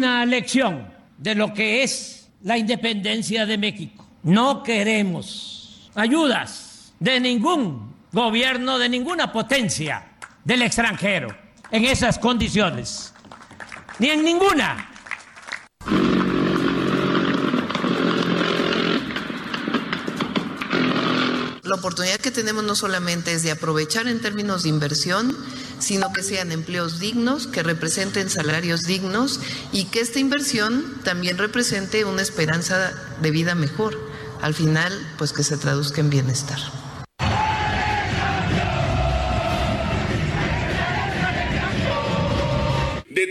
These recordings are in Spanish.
Una lección de lo que es la independencia de México. No queremos ayudas de ningún gobierno, de ninguna potencia del extranjero en esas condiciones, ni en ninguna. La oportunidad que tenemos no solamente es de aprovechar en términos de inversión, sino que sean empleos dignos, que representen salarios dignos y que esta inversión también represente una esperanza de vida mejor. Al final, pues que se traduzca en bienestar.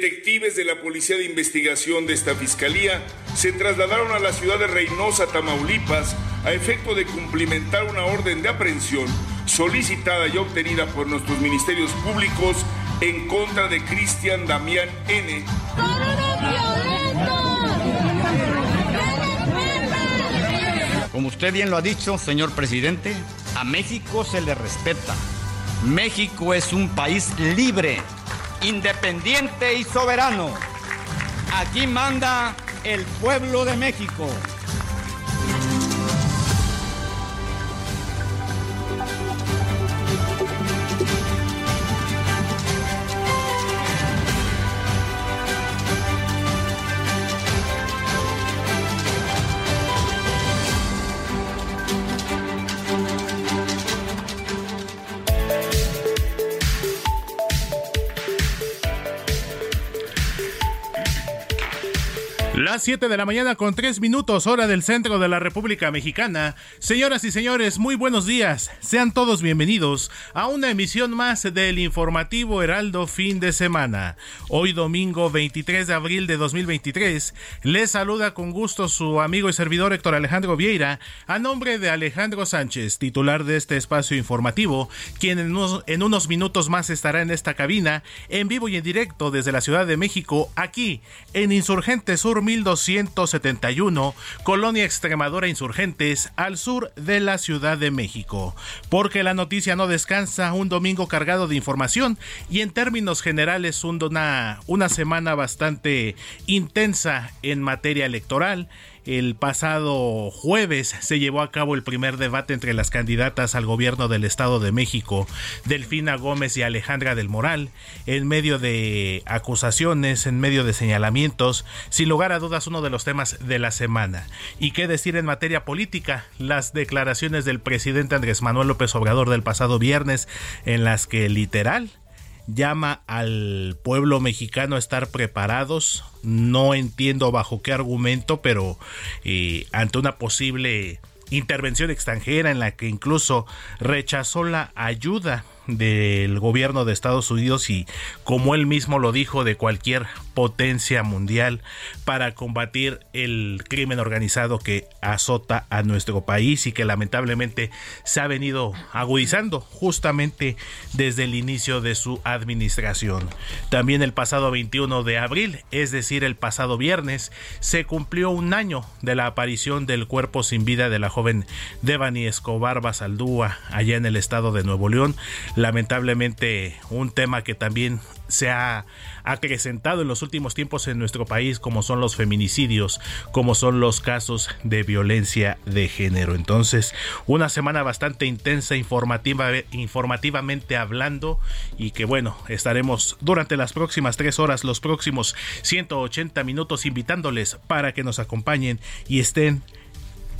Detectives de la Policía de Investigación de esta Fiscalía se trasladaron a la ciudad de Reynosa, Tamaulipas, a efecto de cumplimentar una orden de aprehensión solicitada y obtenida por nuestros ministerios públicos en contra de Cristian Damián N. Como usted bien lo ha dicho, señor presidente, a México se le respeta. México es un país libre, independiente y soberano. Aquí manda el pueblo de México. Las 7 de la mañana con 3 minutos hora del centro de la República Mexicana. Señoras y señores, muy buenos días. Sean todos bienvenidos a una emisión más del informativo Heraldo fin de semana. Hoy domingo 23 de abril de 2023 les saluda con gusto su amigo y servidor Héctor Alejandro Vieira a nombre de Alejandro Sánchez, titular de este espacio informativo, quien en unos, minutos más estará en esta cabina en vivo y en directo desde la Ciudad de México aquí en Insurgente Sur 1271, Colonia Extremadura Insurgentes, al sur de la Ciudad de México. Porque la noticia no descansa, un domingo cargado de información y en términos generales una, una semana bastante intensa en materia electoral el pasado jueves se llevó a cabo el primer debate entre las candidatas al gobierno del Estado de México, Delfina Gómez y Alejandra del Moral, en medio de acusaciones, en medio de señalamientos, sin lugar a dudas uno de los temas de la semana. ¿Y qué decir en materia política? Las declaraciones del presidente Andrés Manuel López Obrador del pasado viernes, en las que literal llama al pueblo mexicano a estar preparados. No entiendo bajo qué argumento, pero eh, ante una posible intervención extranjera en la que incluso rechazó la ayuda del gobierno de Estados Unidos y, como él mismo lo dijo, de cualquier potencia mundial para combatir el crimen organizado que azota a nuestro país y que lamentablemente se ha venido agudizando justamente desde el inicio de su administración. También el pasado 21 de abril, es decir, el pasado viernes, se cumplió un año de la aparición del cuerpo sin vida de la joven Devani Escobar Basaldúa allá en el estado de Nuevo León. Lamentablemente un tema que también se ha acrecentado en los últimos tiempos en nuestro país, como son los feminicidios, como son los casos de violencia de género. Entonces, una semana bastante intensa informativa, informativamente hablando y que bueno, estaremos durante las próximas tres horas, los próximos 180 minutos invitándoles para que nos acompañen y estén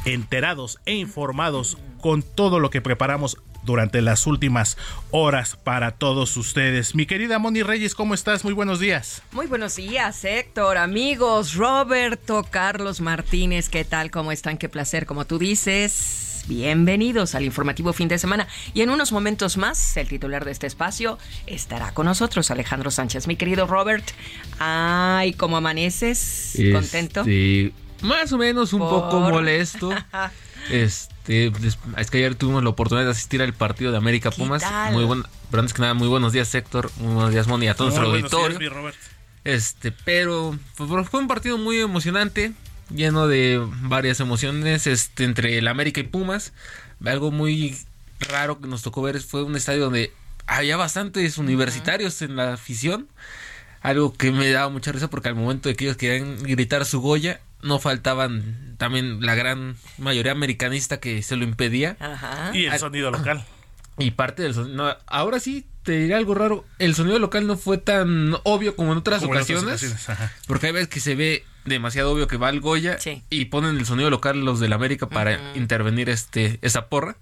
enterados e informados con todo lo que preparamos durante las últimas horas para todos ustedes. Mi querida Moni Reyes, ¿cómo estás? Muy buenos días. Muy buenos días, Héctor, amigos, Roberto, Carlos Martínez, ¿qué tal? ¿Cómo están? Qué placer, como tú dices. Bienvenidos al informativo fin de semana. Y en unos momentos más, el titular de este espacio estará con nosotros, Alejandro Sánchez. Mi querido Robert, ay, ¿cómo amaneces? ¿Contento? Sí, más o menos un poco molesto. Este, es que ayer tuvimos la oportunidad de asistir al partido de América Pumas. Muy buen, pero antes que nada, muy buenos días, Héctor. Muy buenos días, Moni, a todo nuestro auditorio. este, pero fue un partido muy emocionante, lleno de varias emociones, este, entre el América y Pumas. Algo muy raro que nos tocó ver fue un estadio donde había bastantes universitarios en la afición. Algo que me daba mucha risa porque al momento de que ellos querían gritar su Goya, no faltaban también la gran mayoría americanista que se lo impedía. Y el sonido local. Y parte del sonido. ahora sí, te diré algo raro. El sonido local no fue tan obvio como en otras ocasiones. porque hay veces que se ve demasiado obvio que va al Goya y ponen el sonido local los del América para intervenir este esa porra.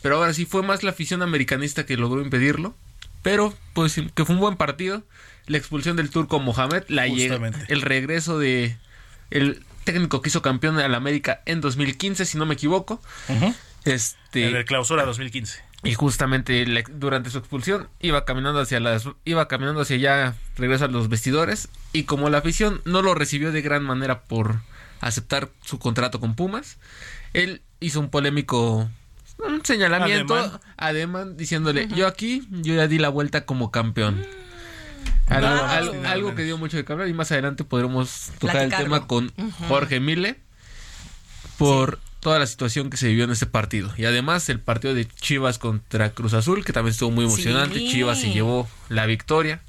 Pero ahora sí fue más la afición americanista que logró impedirlo. Pero, pues, que fue un buen partido. La expulsión del turco Mohamed, la el regreso de el técnico que hizo campeón la América en 2015, si no me equivoco. Este en el clausura 2015. Y justamente durante su expulsión iba caminando hacia las iba caminando hacia allá, regreso a los vestidores y como la afición no lo recibió de gran manera por aceptar su contrato con Pumas, él hizo un polémico un señalamiento, además diciéndole, "Yo aquí yo ya di la vuelta como campeón." Algo, que dio mucho de cabra y más adelante podremos tocar el tema con Jorge Mille por toda la situación que se vivió en este partido. Y además el partido de Chivas contra Cruz Azul, que también estuvo muy emocionante. Chivas se llevó la victoria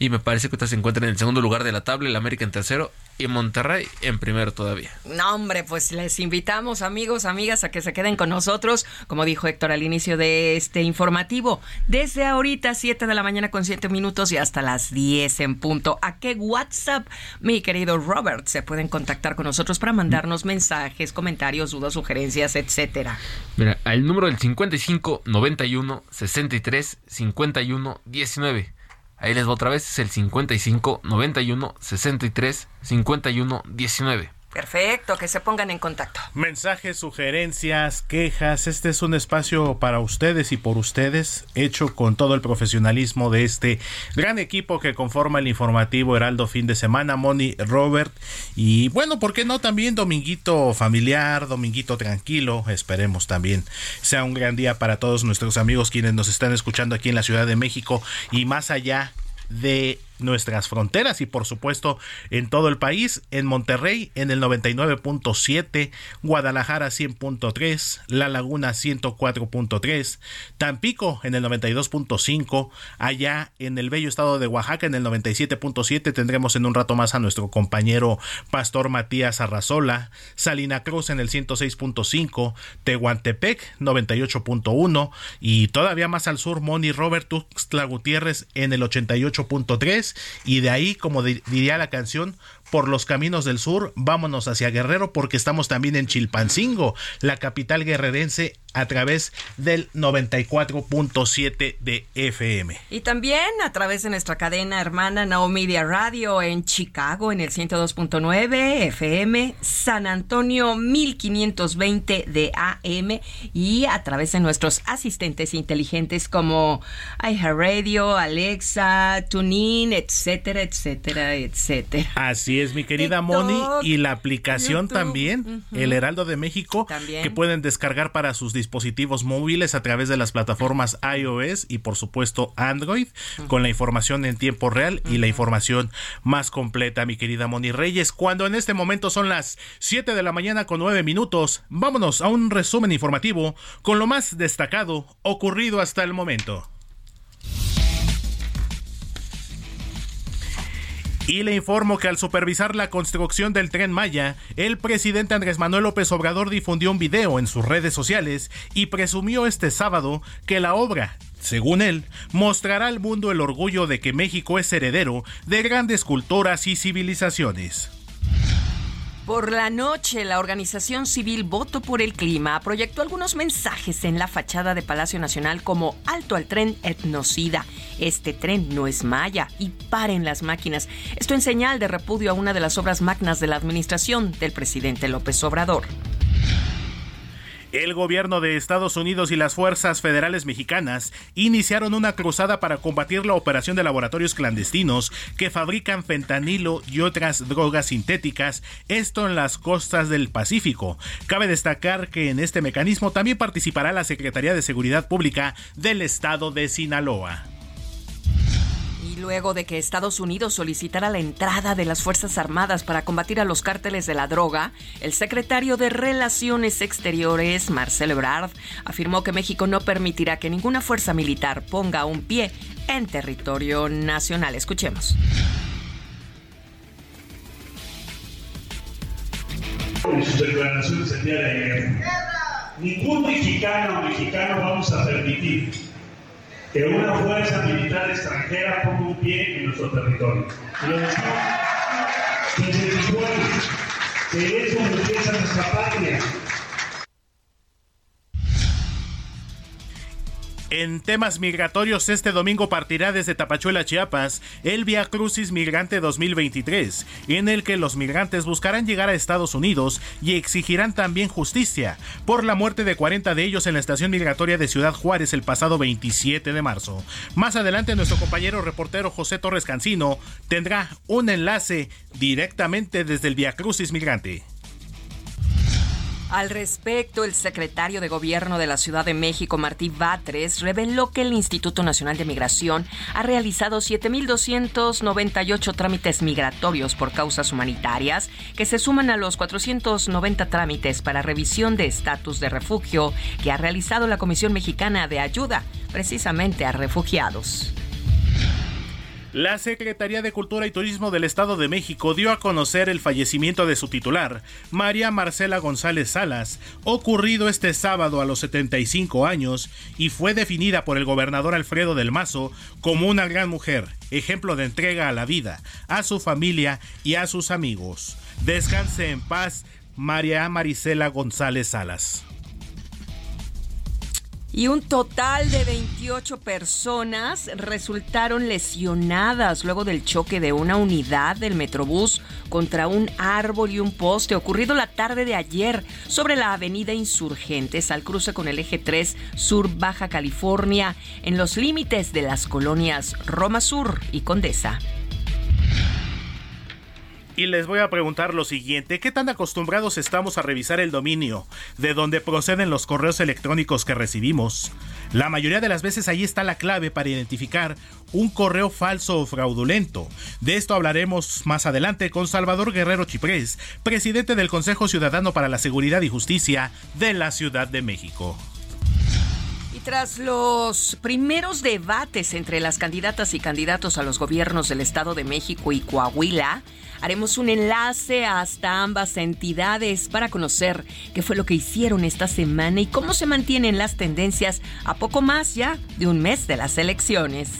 y me parece que se encuentra en el segundo lugar de la tabla, el América en tercero y Monterrey en primero todavía. No, hombre, pues les invitamos, amigos, amigas, a que se queden con nosotros, como dijo Héctor al inicio de este informativo, desde ahorita 7 de la mañana con 7 minutos y hasta las 10 en punto. ¿A qué WhatsApp, mi querido Robert, se pueden contactar con nosotros para mandarnos mensajes, comentarios, dudas, sugerencias, etcétera? Mira, el número del 55 91 63 51 19. Ahí les va otra vez, es el 55 91 63 51 19. Perfecto, que se pongan en contacto. Mensajes, sugerencias, quejas. Este es un espacio para ustedes y por ustedes, hecho con todo el profesionalismo de este gran equipo que conforma el informativo Heraldo fin de semana, Moni, Robert. Y bueno, ¿por qué no también dominguito familiar, dominguito tranquilo? Esperemos también sea un gran día para todos nuestros amigos quienes nos están escuchando aquí en la Ciudad de México y más allá de nuestras fronteras y por supuesto en todo el país, en Monterrey en el 99.7, Guadalajara 100.3, La Laguna 104.3, Tampico en el 92.5, allá en el bello estado de Oaxaca en el 97.7 tendremos en un rato más a nuestro compañero Pastor Matías Arrazola, Salina Cruz en el 106.5, Tehuantepec 98.1 y todavía más al sur Moni Robert Tuxtla Gutiérrez en el 88.3 y de ahí, como diría la canción, por los caminos del sur, vámonos hacia Guerrero porque estamos también en Chilpancingo, la capital guerrerense a través del 94.7 de FM. Y también a través de nuestra cadena hermana Now Media Radio en Chicago en el 102.9 FM, San Antonio 1520 de AM y a través de nuestros asistentes inteligentes como iHeartRadio, Alexa, TuneIn, etcétera, etcétera, etcétera. Así es, mi querida Moni, y la aplicación también, El Heraldo de México, que pueden descargar para sus dispositivos móviles a través de las plataformas iOS y por supuesto Android, con la información en tiempo real y la información más completa, mi querida Moni Reyes. Cuando en este momento son las 7 de la mañana con 9 minutos, vámonos a un resumen informativo con lo más destacado ocurrido hasta el momento. Y le informo que al supervisar la construcción del tren Maya, el presidente Andrés Manuel López Obrador difundió un video en sus redes sociales y presumió este sábado que la obra según él, mostrará al mundo el orgullo de que México es heredero de grandes culturas y civilizaciones. Por la noche, la organización civil Voto por el Clima proyectó algunos mensajes en la fachada de Palacio Nacional como alto al tren etnocida. Este tren no es maya y paren las máquinas. Esto en señal de repudio a una de las obras magnas de la administración del presidente López Obrador. El gobierno de Estados Unidos y las fuerzas federales mexicanas iniciaron una cruzada para combatir la operación de laboratorios clandestinos que fabrican fentanilo y otras drogas sintéticas, esto en las costas del Pacífico. Cabe destacar que en este mecanismo también participará la Secretaría de Seguridad Pública del Estado de Sinaloa luego de que Estados Unidos solicitara la entrada de las Fuerzas Armadas para combatir a los cárteles de la droga, el secretario de Relaciones Exteriores, Marcelo Ebrard, afirmó que México no permitirá que ninguna fuerza militar ponga un pie en territorio nacional. Escuchemos. Ningún mexicano o mexicano vamos a permitir que una fuerza militar extranjera ponga un pie en nuestro territorio. Y lo decimos desde el que es empieza nuestra patria. En temas migratorios, este domingo partirá desde Tapachuela, Chiapas, el Via Crucis Migrante 2023, en el que los migrantes buscarán llegar a Estados Unidos y exigirán también justicia por la muerte de 40 de ellos en la estación migratoria de Ciudad Juárez el pasado 27 de marzo. Más adelante, nuestro compañero reportero José Torres Cancino tendrá un enlace directamente desde el Via Crucis Migrante. Al respecto, el secretario de Gobierno de la Ciudad de México, Martí Batres, reveló que el Instituto Nacional de Migración ha realizado 7.298 trámites migratorios por causas humanitarias, que se suman a los 490 trámites para revisión de estatus de refugio que ha realizado la Comisión Mexicana de Ayuda precisamente a refugiados. La Secretaría de Cultura y Turismo del Estado de México dio a conocer el fallecimiento de su titular, María Marcela González Salas, ocurrido este sábado a los 75 años y fue definida por el gobernador Alfredo del Mazo como una gran mujer, ejemplo de entrega a la vida, a su familia y a sus amigos. Descanse en paz, María Maricela González Salas. Y un total de 28 personas resultaron lesionadas luego del choque de una unidad del Metrobús contra un árbol y un poste ocurrido la tarde de ayer sobre la avenida Insurgentes al cruce con el eje 3 Sur Baja California en los límites de las colonias Roma Sur y Condesa. Y les voy a preguntar lo siguiente, ¿qué tan acostumbrados estamos a revisar el dominio de donde proceden los correos electrónicos que recibimos? La mayoría de las veces ahí está la clave para identificar un correo falso o fraudulento. De esto hablaremos más adelante con Salvador Guerrero Chiprés, presidente del Consejo Ciudadano para la Seguridad y Justicia de la Ciudad de México. Tras los primeros debates entre las candidatas y candidatos a los gobiernos del Estado de México y Coahuila, Haremos un enlace hasta ambas entidades para conocer qué fue lo que hicieron esta semana y cómo se mantienen las tendencias a poco más ya de un mes de las elecciones.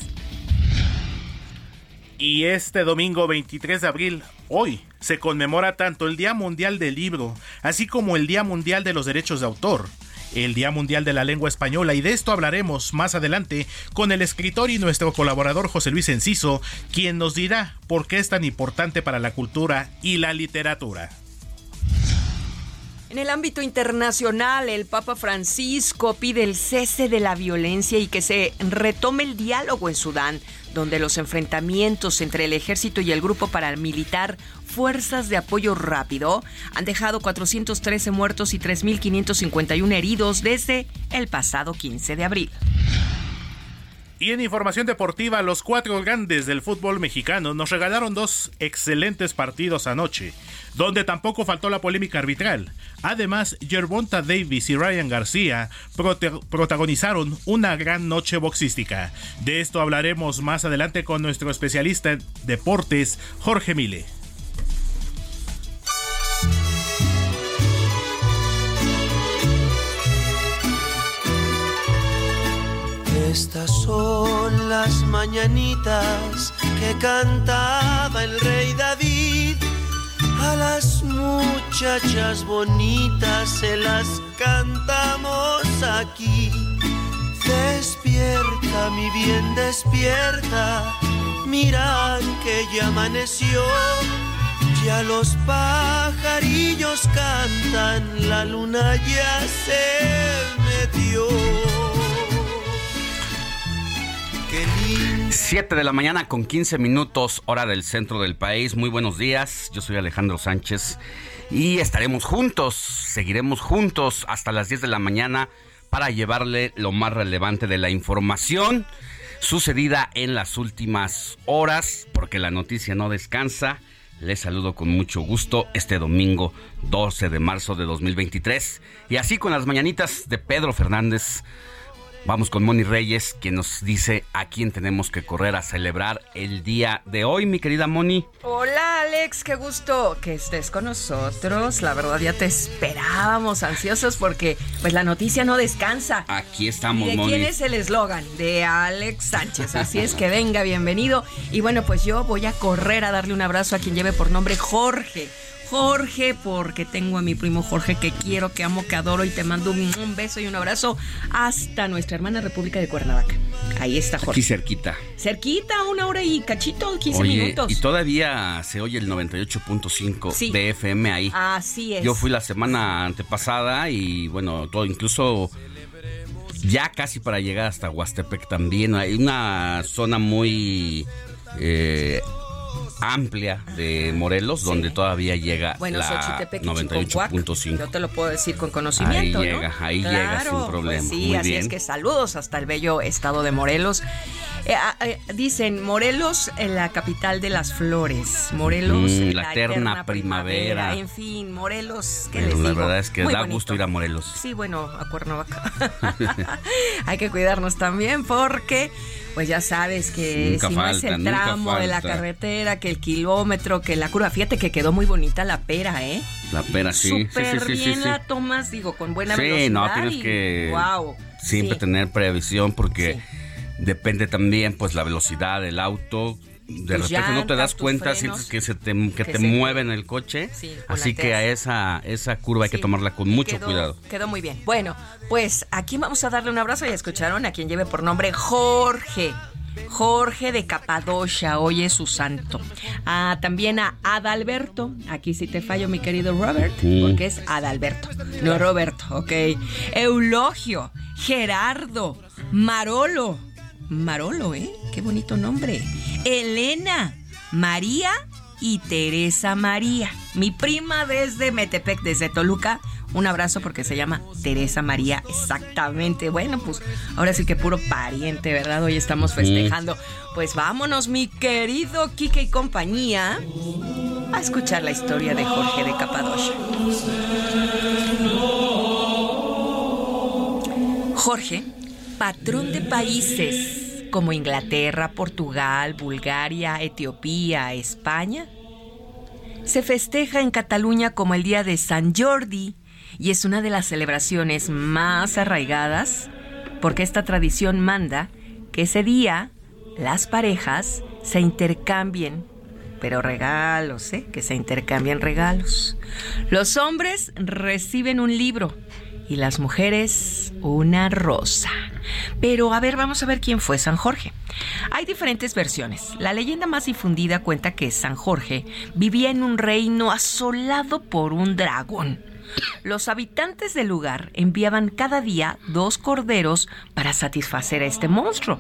Y este domingo 23 de abril, hoy, se conmemora tanto el Día Mundial del Libro, así como el Día Mundial de los Derechos de Autor. El Día Mundial de la Lengua Española y de esto hablaremos más adelante con el escritor y nuestro colaborador José Luis Enciso, quien nos dirá por qué es tan importante para la cultura y la literatura. En el ámbito internacional, el Papa Francisco pide el cese de la violencia y que se retome el diálogo en Sudán, donde los enfrentamientos entre el ejército y el grupo paramilitar Fuerzas de Apoyo Rápido han dejado 413 muertos y 3.551 heridos desde el pasado 15 de abril. Y en información deportiva, los cuatro grandes del fútbol mexicano nos regalaron dos excelentes partidos anoche, donde tampoco faltó la polémica arbitral. Además, Gervonta Davis y Ryan García protagonizaron una gran noche boxística. De esto hablaremos más adelante con nuestro especialista en deportes, Jorge Mile. Estas son las mañanitas que cantaba el rey David. A las muchachas bonitas se las cantamos aquí. Despierta, mi bien, despierta. Mira que ya amaneció. Ya los pajarillos cantan, la luna ya se metió. 7 de la mañana con 15 minutos, hora del centro del país. Muy buenos días, yo soy Alejandro Sánchez y estaremos juntos, seguiremos juntos hasta las 10 de la mañana para llevarle lo más relevante de la información sucedida en las últimas horas, porque la noticia no descansa. Les saludo con mucho gusto este domingo 12 de marzo de 2023 y así con las mañanitas de Pedro Fernández Vamos con Moni Reyes, quien nos dice a quién tenemos que correr a celebrar el día de hoy, mi querida Moni. Hola Alex, qué gusto que estés con nosotros. La verdad ya te esperábamos ansiosos porque pues la noticia no descansa. Aquí estamos, ¿De quién es el eslogan? De Alex Sánchez. Así es que venga, bienvenido. Y bueno, pues yo voy a correr a darle un abrazo a quien lleve por nombre Jorge. Jorge, porque tengo a mi primo Jorge que quiero, que amo, que adoro y te mando un, beso y un abrazo hasta nuestra hermana República de Cuernavaca. Ahí está Jorge. Aquí cerquita. Cerquita, una hora y cachito, 15 minutos. Y todavía se oye el 98.5 de FM ahí. Así es. Yo fui la semana antepasada y bueno, todo incluso ya casi para llegar hasta Huastepec también. Hay una zona muy eh, amplia de Morelos, donde todavía llega bueno, la 98.5. Yo te lo puedo decir con conocimiento. Ahí llega, ahí llega sin problema. Pues sí, así es que saludos hasta el bello estado de Morelos. Eh, ah, eh, dicen Morelos, en la capital de las flores. Morelos, mm, la, eterna, primavera. En fin, Morelos, ¿qué les La verdad es que da gusto ir a Morelos. Sí, bueno, a Cuernavaca. Hay que cuidarnos también porque pues ya sabes que si no es el tramo de la carretera, que el kilómetro, que la curva. Fíjate que quedó muy bonita la pera, ¿eh? La pera, sí. Súper sí, bien la tomas, digo, con buena velocidad. Sí, no, tienes que siempre tener previsión porque depende también, pues, la velocidad del auto, de repente no te das cuenta sientes que se te, que, te mueven el coche. Así que a esa esa curva hay que tomarla con mucho cuidado. quedó muy bien. Bueno pues aquí vamos a darle un abrazo. Ya escucharon a quien lleve por nombre Jorge. Jorge de Capadocia, hoy es su santo. Ah, también a Adalberto, aquí sí te fallo mi querido Robert, porque es Adalberto, no Roberto, ok. Eulogio, Gerardo, Marolo, Marolo, ¿eh? Qué bonito nombre. Elena, María y Teresa María. Mi prima desde Metepec, desde Toluca. Un abrazo porque se llama Teresa María, exactamente. Bueno, pues ahora sí que puro pariente, ¿verdad? Hoy estamos festejando. Pues vámonos, mi querido Kike y compañía, a escuchar la historia de Jorge de Capadocia. Jorge, patrón de países como Inglaterra, Portugal, Bulgaria, Etiopía, España. Se festeja en Cataluña como el Día de San Jordi y es una de las celebraciones más arraigadas porque esta tradición manda que ese día las parejas se intercambien, pero regalos, ¿eh? que se intercambien regalos. Los hombres reciben un libro y las mujeres una rosa. Pero a ver, vamos a ver quién fue San Jorge. Hay diferentes versiones. La leyenda más difundida cuenta que San Jorge vivía en un reino asolado por un dragón. Los habitantes del lugar enviaban cada día dos corderos para satisfacer a este monstruo.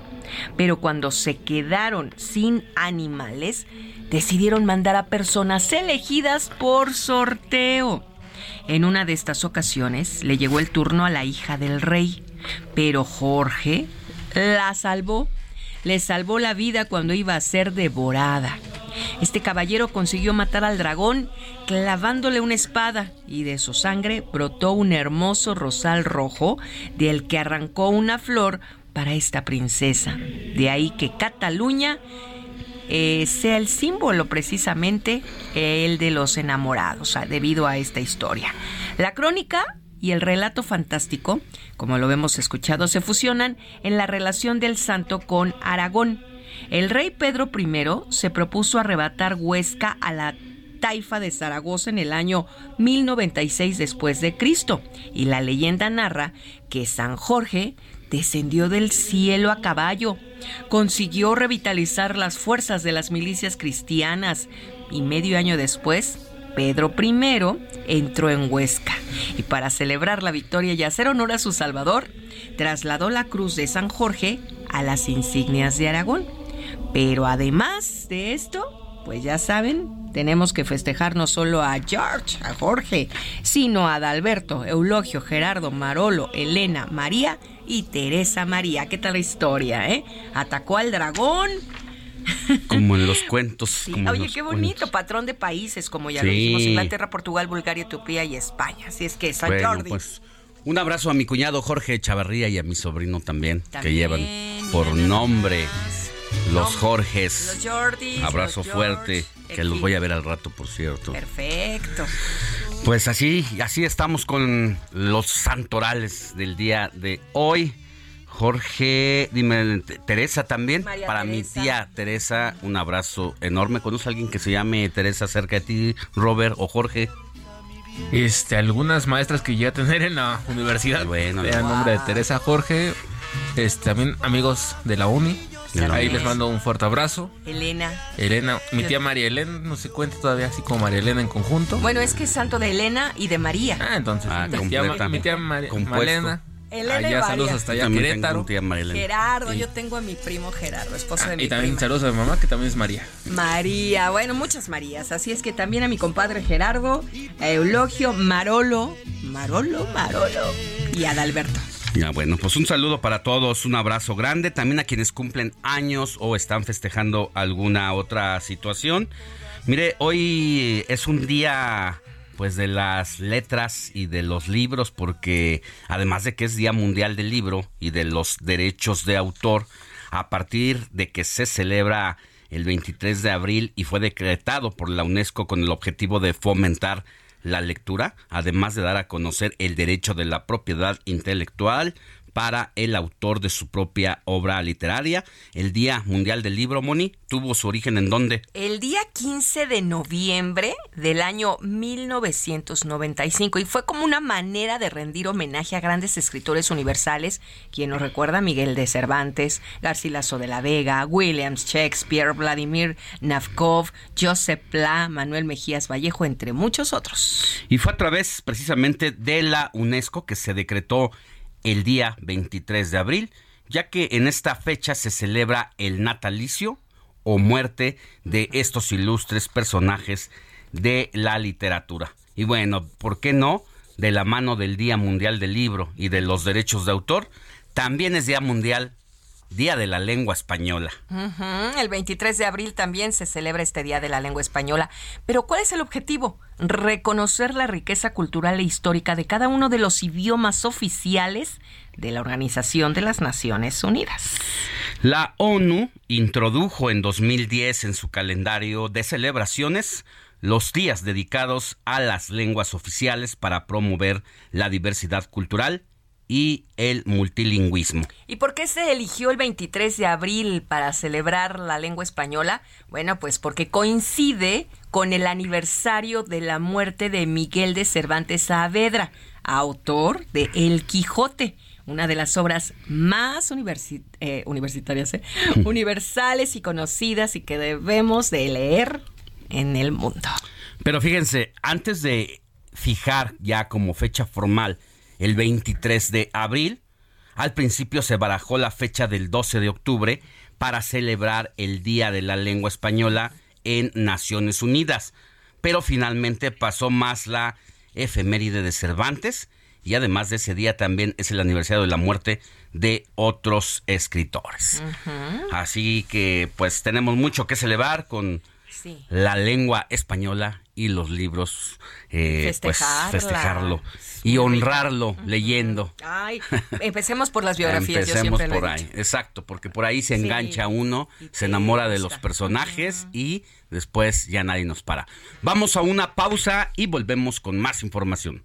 Pero cuando se quedaron sin animales, decidieron mandar a personas elegidas por sorteo. En una de estas ocasiones le llegó el turno a la hija del rey, pero Jorge la salvó. Le salvó la vida cuando iba a ser devorada. Este caballero consiguió matar al dragón clavándole una espada y de su sangre brotó un hermoso rosal rojo del que arrancó una flor para esta princesa. De ahí que Cataluña eh, sea el símbolo precisamente el de los enamorados, debido a esta historia. La crónica y el relato fantástico, como lo hemos escuchado, se fusionan en la relación del santo con Aragón. El rey Pedro I se propuso arrebatar Huesca a la taifa de Zaragoza en el año 1096 después de Cristo y la leyenda narra que San Jorge descendió del cielo a caballo, consiguió revitalizar las fuerzas de las milicias cristianas. Y medio año después, Pedro I entró en Huesca. Y para celebrar la victoria y hacer honor a su Salvador, trasladó la cruz de San Jorge a las insignias de Aragón. Pero además de esto, pues ya saben, tenemos que festejar no solo a George, a Jorge, sino a Adalberto, Eulogio, Gerardo, Marolo, Elena, María y Teresa María. ¿Qué tal la historia, eh? Atacó al dragón. Como en los cuentos. Oye, qué bonito, patrón de países, como ya lo dijimos, Inglaterra, Portugal, Bulgaria, Etiopía y España. Así es que, San Jordi. Pues, un abrazo a mi cuñado Jorge Chavarría y a mi sobrino también, que llevan por nombre los Jorges. Los Jordis. Abrazo fuerte, que los voy a ver al rato, por cierto. Perfecto. Pues así, así estamos con los santorales del día de hoy. Jorge, dime, Teresa también. Para mi tía Teresa, un abrazo enorme. ¿Conoce a alguien que se llame Teresa cerca de ti, Robert o Jorge? Este, algunas maestras que ya tener en la universidad. Bueno, el nombre de Teresa Jorge. Este, también amigos de la uni. Ahí les mando un fuerte abrazo. Elena. Elena, mi tía María Elena, no se cuenta todavía así como María Elena en conjunto. Bueno, es que es santo de Elena y de María. Ah, entonces. Ah, mi, tía, mi tía María Elena. Elena allá, saludos hasta allá, Querétaro. Gerardo, yo tengo a mi primo Gerardo, esposo ah, de mi Y también prima. saludos a mi mamá, que también es María. María, bueno, muchas Marías. Así es que también a mi compadre Gerardo, a Eulogio, Marolo, Marolo, Marolo y a Adalberto. Ya, bueno, pues un saludo para todos, un abrazo grande, también a quienes cumplen años o están festejando alguna otra situación. Mire, hoy es un día pues de las letras y de los libros porque además de que es Día Mundial del Libro y de los derechos de autor, a partir de que se celebra el 23 de abril y fue decretado por la UNESCO con el objetivo de fomentar la lectura, además de dar a conocer el derecho de la propiedad intelectual, para el autor de su propia obra literaria. El Día Mundial del Libro, Moni, tuvo su origen en dónde? El día 15 de noviembre del año 1995 y fue como una manera de rendir homenaje a grandes escritores universales, quien nos recuerda Miguel de Cervantes, Garcilaso de la Vega, Williams Shakespeare, Vladimir Navkov, Joseph Pla, Manuel Mejías Vallejo, entre muchos otros. Y fue a través precisamente de la UNESCO que se decretó el día 23 de abril, ya que en esta fecha se celebra el natalicio o muerte de estos ilustres personajes de la literatura. Y bueno, ¿por qué no? De la mano del Día Mundial del Libro y de los Derechos de Autor, también es Día Mundial Día de la Lengua Española. El 23 de abril también se celebra este Día de la Lengua Española. Pero ¿cuál es el objetivo? Reconocer la riqueza cultural e histórica de cada uno de los idiomas oficiales de la Organización de las Naciones Unidas. La ONU introdujo en 2010 en su calendario de celebraciones los días dedicados a las lenguas oficiales para promover la diversidad cultural y el multilingüismo. ¿Y por qué se eligió el 23 de abril para celebrar la lengua española? Bueno, pues porque coincide con el aniversario de la muerte de Miguel de Cervantes Saavedra. autor de El Quijote, una de las obras más eh, universitarias, ¿eh? universales y conocidas y que debemos de leer en el mundo. Pero fíjense, antes de fijar ya como fecha formal el 23 de abril, al principio se barajó la fecha del 12 de octubre para celebrar el Día de la Lengua Española en Naciones Unidas, pero finalmente pasó más la efeméride de Cervantes y además de ese día también es el aniversario de la muerte de otros escritores. Así que pues tenemos mucho que celebrar con la lengua española y los libros, eh, pues festejarlo y honrarlo leyendo. Ay, empecemos por las biografías. empecemos por ahí, exacto, porque por ahí se engancha uno, se enamora de los personajes y después ya nadie nos para. Vamos a una pausa y volvemos con más información.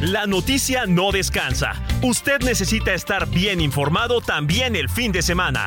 La noticia no descansa. Usted necesita estar bien informado también el fin de semana.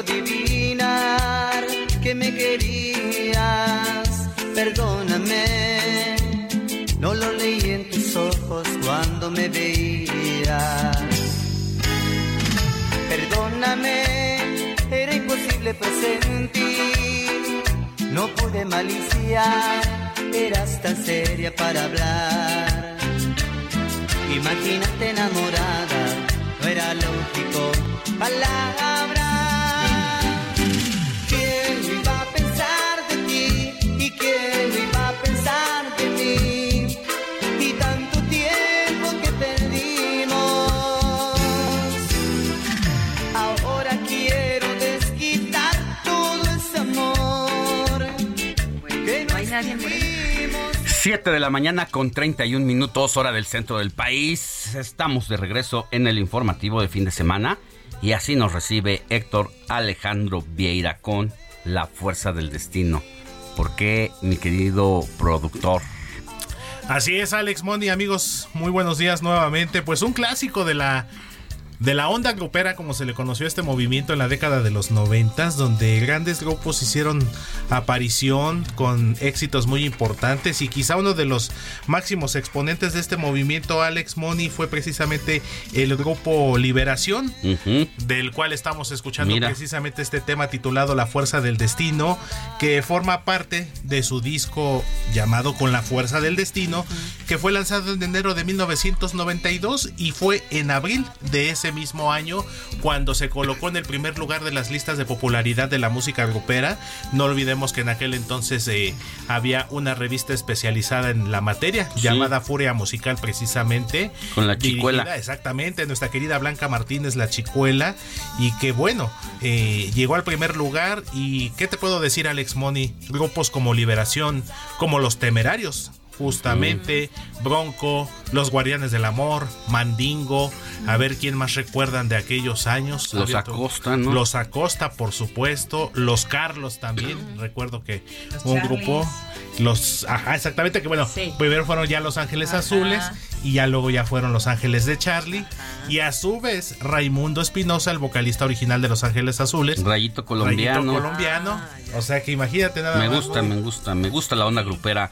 Adivinar que me querías. Perdóname, no lo leí en tus ojos cuando me veías. Perdóname, era imposible presentir. No pude maliciar, eras tan seria para hablar. Imagínate enamorada, no era lógico. Palabra Siete de la mañana con 31 minutos hora del centro del país. Estamos de regreso en el informativo de fin de semana y así nos recibe Héctor Alejandro Vieira con La Fuerza del Destino. ¿Por qué, mi querido productor? Así es, Alex Mondi, amigos, muy buenos días nuevamente. Pues un clásico de la de la onda grupera como se le conoció este movimiento en la década de los noventas donde grandes grupos hicieron aparición con éxitos muy importantes. Y quizá uno de los máximos exponentes de este movimiento Alex Money fue precisamente el grupo Liberación del cual estamos escuchando precisamente este tema titulado La Fuerza del Destino que forma parte de su disco llamado Con la Fuerza del Destino que fue lanzado en enero de 1992 y fue en abril de ese mismo año cuando se colocó en el primer lugar de las listas de popularidad de la música grupera. No olvidemos que en aquel entonces eh, había una revista especializada en la materia llamada Furia Musical precisamente. Con la chicuela. Exactamente, nuestra querida Blanca Martínez, la chicuela. Y que bueno, eh, llegó al primer lugar y ¿qué te puedo decir Alex Money? Grupos como Liberación, como Los Temerarios, justamente, Bronco, Los Guardianes del Amor, Mandingo, a ver quién más recuerdan de aquellos años. Los Acosta, ¿no? Los Acosta, por supuesto, Los Carlos también, recuerdo que un grupo, los, ajá, exactamente, que bueno, primero fueron ya Los Ángeles Azules y ya luego ya fueron Los Ángeles de Charlie y a su vez Raimundo Espinosa, el vocalista original de Los Ángeles Azules. Rayito colombiano. Rayito colombiano. O sea que imagínate nada me más. Me gusta, me gusta, me gusta la onda grupera.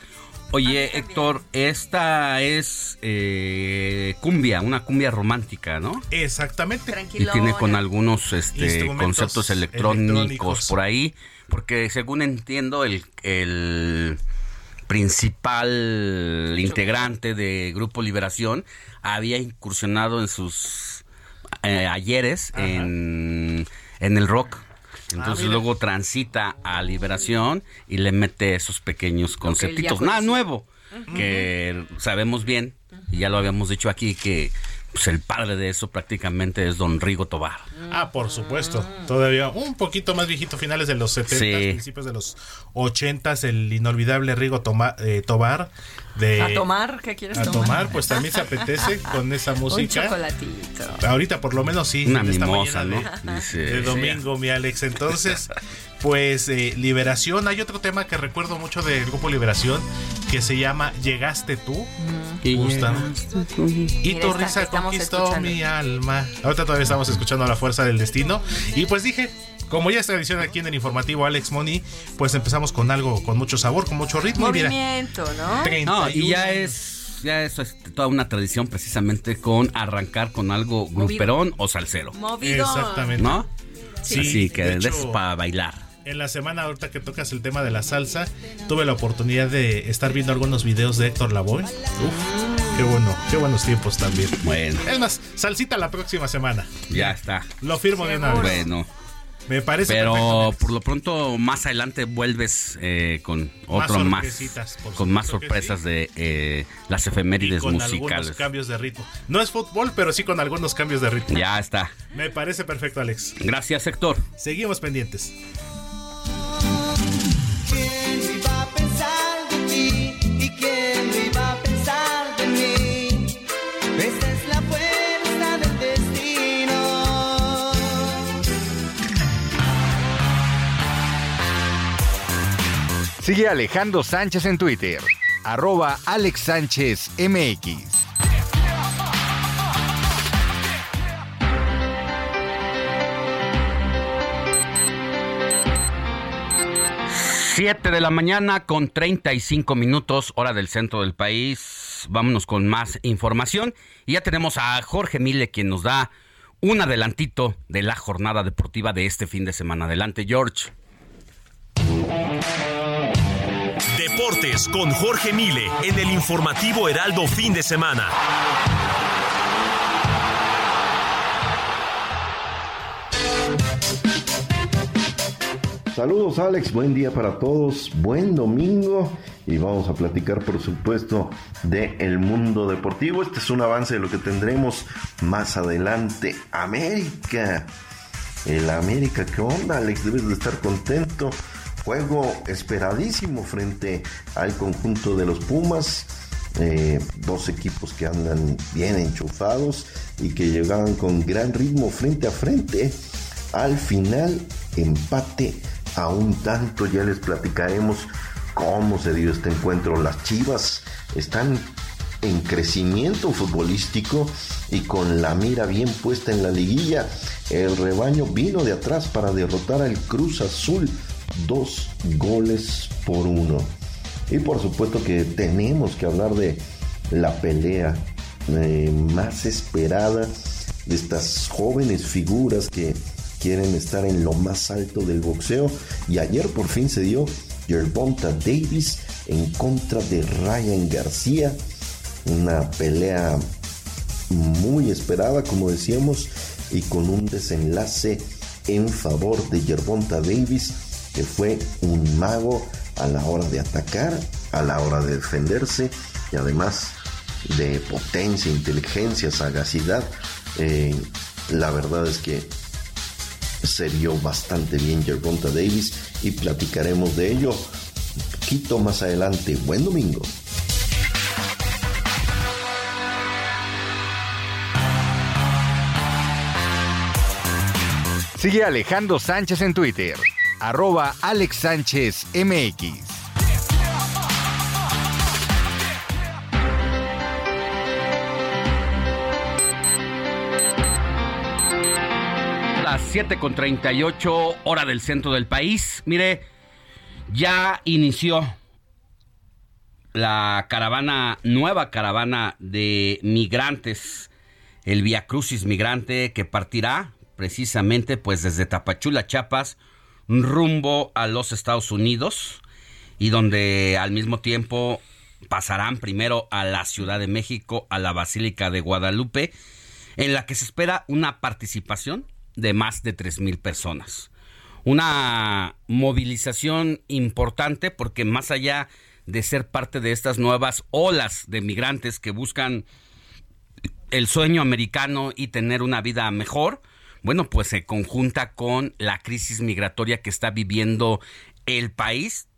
Oye, Héctor, esta es eh, cumbia, una cumbia romántica, ¿no? Exactamente. Y tiene con algunos este, conceptos electrónicos, por ahí, porque según entiendo, el, el principal integrante de Grupo Liberación había incursionado en sus eh, ayeres en, en el rock entonces ah, luego transita a Liberación y le mete esos pequeños conceptitos. Nada nuevo, que sabemos bien, y ya lo habíamos dicho aquí, que pues el padre de eso prácticamente es don Rigo Tobar. Ah, por supuesto. Todavía un poquito más viejito, finales de los 70, principios de los 80, el inolvidable Rigo eh, Tobar. De, ¿A tomar? ¿Qué quieres a tomar? pues también se apetece con esa música. Un chocolatito. Ahorita por lo menos sí. Una mimosa, ¿no? De, domingo, mi Alex. Entonces, pues eh, Liberación. Hay otro tema que recuerdo mucho del grupo Liberación que se llama Llegaste tú. Y, y tu risa conquistó mi alma. Ahorita todavía estamos escuchando La Fuerza del Destino. Y pues dije, como ya es tradición aquí en el informativo Alex Money, pues empezamos con algo con mucho sabor, con mucho ritmo. Movimiento, ¿no? no y ya es ya eso es toda una tradición precisamente con arrancar con algo gruperón o salsero. Movido. Exactamente. ¿No? Sí, sí que de, para bailar en la semana ahorita que tocas el tema de la salsa, tuve la oportunidad de estar viendo algunos videos de Héctor Lavoe. Uf, qué bueno, qué buenos tiempos también. Bueno. Es más, salsita la próxima semana. Ya está. Lo firmo de una vez. Bueno. Me parece. Pero por lo pronto más adelante vuelves eh, con otro más, con más sorpresas de eh, las efemérides con musicales. cambios de ritmo. No es fútbol, pero sí con algunos cambios de ritmo. Ya está. Me parece perfecto, Alex. Gracias, Héctor. Seguimos pendientes. Sigue Alejandro Sánchez en Twitter, arroba Alex Sánchez MX. Siete de la mañana con 35 minutos, hora del centro del país. Vámonos con más información. Y ya tenemos a Jorge Mille, quien nos da un adelantito de la jornada deportiva de este fin de semana. Adelante, George. Con Jorge Mile en el informativo Heraldo fin de semana. Saludos Alex, buen día para todos, buen domingo y vamos a platicar por supuesto de el mundo deportivo. Este es un avance de lo que tendremos más adelante. América, el América, ¿qué onda Alex? Debes de estar contento Juego esperadísimo frente al conjunto de los Pumas. Eh, dos equipos que andan bien enchufados y que llegaban con gran ritmo frente a frente. Al final, empate a un tanto. Ya les platicaremos cómo se dio este encuentro. Las Chivas están en crecimiento futbolístico y con la mira bien puesta en la liguilla. El rebaño vino de atrás para derrotar al Cruz Azul dos goles por uno. Y por supuesto que tenemos que hablar de la pelea eh, más esperada de estas jóvenes figuras que quieren estar en lo más alto del boxeo. Y ayer por fin se dio Gervonta Davis en contra de Ryan García. Una pelea muy esperada, como decíamos, y con un desenlace en favor de Gervonta Davis que fue un mago a la hora de atacar, a la hora de defenderse y además de potencia, inteligencia, sagacidad. Eh, la verdad es que se vio bastante bien Gervonta Davis y platicaremos de ello un poquito más adelante. Buen domingo. Sigue Alejandro Sánchez en Twitter arroba Alex Sánchez MX. Las 7 con 38 hora del centro del país. Mire, ya inició la caravana, nueva caravana de migrantes, el Via Crucis Migrante, que partirá precisamente pues desde Tapachula, Chiapas, rumbo a los Estados Unidos y donde al mismo tiempo pasarán primero a la Ciudad de México, a la Basílica de Guadalupe, en la que se espera una participación de más de tres mil personas. Una movilización importante porque más allá de ser parte de estas nuevas olas de migrantes que buscan el sueño americano y tener una vida mejor, bueno, pues se conjunta con la crisis migratoria que está viviendo el país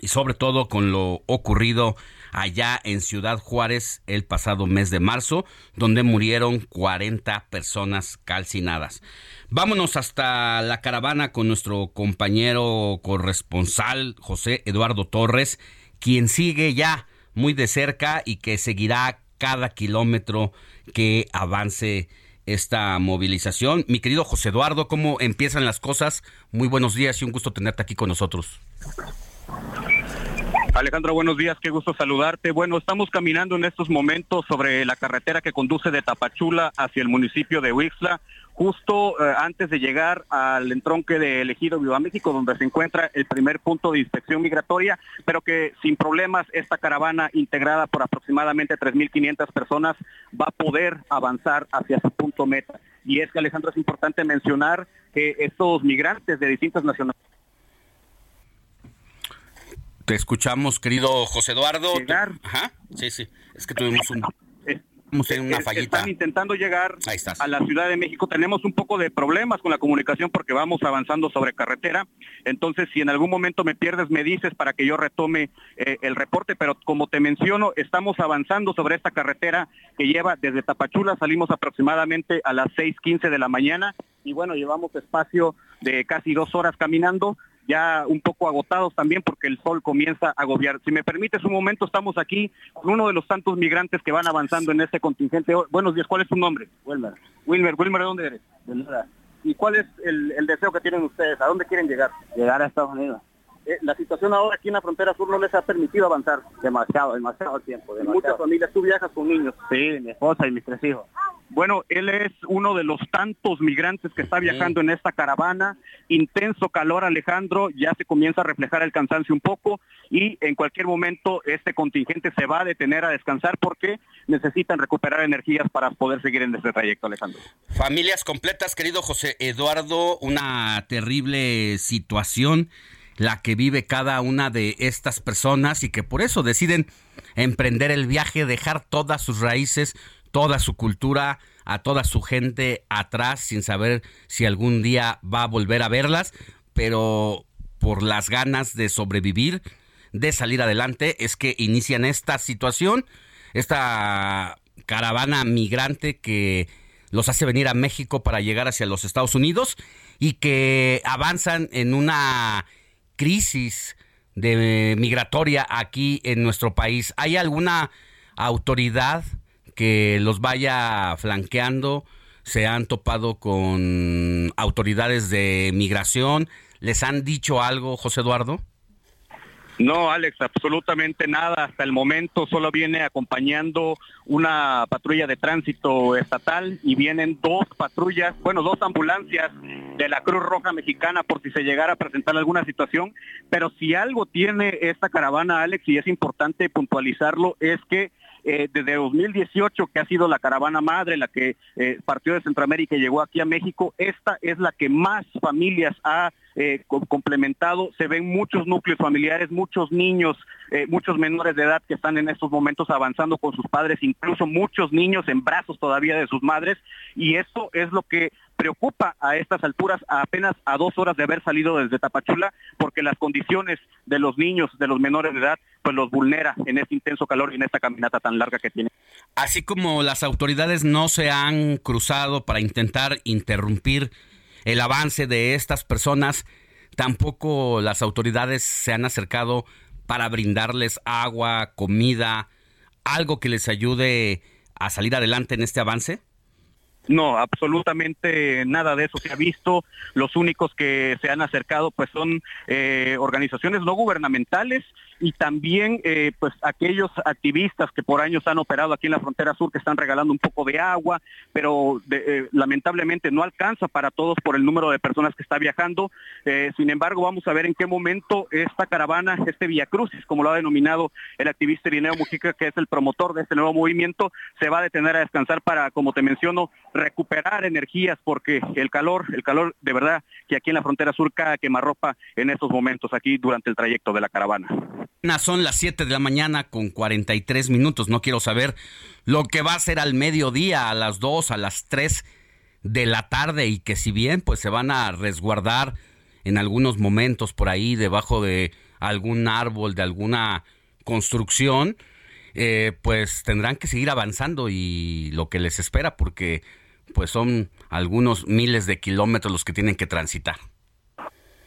y sobre todo con lo ocurrido allá en Ciudad Juárez el pasado mes de marzo, donde murieron 40 personas calcinadas. Vámonos hasta la caravana con nuestro compañero corresponsal José Eduardo Torres, quien sigue ya muy de cerca y que seguirá cada kilómetro que avance esta movilización. Mi querido José Eduardo, ¿cómo empiezan las cosas? Muy buenos días y un gusto tenerte aquí con nosotros. Alejandro, buenos días, qué gusto saludarte. Bueno, estamos caminando en estos momentos sobre la carretera que conduce de Tapachula hacia el municipio de Huixla, justo eh, antes de llegar al entronque de Elegido Viva México, donde se encuentra el primer punto de inspección migratoria, pero que sin problemas esta caravana integrada por aproximadamente 3.500 personas va a poder avanzar hacia su punto meta. Y es que, Alejandro, es importante mencionar que estos migrantes de distintas nacionalidades te escuchamos, querido José Eduardo. Llegar. Ajá, sí, sí. Es que tuvimos un, una fallita. Están intentando llegar a la Ciudad de México. Tenemos un poco de problemas con la comunicación porque vamos avanzando sobre carretera. Entonces, si en algún momento me pierdes, me dices para que yo retome eh, el reporte. Pero como te menciono, estamos avanzando sobre esta carretera que lleva desde Tapachula. Salimos aproximadamente a las 6.15 de la mañana. Y bueno, llevamos espacio de casi dos horas caminando ya un poco agotados también porque el sol comienza a agobiar. Si me permites un momento, estamos aquí con uno de los tantos migrantes que van avanzando en este contingente. Oh, buenos días, ¿cuál es tu nombre? Wilmer. Wilmer, Wilmer, ¿de dónde eres? De. ¿Y cuál es el, deseo que tienen ustedes? ¿A dónde quieren llegar? Llegar a Estados Unidos. Eh, la situación ahora aquí en la frontera sur no les ha permitido avanzar. Demasiado, demasiado tiempo. Muchas familias, tú viajas con niños. Sí, mi esposa y mis tres hijos. Bueno, él es uno de los tantos migrantes que está viajando en esta caravana. Intenso calor, Alejandro, ya se comienza a reflejar el cansancio un poco y en cualquier momento este contingente se va a detener a descansar porque necesitan recuperar energías para poder seguir en este trayecto, Alejandro. Familias completas, querido José Eduardo, una terrible situación la que vive cada una de estas personas y que por eso deciden emprender el viaje, dejar todas sus raíces, toda su cultura, a toda su gente atrás sin saber si algún día va a volver a verlas, pero por las ganas de sobrevivir, de salir adelante, es que inician esta situación, esta caravana migrante que los hace venir a México para llegar hacia los Estados Unidos y que avanzan en una crisis de migratoria aquí en nuestro país. ¿Hay alguna autoridad que los vaya flanqueando, se han topado con autoridades de migración, ¿les han dicho algo, José Eduardo? No, Alex, absolutamente nada. Hasta el momento solo viene acompañando una patrulla de tránsito estatal y vienen dos patrullas, bueno, dos ambulancias de la Cruz Roja Mexicana por si se llegara a presentar alguna situación. Pero si algo tiene esta caravana, Alex, y es importante puntualizarlo, es que eh, desde 2018, que ha sido la caravana madre, la que eh, partió de Centroamérica y llegó aquí a México, esta es la que más familias ha eh, complementado. Se ven muchos núcleos familiares, muchos niños, muchos menores de edad que están en estos momentos avanzando con sus padres, incluso muchos niños en brazos todavía de sus madres. Y eso es lo que preocupa a estas alturas, a apenas a dos horas de haber salido desde Tapachula, porque las condiciones de los niños, de los menores de edad, pues los vulnera en este intenso calor y en esta caminata tan larga que tiene. Así como las autoridades no se han cruzado para intentar interrumpir el avance de estas personas, tampoco las autoridades se han acercado para brindarles agua, comida, algo que les ayude a salir adelante en este avance. No, absolutamente nada de eso se ha visto. Los únicos que se han acercado pues son eh, organizaciones no gubernamentales y también eh, pues aquellos activistas que por años han operado aquí en la frontera sur que están regalando un poco de agua, pero eh, lamentablemente no alcanza para todos por el número de personas que está viajando. Eh, sin embargo, vamos a ver en qué momento esta caravana, este Via Crucis, como lo ha denominado el activista Irineo Mujica, que es el promotor de este nuevo movimiento, se va a detener a descansar para, como te menciono, recuperar energías, porque el calor, el calor de verdad que aquí en la frontera sur cae quemarropa en estos momentos, aquí durante el trayecto de la caravana. Son las 7 de la mañana con 43 minutos. No quiero saber lo que va a ser al mediodía, a las 2, a las 3 de la tarde y que si bien pues se van a resguardar en algunos momentos por ahí debajo de algún árbol, de alguna construcción, eh, pues tendrán que seguir avanzando y lo que les espera porque pues son algunos miles de kilómetros los que tienen que transitar.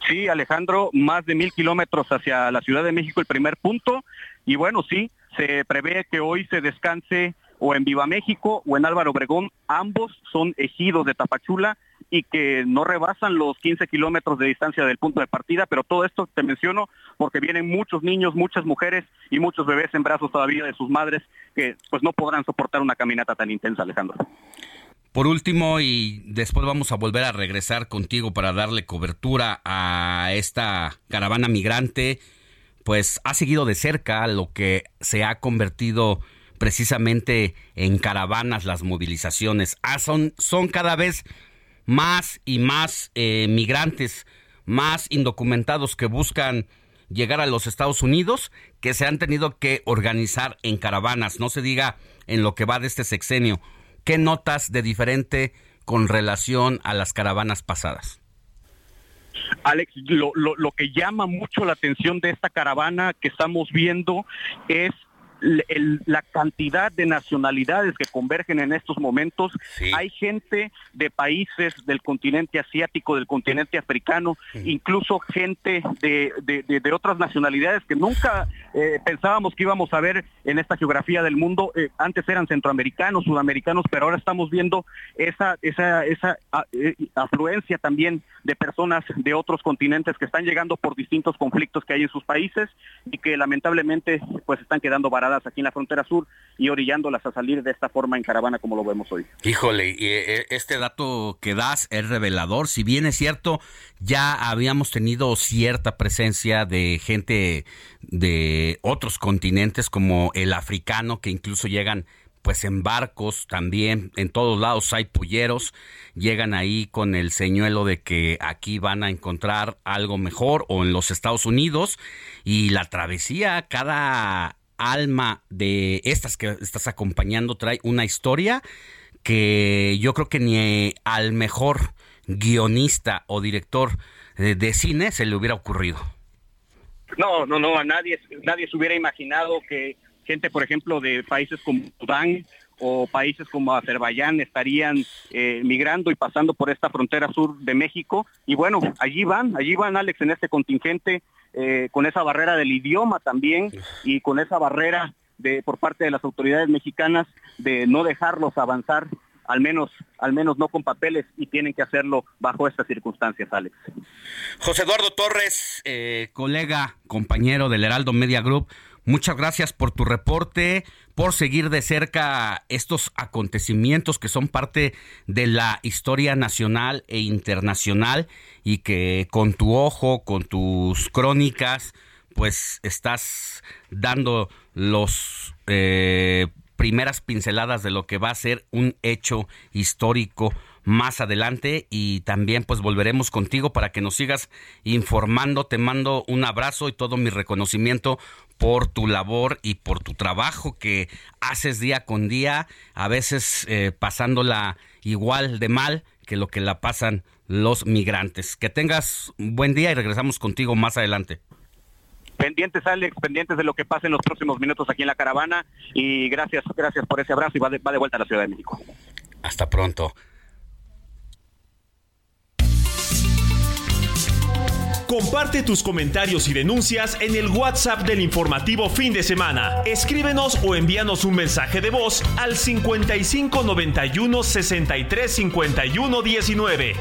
Sí, Alejandro, más de mil kilómetros hacia la Ciudad de México, el primer punto. Y bueno, sí, se prevé que hoy se descanse o en Viva México o en Álvaro Obregón. Ambos son ejidos de Tapachula y que no rebasan los 15 kilómetros de distancia del punto de partida, pero todo esto te menciono porque vienen muchos niños, muchas mujeres y muchos bebés en brazos todavía de sus madres que pues no podrán soportar una caminata tan intensa, Alejandro. Por último, y después vamos a volver a regresar contigo para darle cobertura a esta caravana migrante, pues ha seguido de cerca lo que se ha convertido precisamente en caravanas las movilizaciones. Ah, son, son cada vez más y más eh, migrantes, más indocumentados que buscan llegar a los Estados Unidos, que se han tenido que organizar en caravanas, no se diga en lo que va de este sexenio. ¿Qué notas de diferente con relación a las caravanas pasadas? Alex, lo, lo, que llama mucho la atención de esta caravana que estamos viendo es la cantidad de nacionalidades que convergen en estos momentos. Hay gente de países del continente asiático, del continente africano, incluso gente de, otras nacionalidades que nunca eh, pensábamos que íbamos a ver en esta geografía del mundo. Eh, antes eran centroamericanos, sudamericanos, pero ahora estamos viendo esa, esa, esa eh, afluencia también de personas de otros continentes que están llegando por distintos conflictos que hay en sus países y que lamentablemente pues están quedando varadas aquí en la frontera sur y orillándolas a salir de esta forma en caravana como lo vemos hoy. Híjole, eh, este dato que das es revelador. Si bien es cierto, ya habíamos tenido cierta presencia de gente de otros continentes como el africano que incluso llegan pues en barcos también, en todos lados hay pulleros, llegan ahí con el señuelo de que aquí van a encontrar algo mejor o en los Estados Unidos y la travesía cada alma de estas que estás acompañando trae una historia que yo creo que ni al mejor guionista o director de, cine se le hubiera ocurrido. No, no, no, a nadie, nadie se hubiera imaginado que gente, por ejemplo, de países como Sudán o países como Azerbaiyán estarían eh, migrando y pasando por esta frontera sur de México. Y bueno, allí van, allí van, Alex, en este contingente eh, con esa barrera del idioma también y con esa barrera de por parte de las autoridades mexicanas de no dejarlos avanzar al menos al menos no con papeles y tienen que hacerlo bajo estas circunstancias, Alex. José Eduardo Torres, eh, colega, compañero del Heraldo Media Group, Muchas gracias por tu reporte, por seguir de cerca estos acontecimientos que son parte de la historia nacional e internacional y que con tu ojo, con tus crónicas, pues estás dando los eh, primeras pinceladas de lo que va a ser un hecho histórico más adelante y también pues volveremos contigo para que nos sigas informando. Te mando un abrazo y todo mi reconocimiento por tu labor y por tu trabajo que haces día con día, a veces eh, pasándola igual de mal que lo que la pasan los migrantes. Que tengas un buen día y regresamos contigo más adelante. Pendientes, Alex, pendientes de lo que pase en los próximos minutos aquí en la caravana y gracias, gracias por ese abrazo y va de, va de vuelta a la Ciudad de México. Hasta pronto. Comparte tus comentarios y denuncias en el WhatsApp del informativo fin de semana. Escríbenos o envíanos un mensaje de voz al 55 91 63 51 19.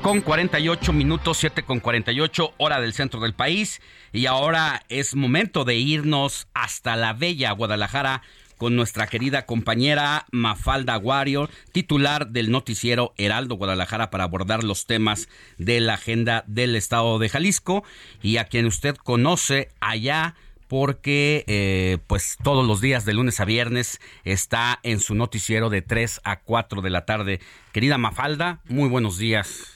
Con 48 minutos, 7 con 48, hora del centro del país. Y ahora es momento de irnos hasta la bella Guadalajara con nuestra querida compañera Mafalda Warrior, titular del noticiero Heraldo Guadalajara, para abordar los temas de la agenda del estado de Jalisco y a quien usted conoce allá porque eh, pues todos los días de lunes a viernes está en su noticiero de 3 a 4 de la tarde. Querida Mafalda, muy buenos días.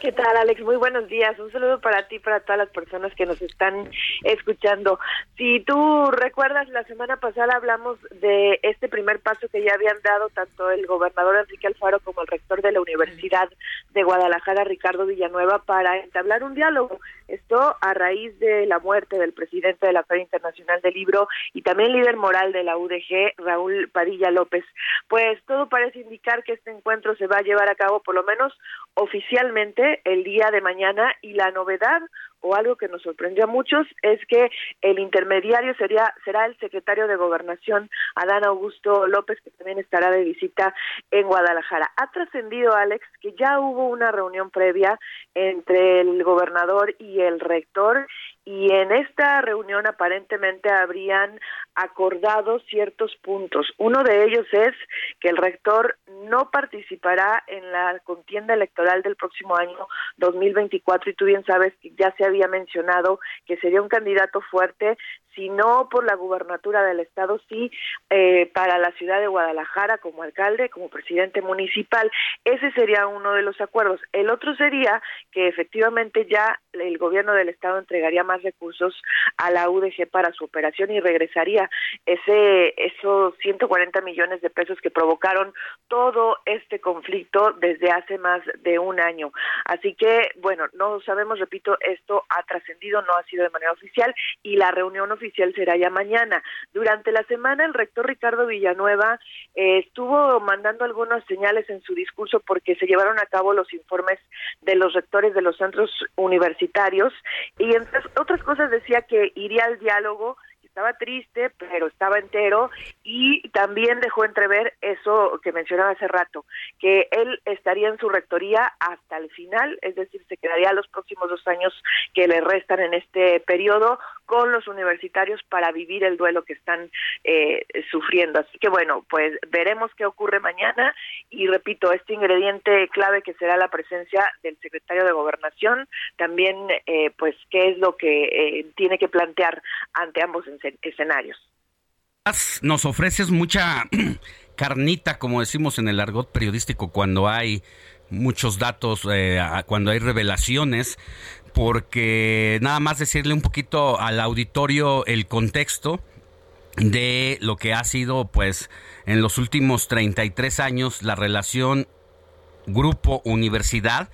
¿Qué tal, Alex? Muy buenos días. Un saludo para ti para todas las personas que nos están escuchando. Si tú recuerdas, la semana pasada hablamos de este primer paso que ya habían dado tanto el gobernador Enrique Alfaro como el rector de la Universidad de Guadalajara, Ricardo Villanueva, para entablar un diálogo. Esto a raíz de la muerte del presidente de la Feria Internacional del Libro y también líder moral de la UDG, Raúl Padilla López. Pues todo parece indicar que este encuentro se va a llevar a cabo por lo menos oficialmente el día de mañana y la novedad o algo que nos sorprendió a muchos es que el intermediario sería será el secretario de Gobernación Adán Augusto López que también estará de visita en Guadalajara. Ha trascendido Alex que ya hubo una reunión previa entre el gobernador y el rector y en esta reunión aparentemente habrían acordado ciertos puntos. Uno de ellos es que el rector no participará en la contienda electoral del próximo año 2024 y tú bien sabes que ya se había mencionado que sería un candidato fuerte si no por la gubernatura del estado, sí eh, para la ciudad de Guadalajara como alcalde, como presidente municipal. Ese sería uno de los acuerdos. El otro sería que efectivamente ya el gobierno del estado entregaría más recursos a la UDG para su operación y regresaría ese esos 140 millones de pesos que provocaron todo este conflicto desde hace más de un año. Así que, bueno, no sabemos, repito, esto ha trascendido, no ha sido de manera oficial y la reunión oficial oficial será ya mañana. Durante la semana el rector Ricardo Villanueva eh, estuvo mandando algunas señales en su discurso porque se llevaron a cabo los informes de los rectores de los centros universitarios y entre otras cosas decía que iría al diálogo estaba triste, pero estaba entero y también dejó entrever eso que mencionaba hace rato, que él estaría en su rectoría hasta el final, es decir, se quedaría los próximos dos años que le restan en este periodo con los universitarios para vivir el duelo que están eh, sufriendo. Así que bueno, pues veremos qué ocurre mañana y repito, este ingrediente clave que será la presencia del secretario de Gobernación, también eh, pues qué es lo que eh, tiene que plantear ante ambos escenarios. Nos ofreces mucha carnita, como decimos en el argot periodístico, cuando hay muchos datos, eh, cuando hay revelaciones, porque nada más decirle un poquito al auditorio el contexto de lo que ha sido, pues, en los últimos 33 años la relación grupo-universidad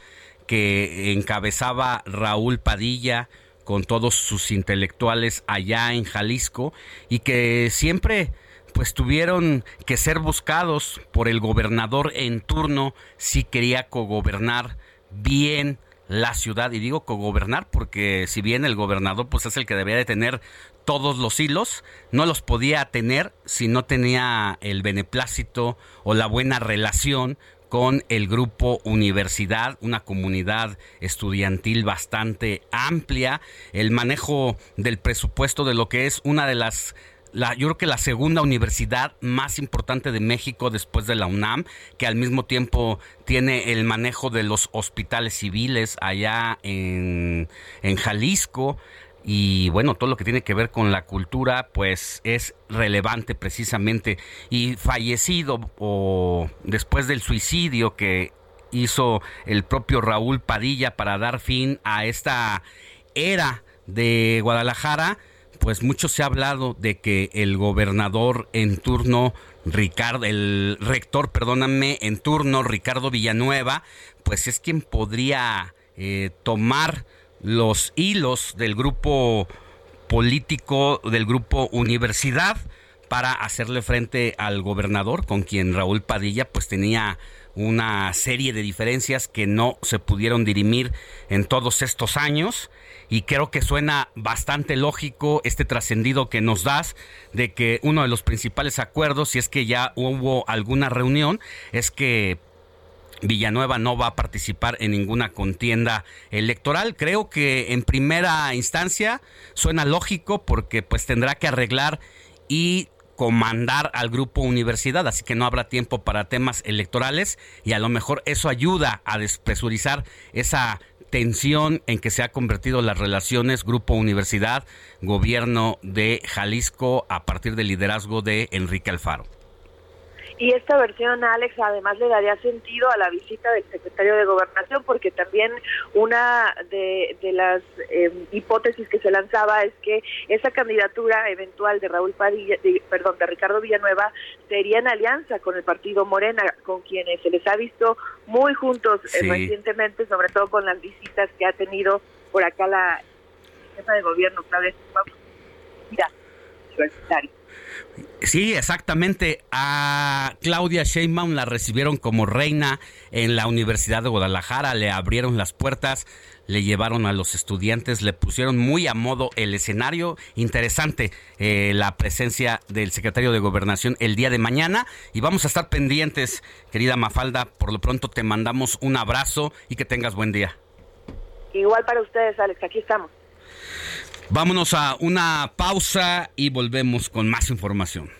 que encabezaba Raúl Padilla, con todos sus intelectuales allá en Jalisco y que siempre pues tuvieron que ser buscados por el gobernador en turno si quería cogobernar bien la ciudad. Y digo cogobernar porque si bien el gobernador pues es el que debía de tener todos los hilos, no los podía tener si no tenía el beneplácito o la buena relación con el grupo Universidad, una comunidad estudiantil bastante amplia, el manejo del presupuesto de lo que es una de las la, yo creo que la segunda universidad más importante de México después de la UNAM, que al mismo tiempo tiene el manejo de los hospitales civiles allá en, en Jalisco, y bueno, todo lo que tiene que ver con la cultura pues es relevante precisamente. Y fallecido o después del suicidio que hizo el propio Raúl Padilla para dar fin a esta era de Guadalajara, pues mucho se ha hablado de que el gobernador en turno Ricardo, el rector, perdóname, en turno Ricardo Villanueva, pues es quien podría eh, tomar los hilos del grupo político del grupo Universidad para hacerle frente al gobernador con quien Raúl Padilla pues tenía una serie de diferencias que no se pudieron dirimir en todos estos años. Y creo que suena bastante lógico este trascendido que nos das de que uno de los principales acuerdos, si es que ya hubo alguna reunión, es que Villanueva no va a participar en ninguna contienda electoral. Creo que en primera instancia suena lógico porque pues tendrá que arreglar y comandar al grupo universidad, así que no habrá tiempo para temas electorales y a lo mejor eso ayuda a despresurizar esa tensión en que se ha convertido las relaciones grupo universidad gobierno de Jalisco a partir del liderazgo de Enrique Alfaro. Y esta versión, Alex, además le daría sentido a la visita del secretario de Gobernación, porque también una de, las em, hipótesis que se lanzaba es que esa candidatura eventual de Raúl Padilla, perdón, de Ricardo Villanueva, sería en alianza con el partido Morena, con quienes se les ha visto muy juntos eh, recientemente, sobre todo con las visitas que ha tenido por acá la jefa de gobierno, Claudia Mira, universitario. Sí, exactamente. A Claudia Sheinbaum la recibieron como reina en la Universidad de Guadalajara, le abrieron las puertas, le llevaron a los estudiantes, le pusieron muy a modo el escenario. Interesante eh, la presencia del secretario de Gobernación el día de mañana y vamos a estar pendientes, querida Mafalda. Por lo pronto te mandamos un abrazo y que tengas buen día. Igual para ustedes, Alex, aquí estamos. Vámonos a una pausa y volvemos con más información.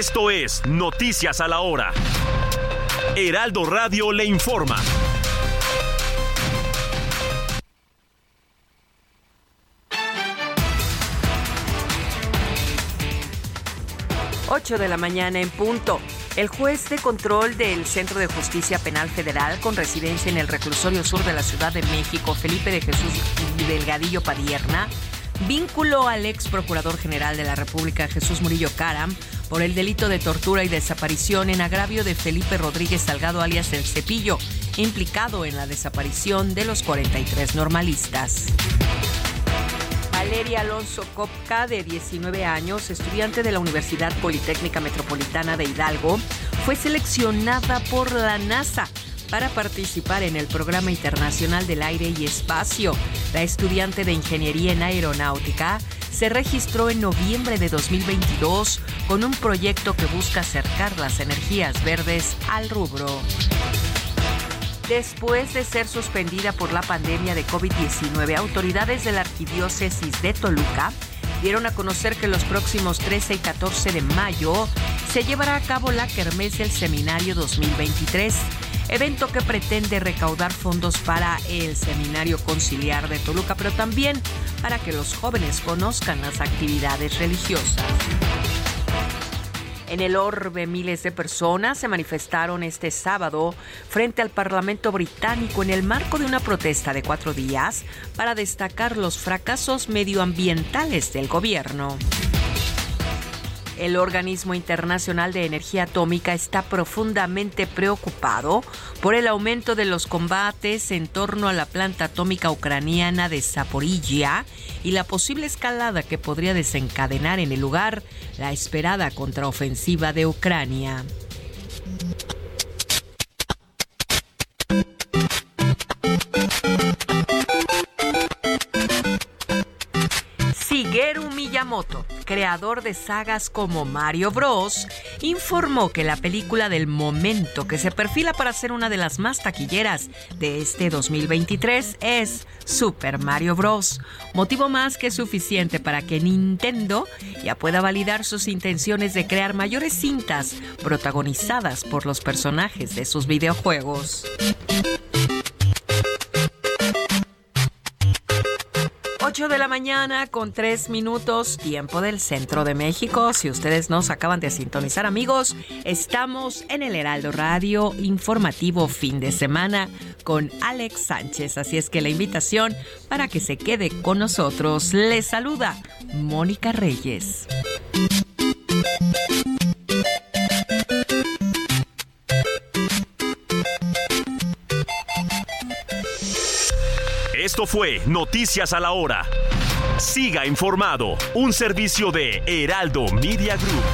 Esto es Noticias a la Hora. Heraldo Radio le informa. Ocho de la mañana en punto. El juez de control del Centro de Justicia Penal Federal con residencia en el reclusorio sur de la Ciudad de México, Felipe de Jesús Delgadillo Padierna, vinculó al ex procurador general de la República, Jesús Murillo Caram, por el delito de tortura y desaparición en agravio de Felipe Rodríguez Salgado alias El Cepillo, implicado en la desaparición de los 43 normalistas. Valeria Alonso Copca, de 19 años, estudiante de la Universidad Politécnica Metropolitana de Hidalgo, fue seleccionada por la NASA para participar en el Programa Internacional del Aire y Espacio. La estudiante de Ingeniería en Aeronáutica se registró en noviembre de 2022 con un proyecto que busca acercar las energías verdes al rubro. Después de ser suspendida por la pandemia de COVID-19, autoridades de la Arquidiócesis de Toluca dieron a conocer que los próximos 13 y 14 de mayo se llevará a cabo la Kermés del Seminario 2023 evento que pretende recaudar fondos para el Seminario Conciliar de Toluca, pero también para que los jóvenes conozcan las actividades religiosas. En el orbe, miles de personas se manifestaron este sábado frente al Parlamento británico en el marco de una protesta de cuatro días para destacar los fracasos medioambientales del gobierno. El Organismo Internacional de Energía Atómica está profundamente preocupado por el aumento de los combates en torno a la planta atómica ucraniana de Zaporilla y la posible escalada que podría desencadenar en el lugar la esperada contraofensiva de Ucrania. Miyamoto, creador de sagas como Mario Bros, informó que la película del momento que se perfila para ser una de las más taquilleras de este 2023 es Super Mario Bros, motivo más que suficiente para que Nintendo ya pueda validar sus intenciones de crear mayores cintas protagonizadas por los personajes de sus videojuegos. 8 de la mañana con 3 minutos, tiempo del centro de México. Si ustedes nos acaban de sintonizar, amigos, estamos en el Heraldo Radio informativo fin de semana con Alex Sánchez. Así es que la invitación para que se quede con nosotros. Les saluda Mónica Reyes. Esto fue Noticias a la Hora. Siga informado, un servicio de Heraldo Media Group.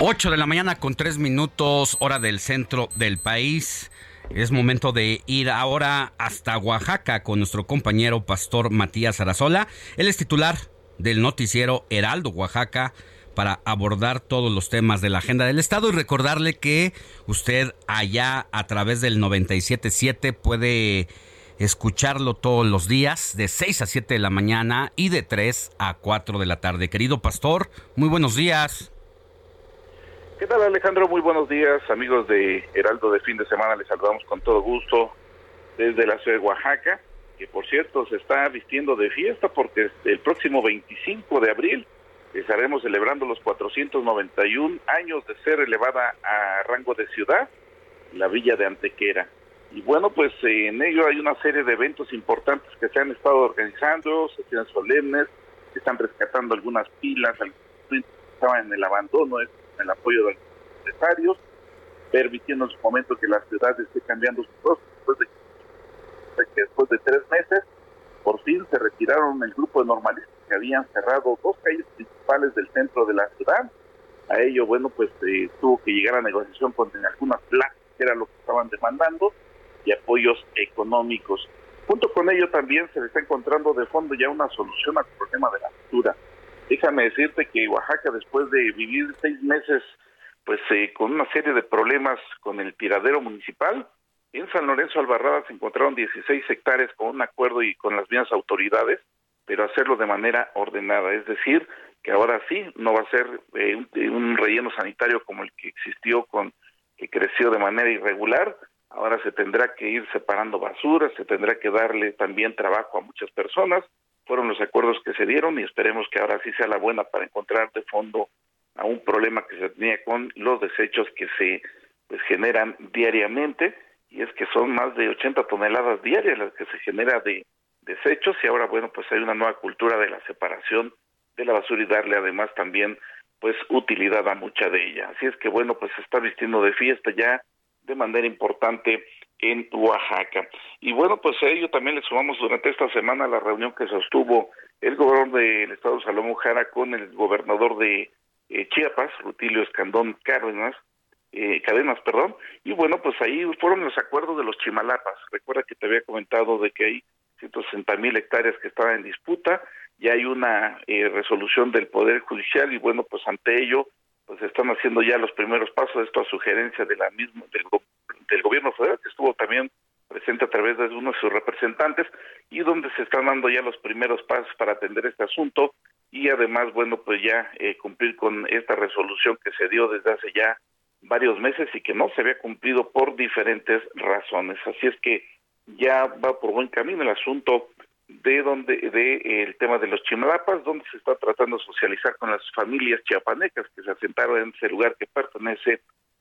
8 de la mañana con 3 minutos, hora del centro del país. Es momento de ir ahora hasta Oaxaca con nuestro compañero pastor Matías Arazola. Él es titular del noticiero Heraldo Oaxaca para abordar todos los temas de la agenda del Estado y recordarle que usted allá a través del 977 puede escucharlo todos los días de 6 a 7 de la mañana y de 3 a 4 de la tarde. Querido pastor, muy buenos días. ¿Qué tal Alejandro? Muy buenos días, amigos de Heraldo de fin de semana. Les saludamos con todo gusto desde la ciudad de Oaxaca, que por cierto se está vistiendo de fiesta porque el próximo 25 de abril estaremos celebrando los 491 años de ser elevada a rango de ciudad, la villa de Antequera. Y bueno, pues en ello hay una serie de eventos importantes que se han estado organizando, sesiones solemnes, se están rescatando algunas pilas, estaban en el abandono, el apoyo de los empresarios, permitiendo en su momento que la ciudad esté cambiando su rostro después de, que después de tres meses por fin se retiraron el grupo de normalistas que habían cerrado dos calles principales del centro de la ciudad. A ello, bueno, pues eh, tuvo que llegar a negociación con algunas plazas, que era lo que estaban demandando, y apoyos económicos. Junto con ello también se le está encontrando de fondo ya una solución al problema de la altura. Déjame decirte que Oaxaca, después de vivir seis meses pues eh, con una serie de problemas con el tiradero municipal, en San Lorenzo Albarrada se encontraron 16 hectáreas con un acuerdo y con las mismas autoridades, pero hacerlo de manera ordenada, es decir, que ahora sí no va a ser eh, un, un, relleno sanitario como el que existió con que creció de manera irregular, ahora se tendrá que ir separando basura, se tendrá que darle también trabajo a muchas personas, fueron los acuerdos que se dieron y esperemos que ahora sí sea la buena para encontrar de fondo a un problema que se tenía con los desechos que se pues, generan diariamente y es que son más de 80 toneladas diarias las que se genera de desechos y ahora bueno pues hay una nueva cultura de la separación de la basura y darle además también pues utilidad a mucha de ella así es que bueno pues se está vistiendo de fiesta ya de manera importante en Oaxaca. Y bueno, pues a ello también le sumamos durante esta semana la reunión que sostuvo el gobernador del estado Salomón Jara con el gobernador de eh, Chiapas, Rutilio Escandón Cárdenas, eh, Cadenas, perdón, y bueno, pues ahí fueron los acuerdos de los Chimalapas. Recuerda que te había comentado de que hay 160 mil hectáreas que estaban en disputa, ya hay una eh, resolución del Poder Judicial y bueno, pues ante ello, pues están haciendo ya los primeros pasos, esto a sugerencia de la misma, del, del gobierno federal, que estuvo también presente a través de uno de sus representantes, y donde se están dando ya los primeros pasos para atender este asunto y además, bueno, pues ya eh, cumplir con esta resolución que se dio desde hace ya varios meses y que no se había cumplido por diferentes razones. Así es que ya va por buen camino el asunto de donde de eh, el tema de los chimalapas, donde se está tratando de socializar con las familias chiapanecas que se asentaron en ese lugar que pertenece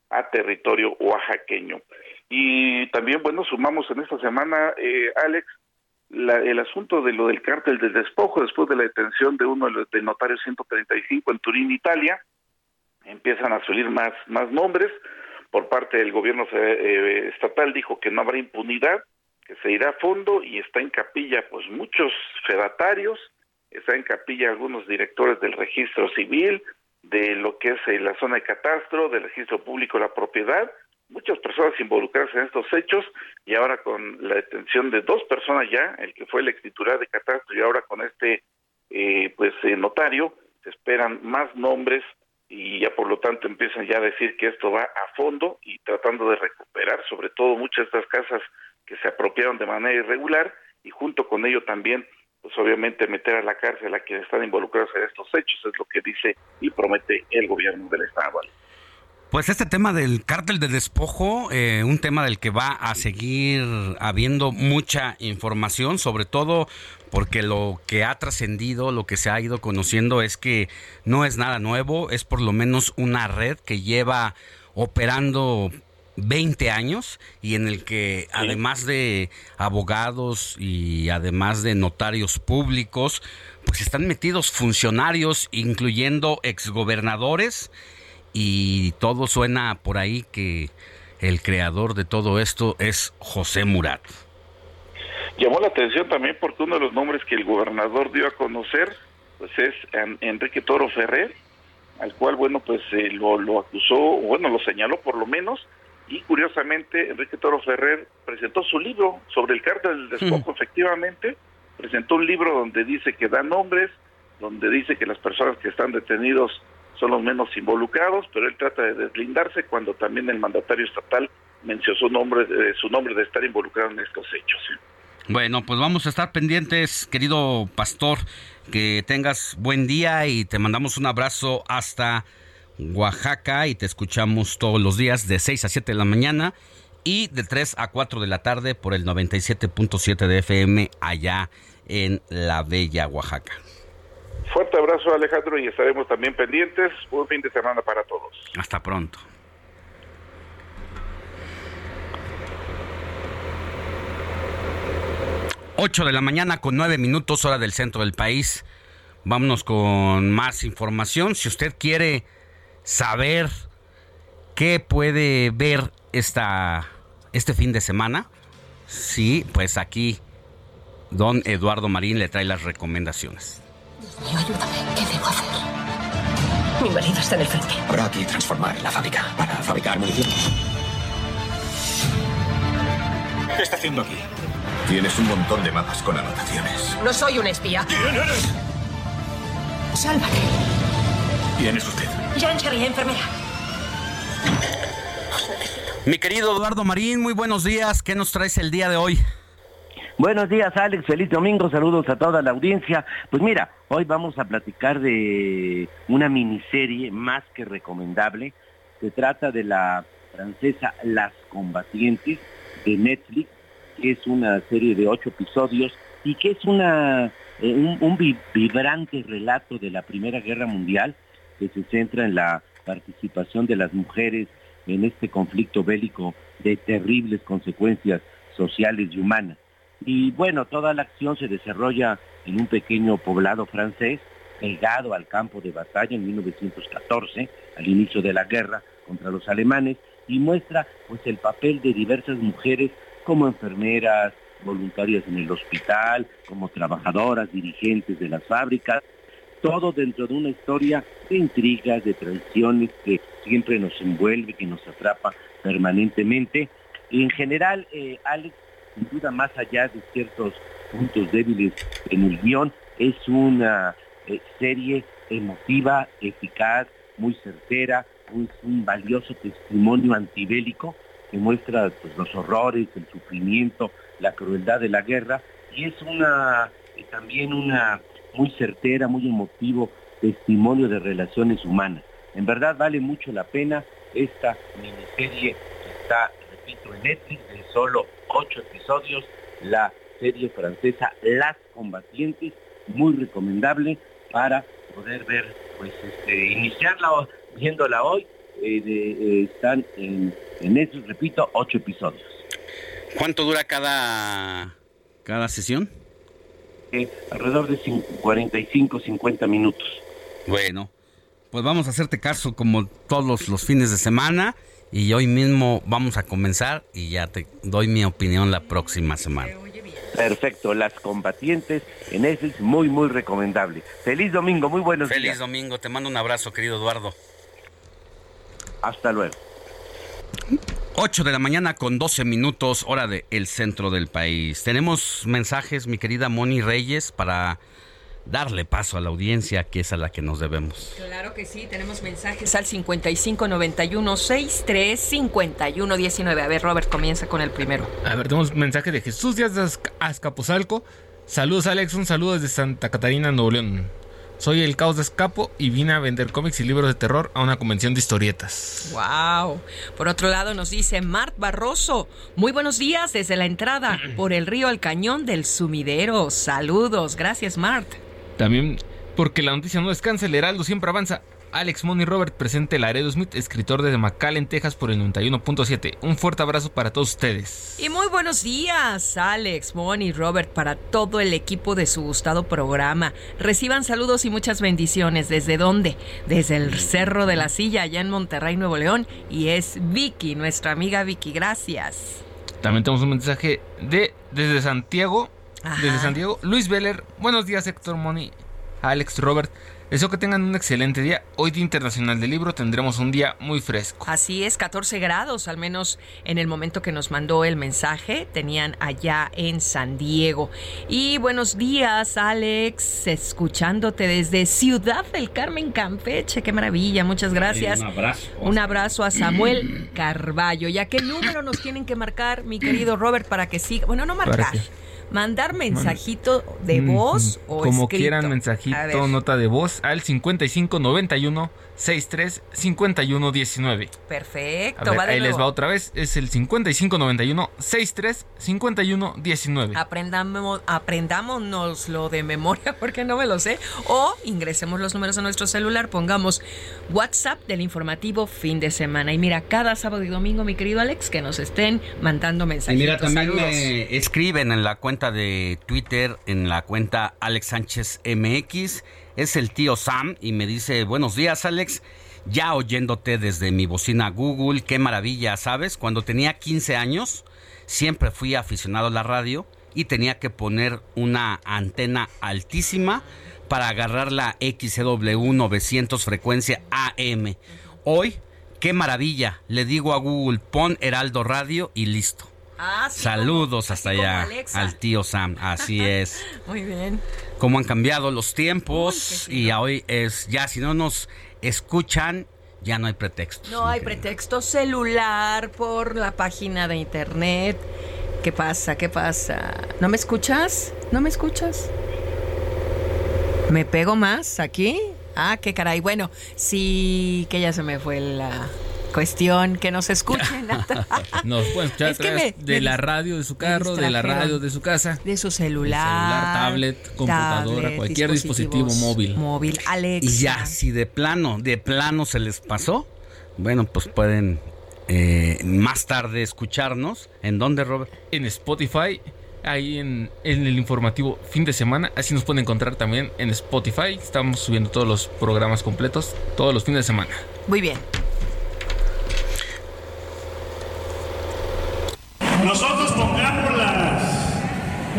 a territorio oaxaqueño. Y también, bueno, sumamos en esta semana, eh, Alex, el asunto de lo del cártel del despojo, después de la detención de uno de los, del notario 135 en Turín, Italia, empiezan a salir más, más nombres. Por parte del gobierno eh, estatal, dijo que no habrá impunidad, que se irá a fondo y está en capilla pues muchos fedatarios, está en capilla algunos directores del registro civil, de lo que es eh, la zona de catastro, del registro público de la propiedad, muchas personas involucradas en estos hechos y ahora con la detención de dos personas ya, el que fue el ex de catastro y ahora con este eh, pues eh, notario, se esperan más nombres y ya por lo tanto empiezan ya a decir que esto va a fondo y tratando de recuperar sobre todo muchas de estas casas que se apropiaron de manera irregular y junto con ello también pues obviamente meter a la cárcel a quienes están involucrados en estos hechos, es lo que dice y promete el gobierno del Estado. Pues este tema del cártel de despojo, eh, un tema del que va a seguir habiendo mucha información, sobre todo porque lo que ha trascendido, lo que se ha ido conociendo es que no es nada nuevo, es por lo menos una red que lleva operando 20 años y en el que además de abogados y además de notarios públicos, pues están metidos funcionarios, incluyendo exgobernadores y todo suena por ahí que el creador de todo esto es José Murat. Llamó la atención también porque uno de los nombres que el gobernador dio a conocer pues es Enrique Toro Ferrer, al cual, bueno, pues eh, lo, lo acusó, bueno, lo señaló por lo menos, y curiosamente Enrique Toro Ferrer presentó su libro sobre el cártel del despojo, efectivamente, presentó un libro donde dice que da nombres, donde dice que las personas que están detenidos son los menos involucrados, pero él trata de deslindarse cuando también el mandatario estatal mencionó su nombre, de, su nombre de estar involucrado en estos hechos. Bueno, pues vamos a estar pendientes, querido pastor, que tengas buen día y te mandamos un abrazo hasta Oaxaca y te escuchamos todos los días de 6 a 7 de la mañana y de 3 a 4 de la tarde por el 97.7 de FM allá en la Bella Oaxaca. Fuerte abrazo Alejandro y estaremos también pendientes. Buen fin de semana para todos. Hasta pronto. Ocho de la mañana con nueve minutos hora del centro del país. Vámonos con más información. Si usted quiere saber qué puede ver esta, este fin de semana, sí, pues aquí don Eduardo Marín le trae las recomendaciones. Dios mío, ayúdame. ¿Qué debo hacer? Mi marido está en el frente. Habrá que transformar la fábrica para fabricar munición. ¿Qué está haciendo aquí? Tienes un montón de mapas con anotaciones. No soy un espía. ¿Quién eres? Sálvate. ¿Quién es usted? Jan Cherry, enfermera. Mi querido Eduardo Marín, muy buenos días. ¿Qué nos traes el día de hoy? Buenos días, Alex. Feliz domingo. Saludos a toda la audiencia. Pues mira, hoy vamos a platicar de una miniserie más que recomendable. Se trata de la francesa Las Combatientes de Netflix, que es una serie de ocho episodios y que es una eh, un, un vi- vibrante relato de la Primera Guerra Mundial que se centra en la participación de las mujeres en este conflicto bélico de terribles consecuencias sociales y humanas. Y bueno, toda la acción se desarrolla en un pequeño poblado francés pegado al campo de batalla en 1914, al inicio de la guerra contra los alemanes, y muestra pues el papel de diversas mujeres como enfermeras, voluntarias en el hospital, como trabajadoras, dirigentes de las fábricas, todo dentro de una historia de intrigas, de traiciones que siempre nos envuelve, que nos atrapa permanentemente. Y en general, eh, Alex, sin duda más allá de ciertos puntos débiles en el guion, es una eh, serie emotiva, eficaz, muy certera, es un valioso testimonio antibélico que muestra pues, los horrores, el sufrimiento, la crueldad de la guerra y es una eh, también una muy certera, muy emotivo testimonio de relaciones humanas. En verdad vale mucho la pena esta miniserie que está, repito, en Netflix de solo ocho episodios, la serie francesa Las Combatientes, muy recomendable para poder ver, pues, este, iniciarla viéndola hoy. eh, eh, están en, en Netflix, repito, ocho episodios. ¿Cuánto dura cada, cada sesión? Alrededor de cin- 45, 50 minutos. Bueno, pues vamos a hacerte caso como todos los, fines de semana y hoy mismo vamos a comenzar y ya te doy mi opinión la próxima semana. Perfecto, Las Combatientes en Netflix, muy, muy recomendable. Feliz domingo, muy buenos Feliz días. domingo, te mando un abrazo, querido Eduardo. Hasta luego. 8 de la mañana con 12 minutos, hora del el centro del país. Tenemos mensajes, mi querida Moni Reyes, para darle paso a la audiencia, que es a la que nos debemos. Claro que sí, tenemos mensajes al 5591 63 51 19. A ver, Robert, comienza con el primero. A ver, tenemos mensaje de Jesús Díaz de Azca- Azcapotzalco. Saludos, Alex. Un saludo desde Santa Catarina, Nuevo León. Soy el Caos de Escapo y vine a vender cómics y libros de terror a una convención de historietas. Wow. Por otro lado nos dice Mart Barroso. Muy buenos días desde la entrada por el río al cañón del sumidero. Saludos. Gracias, Mart. También Porque la noticia no descansa, el Heraldo siempre avanza. Alex Money Robert presente Laredo Smith, escritor de McAllen, Texas por el 91.7. Un fuerte abrazo para todos ustedes. Y muy buenos días, Alex, Moni, Robert, para todo el equipo de su gustado programa. Reciban saludos y muchas bendiciones. ¿Desde dónde? Desde el Cerro de la Silla, allá en Monterrey, Nuevo León. Y es Vicky, nuestra amiga Vicky. Gracias. También tenemos un mensaje de desde Santiago. Desde Santiago, Luis Veller. Buenos días, Héctor Moni, Alex, Robert. Deseo que tengan un excelente día. Hoy Día Internacional del Libro tendremos un día muy fresco. Así es, 14 grados, al menos en el momento que nos mandó el mensaje, tenían allá en San Diego. Y buenos días, Alex, escuchándote desde Ciudad del Carmen, Campeche. Qué maravilla, muchas gracias. un abrazo. Un abrazo a Samuel Carballo. ¿Ya qué número nos tienen que marcar, mi querido Robert, para que siga? Bueno, no marcar mandar mensajito de voz o como escrito. quieran mensajito nota de voz al 5591 63 51 19 perfecto ver, ahí les va otra vez es el 5591 63 51 19 aprendamos aprendámonos lo de memoria porque no me lo sé o ingresemos los números a nuestro celular pongamos WhatsApp del informativo fin de semana. Y mira cada sábado y domingo mi querido Alex que nos estén mandando mensajes y mira también me escriben en la cuenta de Twitter, en la cuenta Alex Sánchez MX. Es el tío Sam y me dice, buenos días Alex, ya oyéndote desde mi bocina Google, qué maravilla, ¿sabes? Cuando tenía 15 años, siempre fui aficionado a la radio y tenía que poner una antena altísima para agarrar la XCW 900 frecuencia AM. Hoy, qué maravilla, le digo a Google, pon Heraldo Radio y listo. Ah, sí, Saludos como, hasta allá al tío Sam, así es. Muy bien. Cómo han cambiado los tiempos Uy, y hoy es ya si no nos escuchan ya no hay pretexto. No hay pretexto celular por la página de internet. ¿Qué pasa? ¿Qué pasa? ¿No me escuchas? ¿No me escuchas? ¿Me pego más aquí? Ah, qué caray. Bueno, sí que ya se me fue la cuestión que nos escuchen. nos pueden escuchar es a través me, de me, la radio de su carro, de la radio de su casa, de su celular, celular tablet, computadora, tablet, cualquier dispositivo móvil. Móvil, Alexa. Y ya, si de plano, de plano se les pasó, bueno, pues pueden eh, más tarde escucharnos. ¿En dónde, Robert? En Spotify. Ahí en, en, el informativo fin de semana. Así nos pueden encontrar también en Spotify. Estamos subiendo todos los programas completos todos los fines de semana. Muy bien. Nosotros pongámoslas,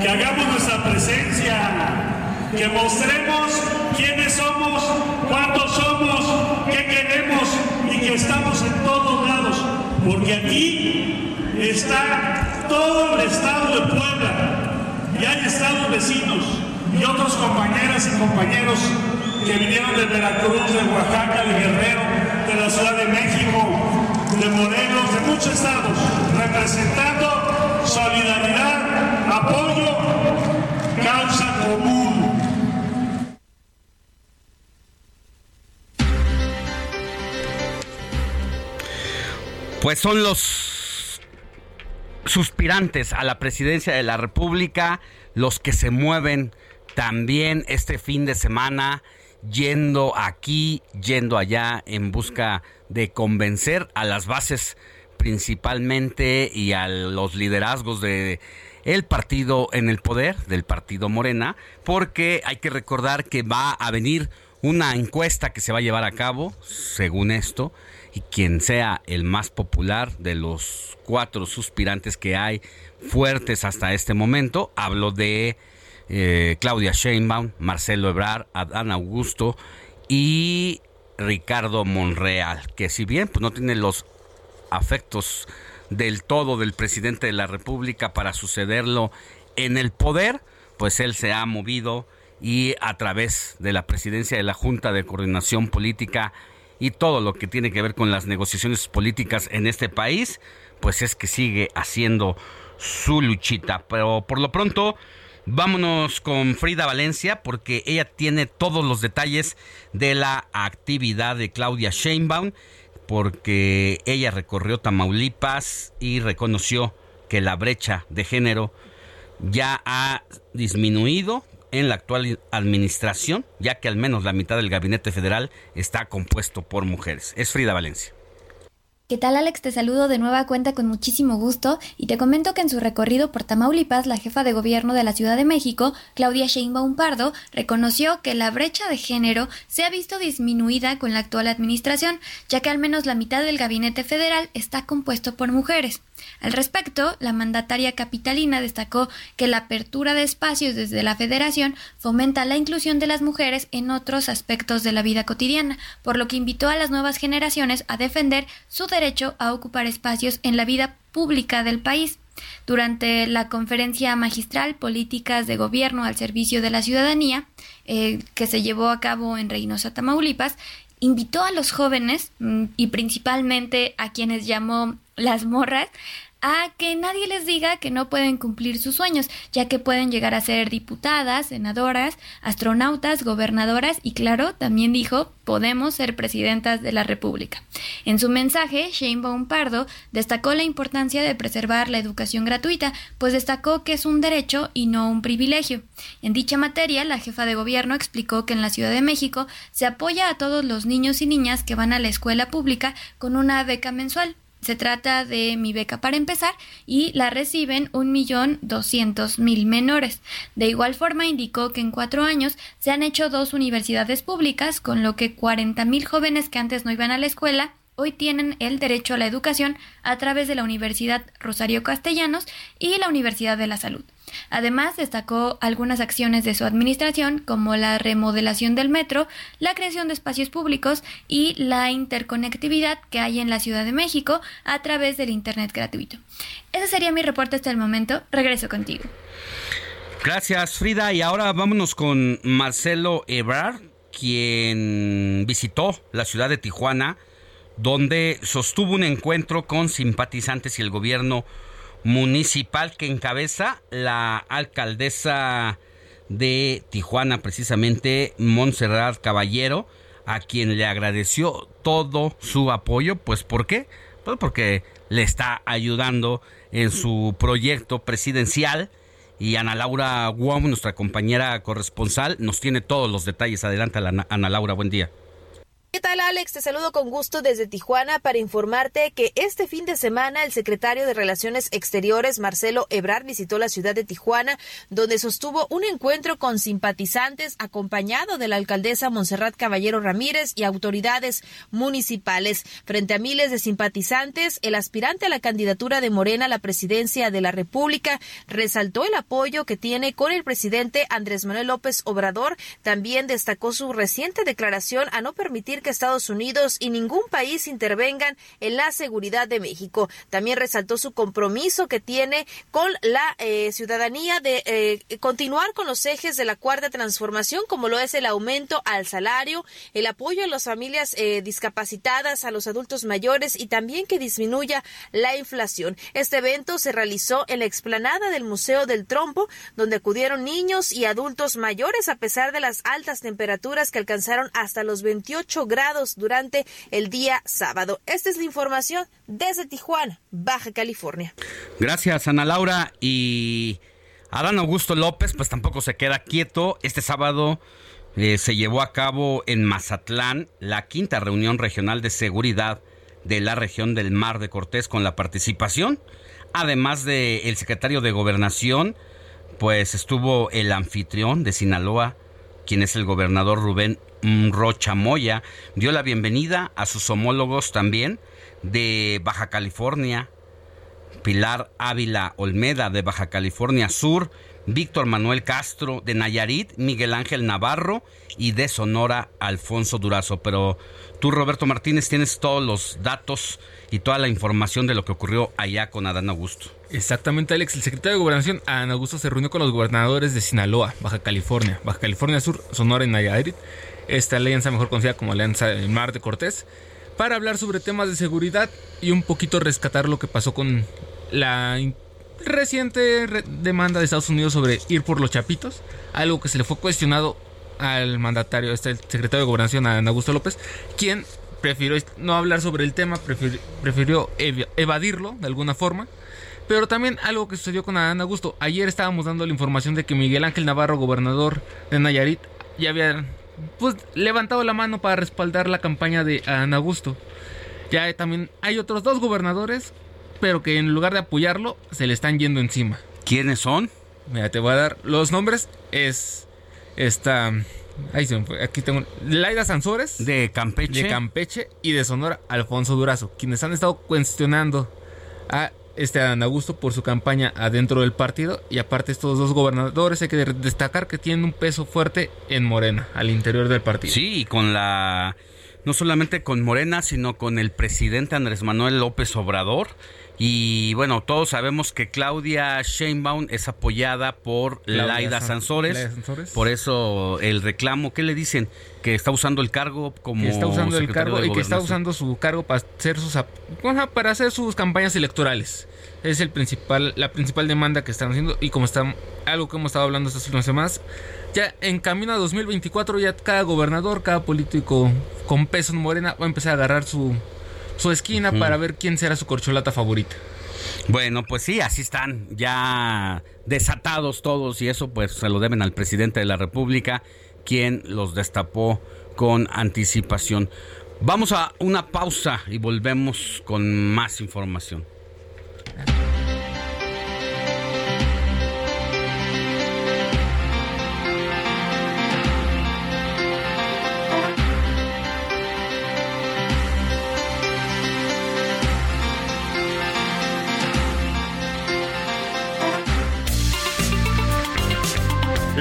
que hagamos nuestra presencia, que mostremos quiénes somos, cuántos somos, qué queremos y que estamos en todos lados, porque aquí está todo el estado de Puebla y hay estados vecinos y otros compañeras y compañeros que vinieron de Veracruz, de Oaxaca, de Guerrero, de la Ciudad de México, de Morelos, de muchos estados, representando solidaridad, apoyo, causa común. Pues son los suspirantes a la presidencia de la República los que se mueven también este fin de semana yendo aquí, yendo allá en busca de convencer a las bases principalmente y a los liderazgos de el partido en el poder, del partido Morena, porque hay que recordar que va a venir una encuesta que se va a llevar a cabo, según esto, y quien sea el más popular de los cuatro suspirantes que hay fuertes hasta este momento, hablo de eh, Claudia Sheinbaum, Marcelo Ebrard, Adán Augusto y Ricardo Monreal, que si bien pues, no tiene los afectos del todo del presidente de la República para sucederlo en el poder, pues él se ha movido y a través de la presidencia de la Junta de Coordinación Política y todo lo que tiene que ver con las negociaciones políticas en este país, pues es que sigue haciendo su luchita. Pero por lo pronto, vámonos con Frida Valencia porque ella tiene todos los detalles de la actividad de Claudia Sheinbaum porque ella recorrió Tamaulipas y reconoció que la brecha de género ya ha disminuido en la actual administración, ya que al menos la mitad del gabinete federal está compuesto por mujeres. Es Frida Valencia. ¿Qué tal Alex? Te saludo de nueva cuenta con muchísimo gusto y te comento que en su recorrido por Tamaulipas, la jefa de gobierno de la Ciudad de México, Claudia Sheinbaum Pardo, reconoció que la brecha de género se ha visto disminuida con la actual administración, ya que al menos la mitad del gabinete federal está compuesto por mujeres. Al respecto, la mandataria capitalina destacó que la apertura de espacios desde la federación fomenta la inclusión de las mujeres en otros aspectos de la vida cotidiana, por lo que invitó a las nuevas generaciones a defender su derecho a ocupar espacios en la vida pública del país. Durante la conferencia magistral Políticas de Gobierno al Servicio de la Ciudadanía, eh, que se llevó a cabo en Reynosa, Tamaulipas, invitó a los jóvenes mm, y principalmente a quienes llamó las morras a que nadie les diga que no pueden cumplir sus sueños, ya que pueden llegar a ser diputadas, senadoras, astronautas, gobernadoras y claro, también dijo, podemos ser presidentas de la República. En su mensaje, Shane Pardo destacó la importancia de preservar la educación gratuita, pues destacó que es un derecho y no un privilegio. En dicha materia, la jefa de gobierno explicó que en la Ciudad de México se apoya a todos los niños y niñas que van a la escuela pública con una beca mensual se trata de mi beca para empezar y la reciben un millón doscientos mil menores. De igual forma indicó que en cuatro años se han hecho dos universidades públicas, con lo que cuarenta mil jóvenes que antes no iban a la escuela hoy tienen el derecho a la educación a través de la Universidad Rosario Castellanos y la Universidad de la Salud. Además, destacó algunas acciones de su administración, como la remodelación del metro, la creación de espacios públicos y la interconectividad que hay en la Ciudad de México a través del Internet gratuito. Ese sería mi reporte hasta el momento. Regreso contigo. Gracias, Frida. Y ahora vámonos con Marcelo Ebrard, quien visitó la ciudad de Tijuana, donde sostuvo un encuentro con simpatizantes y el gobierno municipal que encabeza la alcaldesa de Tijuana, precisamente Montserrat Caballero, a quien le agradeció todo su apoyo. Pues ¿por qué? Pues porque le está ayudando en su proyecto presidencial. Y Ana Laura Guam, nuestra compañera corresponsal, nos tiene todos los detalles. Adelante, Ana Laura, buen día. ¿Qué tal Alex? Te saludo con gusto desde Tijuana para informarte que este fin de semana el secretario de Relaciones Exteriores Marcelo Ebrard visitó la ciudad de Tijuana donde sostuvo un encuentro con simpatizantes acompañado de la alcaldesa Montserrat Caballero Ramírez y autoridades municipales. Frente a miles de simpatizantes, el aspirante a la candidatura de Morena a la presidencia de la República resaltó el apoyo que tiene con el presidente Andrés Manuel López Obrador. También destacó su reciente declaración a no permitir que Estados Unidos y ningún país intervengan en la seguridad de México. También resaltó su compromiso que tiene con la eh, ciudadanía de eh, continuar con los ejes de la cuarta transformación, como lo es el aumento al salario, el apoyo a las familias eh, discapacitadas, a los adultos mayores y también que disminuya la inflación. Este evento se realizó en la explanada del Museo del Trompo, donde acudieron niños y adultos mayores a pesar de las altas temperaturas que alcanzaron hasta los 28 grados grados durante el día sábado. Esta es la información desde Tijuana, Baja California. Gracias, Ana Laura. Y Adán Augusto López, pues tampoco se queda quieto. Este sábado eh, se llevó a cabo en Mazatlán la quinta reunión regional de seguridad de la región del Mar de Cortés con la participación, además del el secretario de Gobernación, pues estuvo el anfitrión de Sinaloa, quien es el gobernador Rubén Rocha Moya, dio la bienvenida a sus homólogos también de Baja California, Pilar Ávila Olmeda de Baja California Sur, Víctor Manuel Castro de Nayarit, Miguel Ángel Navarro y de Sonora Alfonso Durazo. Pero tú, Roberto Martínez, tienes todos los datos y toda la información de lo que ocurrió allá con Adán Augusto. Exactamente, Alex. El secretario de Gobernación, Adán Augusto, se reunió con los gobernadores de Sinaloa, Baja California, Baja California Sur, Sonora y Nayarit esta alianza mejor conocida como Alianza del Mar de Cortés, para hablar sobre temas de seguridad y un poquito rescatar lo que pasó con la reciente demanda de Estados Unidos sobre ir por los chapitos, algo que se le fue cuestionado al mandatario, este el secretario de Gobernación, Ana Augusto López, quien prefirió no hablar sobre el tema, prefirió evadirlo de alguna forma Pero también algo que sucedió con Adán Augusto. Ayer estábamos dando la información de que Miguel Ángel Navarro, gobernador de Nayarit, ya había pues, levantado la mano para respaldar la campaña de Adán Augusto. Ya también hay otros dos gobernadores, pero que en lugar de apoyarlo, se le están yendo encima. ¿Quiénes son? Mira, te voy a dar los nombres. Es esta. Ahí se me fue. Aquí tengo. Laida Sansores. De Campeche. De Campeche. Y de Sonora, Alfonso Durazo. Quienes han estado cuestionando a este Adán Augusto por su campaña adentro del partido. Y aparte, estos dos gobernadores hay que destacar que tienen un peso fuerte en Morena, al interior del partido. Sí, y con la. No solamente con Morena, sino con el presidente Andrés Manuel López Obrador y bueno, todos sabemos que Claudia Sheinbaum es apoyada por Laida Sansores, Por eso el reclamo, ¿qué le dicen? Que está usando el cargo como. Que está usando el cargo y que está usando su cargo para hacer sus, para hacer sus campañas electorales. Es el principal, la principal demanda que están haciendo. Y como está algo que hemos estado hablando estas últimas semanas, ya en camino a 2024, ya cada gobernador, cada político con peso en morena va a empezar a agarrar su su esquina para ver quién será su corcholata favorita. Bueno, pues sí, así están ya desatados todos y eso pues se lo deben al presidente de la República, quien los destapó con anticipación. Vamos a una pausa y volvemos con más información.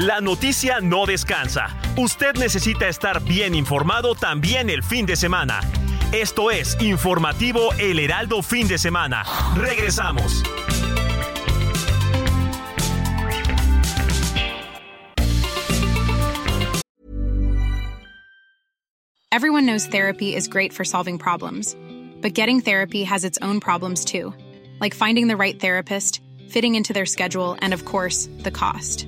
La noticia no descansa. Usted necesita estar bien informado también el fin de semana. Esto es Informativo El Heraldo Fin de Semana. Regresamos. Everyone knows therapy is great for solving problems, but getting therapy has its own problems too, like finding the right therapist, fitting into their schedule, and of course, the cost.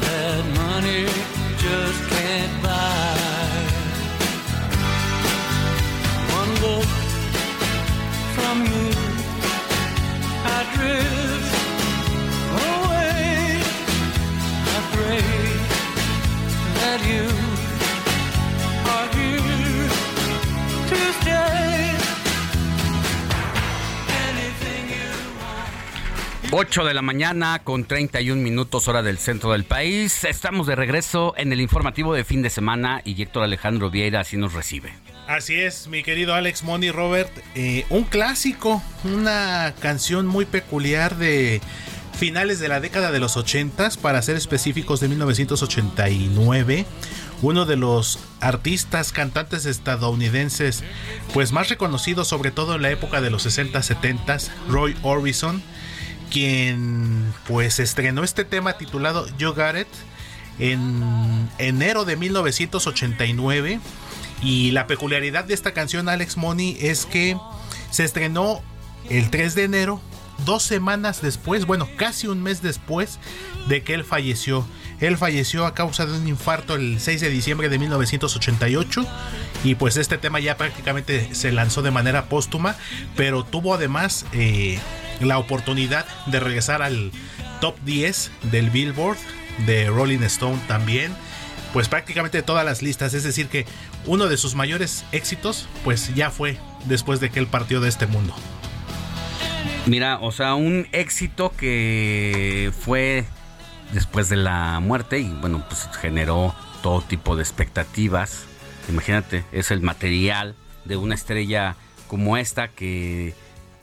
can't buy. One look from you, I drift away. I pray that you 8 de la mañana con 31 minutos hora del centro del país. Estamos de regreso en el informativo de fin de semana y Héctor Alejandro Vieira así nos recibe. Así es, mi querido Alex Money Robert. eh, un clásico, una canción muy peculiar de finales de la década de los 80, para ser específicos de 1989. Uno de los artistas, cantantes estadounidenses, pues más reconocidos, sobre todo en la época de los 60, 70, Roy Orbison, quien pues estrenó este tema titulado You Got It en enero de 1989 y la peculiaridad de esta canción Alex Money es que se estrenó el 3 de enero, dos semanas después, bueno, casi un mes después de que él falleció. Él falleció a causa de un infarto el 6 de diciembre de 1988 y pues este tema ya prácticamente se lanzó de manera póstuma, pero tuvo además eh, la oportunidad de regresar al top 10 del Billboard, de Rolling Stone también, pues prácticamente todas las listas, es decir que uno de sus mayores éxitos pues ya fue después de que él partió de este mundo. Mira, o sea, un éxito que fue después de la muerte y bueno, pues generó todo tipo de expectativas. Imagínate, es el material de una estrella como esta que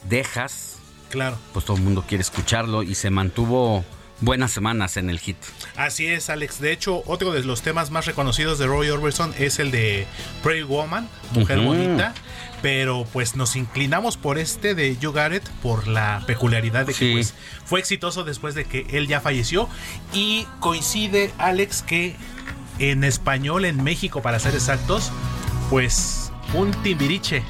dejas. Claro. Pues todo el mundo quiere escucharlo y se mantuvo buenas semanas en el hit. Así es, Alex. De hecho, otro de los temas más reconocidos de Roy Orbison es el de Pretty Woman, Mujer. Bonita. Pero pues nos inclinamos por este de You Got It por la peculiaridad de que Sí. pues, fue exitoso después de que él ya falleció. Y coincide, Alex, que en español, en México, para ser exactos, pues un Timbiriche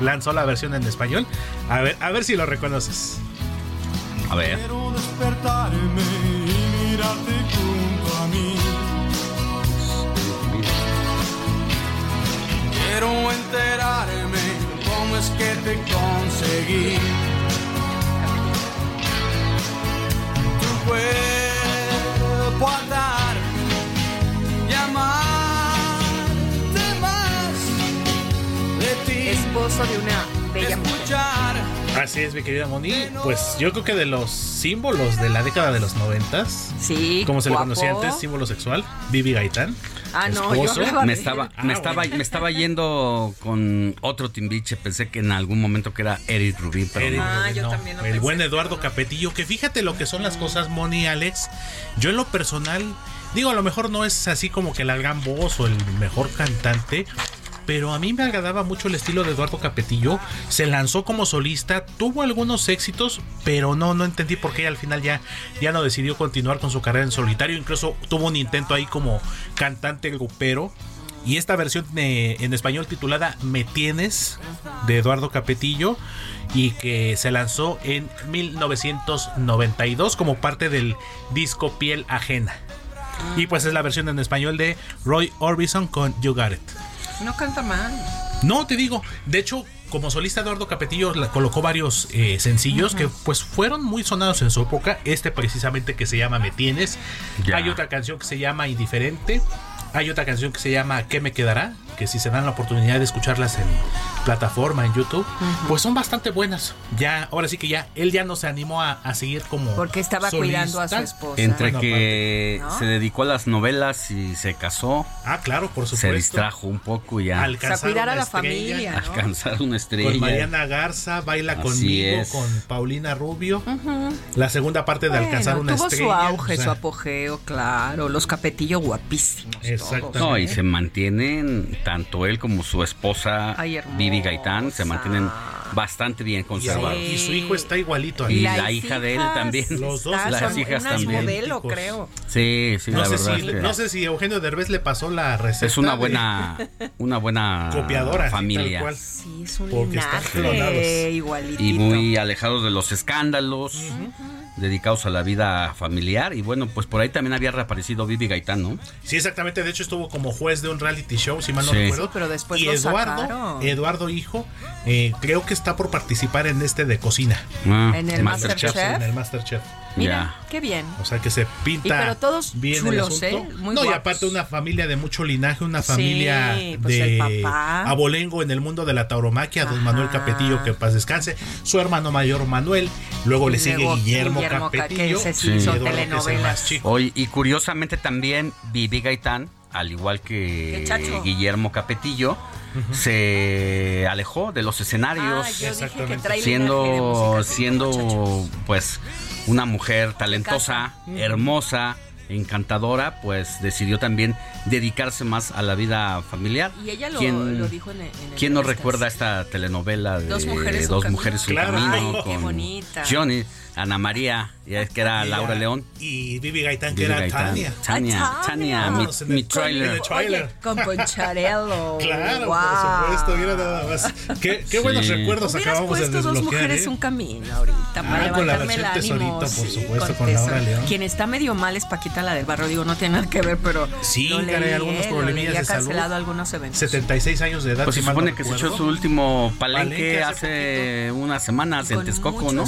lanzó la versión en español. A ver, a ver si lo reconoces. A ver. Quiero despertarme y mirarte junto a mí. Quiero enterarme cómo es que te conseguí. Tu cuerpo a dar y amarte Esposo de una bella mujer. Así es, mi querida Moni. Pues yo creo que de los símbolos de la década de los noventas, Sí, como se le guapo. conocía antes, símbolo sexual, Vivi Gaitán. Ah, no, yo Me estaba, él. me Ah, estaba, bueno. me estaba yendo con otro timbiche. Pensé que en algún momento que era Eric Rubin, pero Eric no. Ah, Rubin, yo no. también lo El pensé. buen Eduardo Capetillo, que fíjate lo que son las cosas, Moni y Alex. Yo en lo personal, digo, a lo mejor no es así como que la gran voz o el mejor cantante. Pero a mí me agradaba mucho el estilo de Eduardo Capetillo. Se lanzó como solista, tuvo algunos éxitos, pero no, no entendí por qué al final ya, ya no decidió continuar con su carrera en solitario. Incluso tuvo un intento ahí como cantante grupero. Y esta versión eh, en español titulada Me Tienes de Eduardo Capetillo y que se lanzó en 1992 como parte del disco Piel Ajena. Y pues es la versión en español de Roy Orbison con You Got It. No canta mal. No, te digo, de hecho, como solista Eduardo Capetillo la- colocó varios eh, sencillos que pues fueron muy sonados en su época. Este precisamente que se llama Me Tienes. Ya. Hay otra canción que se llama Indiferente. Hay otra canción que se llama ¿Qué me quedará? Que si se dan la oportunidad de escucharlas en plataforma, en YouTube, pues son bastante buenas. Ya, ahora sí que ya, él ya no se animó a, a seguir como. Porque estaba cuidando a su esposa. Entre Bueno, que aparte, ¿no? se dedicó a las novelas y se casó, Ah, claro, por supuesto. se distrajo un poco y ya Alcanzar O sea, cuidar a una la estrella. familia, ¿no? alcanzar una estrella. Con Mariana Garza, Baila Así conmigo, es. con Paulina Rubio. La segunda parte de Bueno, alcanzar una tuvo estrella. su auge, o sea, su apogeo, claro. Los capetillos guapísimos. Exactamente. No, y se mantienen, tanto él como su esposa Ay. Vivi Gaitán, se mantienen bastante bien conservados. y su hijo está igualito. Y la hija de él también. Los dos Están, las son hijas también. modelo, creo. Sí, sí, no, la sé verdad si, es que no sé si Eugenio Derbez le pasó la receta. es una de- buena, una buena copiadora, sí, tal familia. cual. Sí, es un Porque están linaje clonados. igualitito. y muy alejados de los escándalos, dedicados a la vida familiar. Y bueno, pues por ahí también había reaparecido Vivi Gaitán, ¿no? Sí, exactamente. De hecho, estuvo como juez de un reality show, si mal no Sí. recuerdo. Sí, pero después y lo Eduardo, sacaron. Eduardo Hijo, eh, creo que está por participar en este de cocina. Ah, En el Masterchef. En el Masterchef. Mira, qué bien. O sea que se pinta Y pero todos bien chulos, el. ¿eh? Muy no, y aparte una familia de mucho linaje, una Sí, familia pues de el papá. abolengo en el mundo de la tauromaquia, don Ajá. Manuel Capetillo, que en paz descanse, su hermano mayor Manuel, luego le sigue luego Guillermo, Guillermo Ca- Capetillo, que ese sí y hizo telenovelas. chico. Hoy, y curiosamente también Vivi Gaitán, al igual que. Guillermo Capetillo, se alejó de los escenarios. Ah, siendo siendo pues una mujer talentosa, hermosa, encantadora, pues decidió también dedicarse más a la vida familiar. Y ella lo, ¿Quién, lo dijo en, en quién no recuerda esta telenovela de Dos mujeres, un Dos camino? mujeres un Claro. camino Ay, qué con bonita. Johnny, Ana María, y es que era Laura León? Y Vivi Gaitán, que era Gaitán. Tania. Tania, Ay, Tania, Tania. mi, trailer. con Poncharello. Claro, Wow. por supuesto, mira nada más. Qué, qué buenos recuerdos acabamos de puesto dos desbloquear. mujeres ¿eh? un camino ahorita para Ah, con la levantarme el ánimo. Por supuesto, con Laura León. Quien está medio mal es Paquita la del barrio, digo, no tiene nada que ver, pero Sí, leí, algunos problemillas de salud. cancelado algunos eventos. 76 años de edad. Pues se supone que se echó su último palenque, Palenque hace unas semanas en Texcoco, ¿no?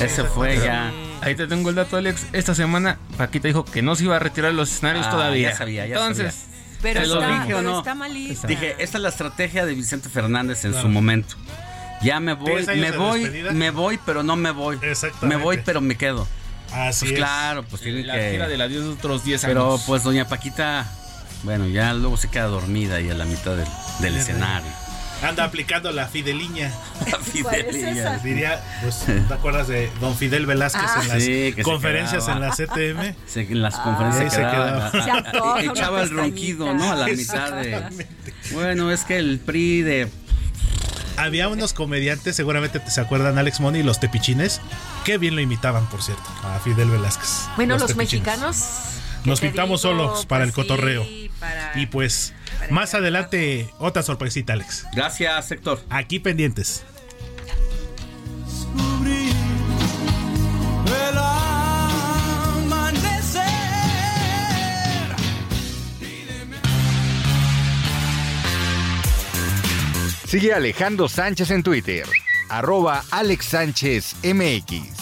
Ese fue ya. Ahí te tengo el dato, Alex. Esta semana Paquita dijo que no se iba a retirar de los escenarios Ah, todavía. ya sabía, ya Entonces, Pero ¿Te lo está, dije o pero no? está malita. Dije, esta es la estrategia de Vicente Fernández en Claro. su momento. Ya me voy, me de voy, despedida. me voy, pero no me voy. Exactamente. Me voy, pero me quedo. Así pues es. claro, pues tiene La que... gira del adiós de otros 10 Pero años. pues doña Paquita, bueno, ya luego se queda dormida ahí a la mitad del, del escenario. Anda aplicando la fideliña. La fideliña. Diría, pues, ¿te acuerdas de don Fidel Velázquez Ah. en las Sí, que conferencias en la CTM? Se- en las Ah, conferencias se quedaba, echaba el ronquido, ¿no? A la mitad de... Bueno, es que el PRI de... Había unos comediantes, seguramente te se acuerdan, Alex Moni, los tepichines. Qué bien lo imitaban, por cierto, a Fidel Velázquez. Bueno, los, mexicanos. ¿Qué Nos pintamos digo? solos para Pues el cotorreo. sí, para- Y pues, más adelante, otra sorpresita, Alex. Gracias, Héctor. Aquí pendientes. Sigue Alejandro Sánchez en Twitter, arroba Alex Sánchez MX.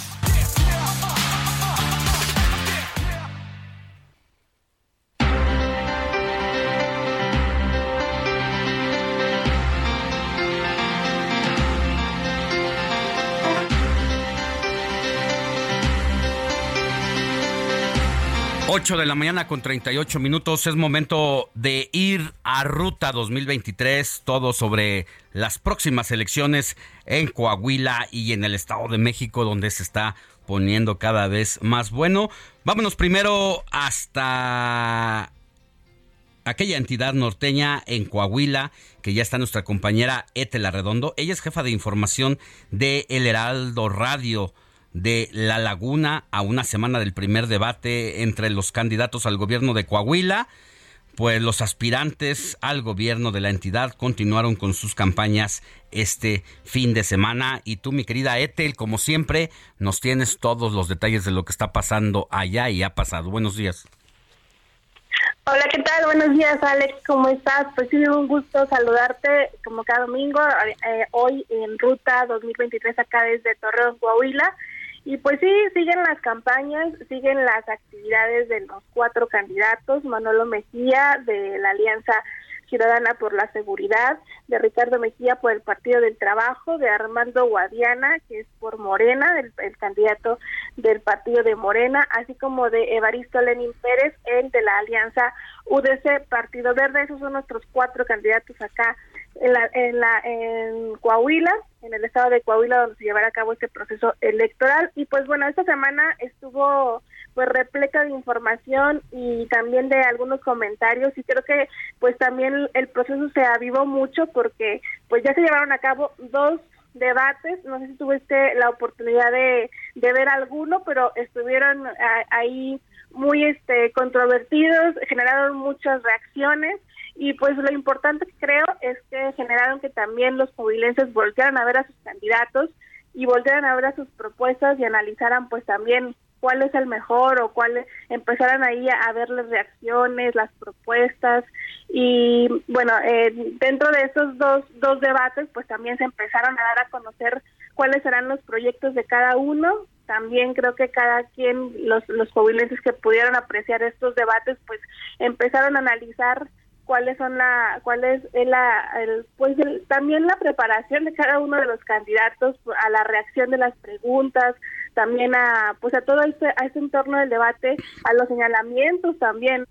Ocho de la mañana con 38 minutos. Es momento de ir a Ruta 2023. Todo sobre las próximas elecciones en Coahuila y en el Estado de México, donde se está poniendo cada vez más bueno. Vámonos primero hasta aquella entidad norteña en Coahuila, que ya está nuestra compañera Etela Redondo. Ella es jefa de información de El Heraldo Radio de La Laguna a una semana del primer debate entre los candidatos al gobierno de Coahuila. Pues los aspirantes al gobierno de la entidad continuaron con sus campañas este fin de semana. Y tú, mi querida Etel, como siempre, nos tienes todos los detalles de lo que está pasando allá y ha pasado. Buenos días. Hola, ¿qué tal? Buenos días, Alex. ¿Cómo estás? Pues sí, un gusto saludarte como cada domingo, eh, hoy en Ruta 2023 acá desde Torreón, Coahuila. Y pues sí, siguen las campañas, siguen las actividades de los cuatro candidatos, Manolo Mejía de la Alianza Ciudadana por la Seguridad, de Ricardo Mejía por el Partido del Trabajo, de Armando Guadiana, que es por Morena, el, candidato del Partido de Morena, así como de Evaristo Lenin Pérez, el de la Alianza UDC Partido Verde. Esos son nuestros cuatro candidatos acá en, la, en, la, en Coahuila, en el estado de Coahuila, donde se llevará a cabo este proceso electoral. Y pues bueno, esta semana estuvo pues repleta de información y también de algunos comentarios. Y creo que pues también el proceso se avivó mucho porque pues ya se llevaron a cabo dos debates, no sé si tuviste la oportunidad de, de ver alguno, pero estuvieron ah, ahí muy este controvertidos, generaron muchas reacciones y pues lo importante creo es que generaron que también los coahuilenses voltearan a ver a sus candidatos y voltearan a ver a sus propuestas y analizaran pues también cuál es el mejor o cuál empezaran ahí a ver las reacciones, las propuestas y bueno, eh, dentro de estos dos, dos debates pues también se empezaron a dar a conocer cuáles serán los proyectos de cada uno. También creo que cada quien, los, los coahuilenses que pudieron apreciar estos debates pues empezaron a analizar cuáles son la cuál es la el, pues el, también la preparación de cada uno de los candidatos a la reacción de las preguntas también a pues a todo este a este entorno del debate a los señalamientos también.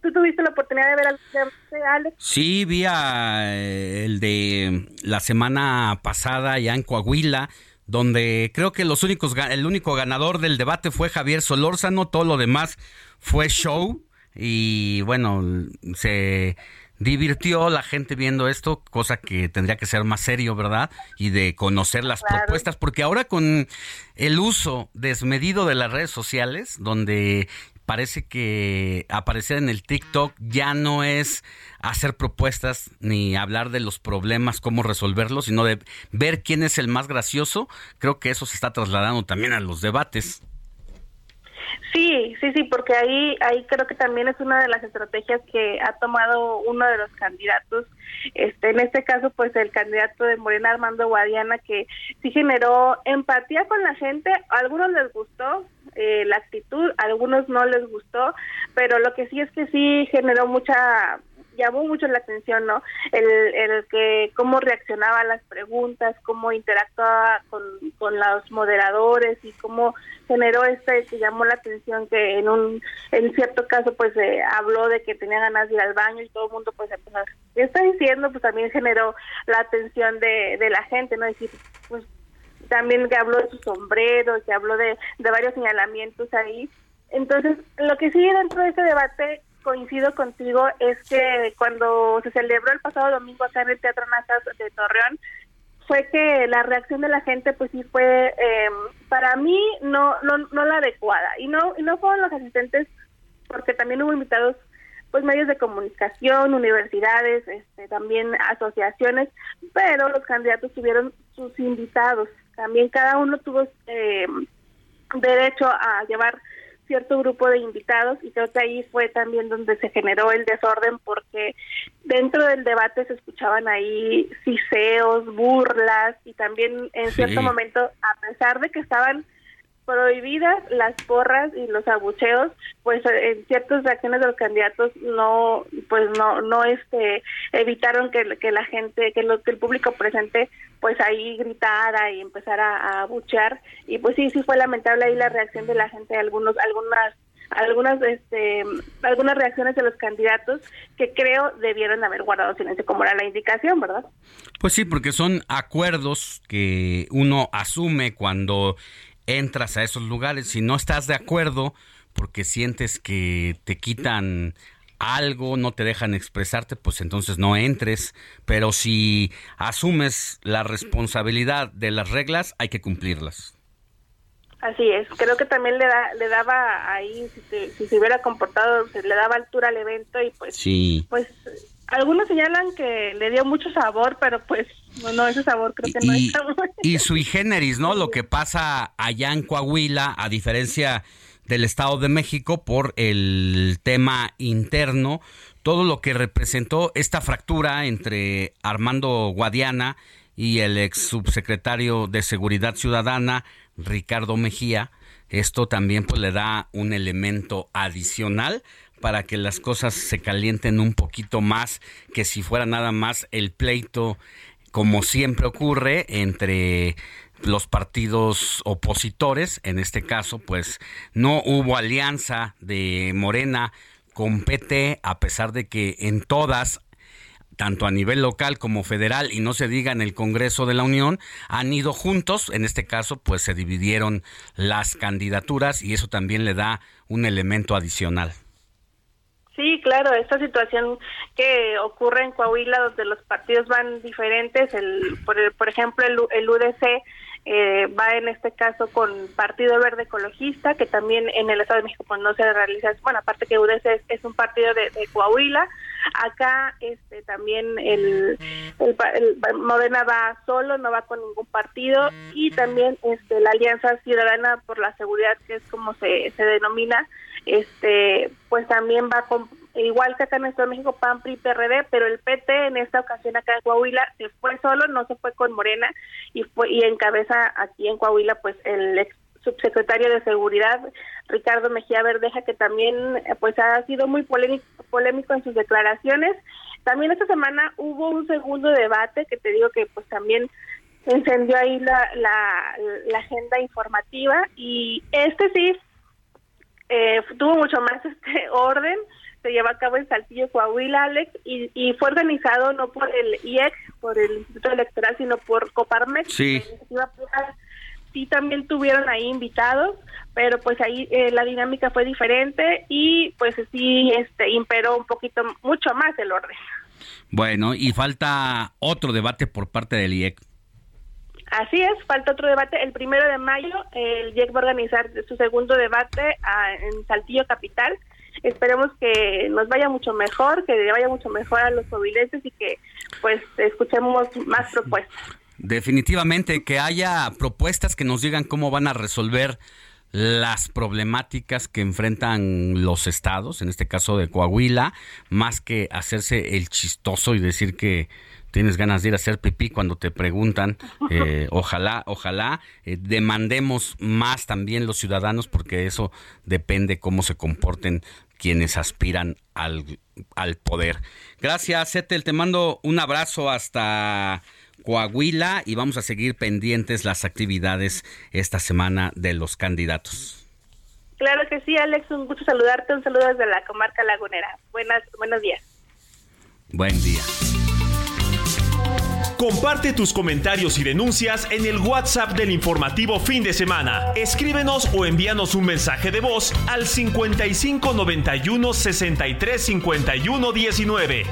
Tú tuviste la oportunidad de ver al debate Alex Sí, vi a, eh, el de la semana pasada ya en Coahuila donde creo que los únicos el único ganador del debate fue Javier Solórzano, todo lo demás fue show y bueno, se divirtió la gente viendo esto, cosa que tendría que ser más serio, ¿verdad? Y de conocer las Claro. propuestas, porque ahora con el uso desmedido de las redes sociales, donde parece que aparecer en el TikTok ya no es hacer propuestas ni hablar de los problemas, cómo resolverlos, sino de ver quién es el más gracioso, creo que eso se está trasladando también a los debates. Sí, sí, sí, porque ahí, ahí creo que también es una de las estrategias que ha tomado uno de los candidatos, este, en este caso, pues el candidato de Morena, Armando Guadiana, que sí generó empatía con la gente, a algunos les gustó eh, la actitud, a algunos no les gustó, pero lo que sí es que sí generó mucha llamó mucho la atención, ¿no? El, el que cómo reaccionaba a las preguntas, cómo interactuaba con, con los moderadores y cómo generó este que llamó la atención que en un en cierto caso pues eh, habló de que tenía ganas de ir al baño y todo el mundo pues empezó ¿qué está diciendo? Pues también generó la atención de, de la gente, ¿no? decir, pues también que habló de su sombrero, que habló de, de varios señalamientos ahí. Entonces, lo que sigue dentro de este debate coincido contigo es que cuando se celebró el pasado domingo acá en el Teatro Nazas de Torreón, fue que la reacción de la gente pues sí fue eh, para mí no, no no la adecuada. Y no y no fueron los asistentes porque también hubo invitados pues medios de comunicación universidades este, también asociaciones pero los candidatos tuvieron sus invitados. También cada uno tuvo eh, derecho a llevar cierto grupo de invitados y creo que ahí fue también donde se generó el desorden porque dentro del debate se escuchaban ahí ciseos, burlas y también en cierto momento, a pesar de que estaban prohibidas las porras y los abucheos, pues en ciertas reacciones de los candidatos no, pues no, no este, evitaron que, que la gente, que, lo, que el público presente, pues ahí gritara y empezara a abuchear y pues sí, sí fue lamentable ahí la reacción de la gente, algunos, algunas algunas este algunas reacciones de los candidatos que creo debieron haber guardado silencio como era la indicación, ¿verdad? Pues sí, porque son acuerdos que uno asume cuando entras a esos lugares. Si no estás de acuerdo porque sientes que te quitan algo, no te dejan expresarte, pues entonces no entres. Pero si asumes la responsabilidad de las reglas, hay que cumplirlas. Así es, creo que también le, da, le daba ahí, si, si se hubiera comportado, se le daba altura al evento y pues, sí. pues algunos señalan que le dio mucho sabor, pero pues no, ese sabor creo que no y, está bueno. Y sui generis, ¿no? Lo que pasa allá en Coahuila, a diferencia del Estado de México, por el tema interno, todo lo que representó esta fractura entre Armando Guadiana y el ex subsecretario de Seguridad Ciudadana, Ricardo Mejía, esto también pues le da un elemento adicional para que las cosas se calienten un poquito más que si fuera nada más el pleito como siempre ocurre entre los partidos opositores, en este caso, pues no hubo alianza de Morena con PT, a pesar de que en todas tanto a nivel local como federal y no se diga en el Congreso de la Unión, han ido juntos. En este caso, pues se dividieron las candidaturas y eso también le da un elemento adicional. Sí, claro, esta situación que ocurre en Coahuila, donde los partidos van diferentes, el, por, por ejemplo, el, el UDC eh, va en este caso con Partido Verde Ecologista, que también en el Estado de México pues, no se realiza, bueno, aparte que UDC es, un partido de, Coahuila, acá este también el, el, Morena va solo, no va con ningún partido, y también este la Alianza Ciudadana por la Seguridad, que es como se, se denomina, este pues también va con igual que acá en Estado de México PAN PRI PRD pero el PT en esta ocasión acá en Coahuila se fue solo no se fue con Morena y fue y encabeza aquí en Coahuila pues el ex subsecretario de seguridad Ricardo Mejía Verdeja que también pues ha sido muy polémico, polémico en sus declaraciones. También esta semana hubo un segundo debate que te digo que pues también encendió ahí la, la, la agenda informativa y este sí eh, tuvo mucho más este orden, se lleva a cabo en Saltillo, Coahuila, Alex, y, y fue organizado no por el IEX, por el Instituto Electoral, sino por Coparmex. Sí. Sí, también tuvieron ahí invitados, pero pues ahí eh, la dinámica fue diferente y pues sí este imperó un poquito, mucho más el orden. Bueno, y falta otro debate por parte del IEC. Así es, falta otro debate. El primero de mayo, el IEC va a organizar su segundo debate ah, en Saltillo Capital. Esperemos que nos vaya mucho mejor, que le vaya mucho mejor a los mobilenses y que pues escuchemos más propuestas. Definitivamente, que haya propuestas que nos digan cómo van a resolver las problemáticas que enfrentan los estados, en este caso de Coahuila, más que hacerse el chistoso y decir que tienes ganas de ir a hacer pipí cuando te preguntan. Eh, ojalá, ojalá eh, demandemos más también los ciudadanos porque eso depende cómo se comporten quienes aspiran al, al poder. Gracias, Etel. Te mando un abrazo hasta Coahuila y vamos a seguir pendientes las actividades esta semana de los candidatos. Claro que sí, Alex, un gusto saludarte, un saludo desde la comarca lagunera. Buenas, buenos días. Buen día. Comparte tus comentarios y denuncias en el WhatsApp del informativo fin de semana. Escríbenos o envíanos un mensaje de voz al 55 91 63 51 19.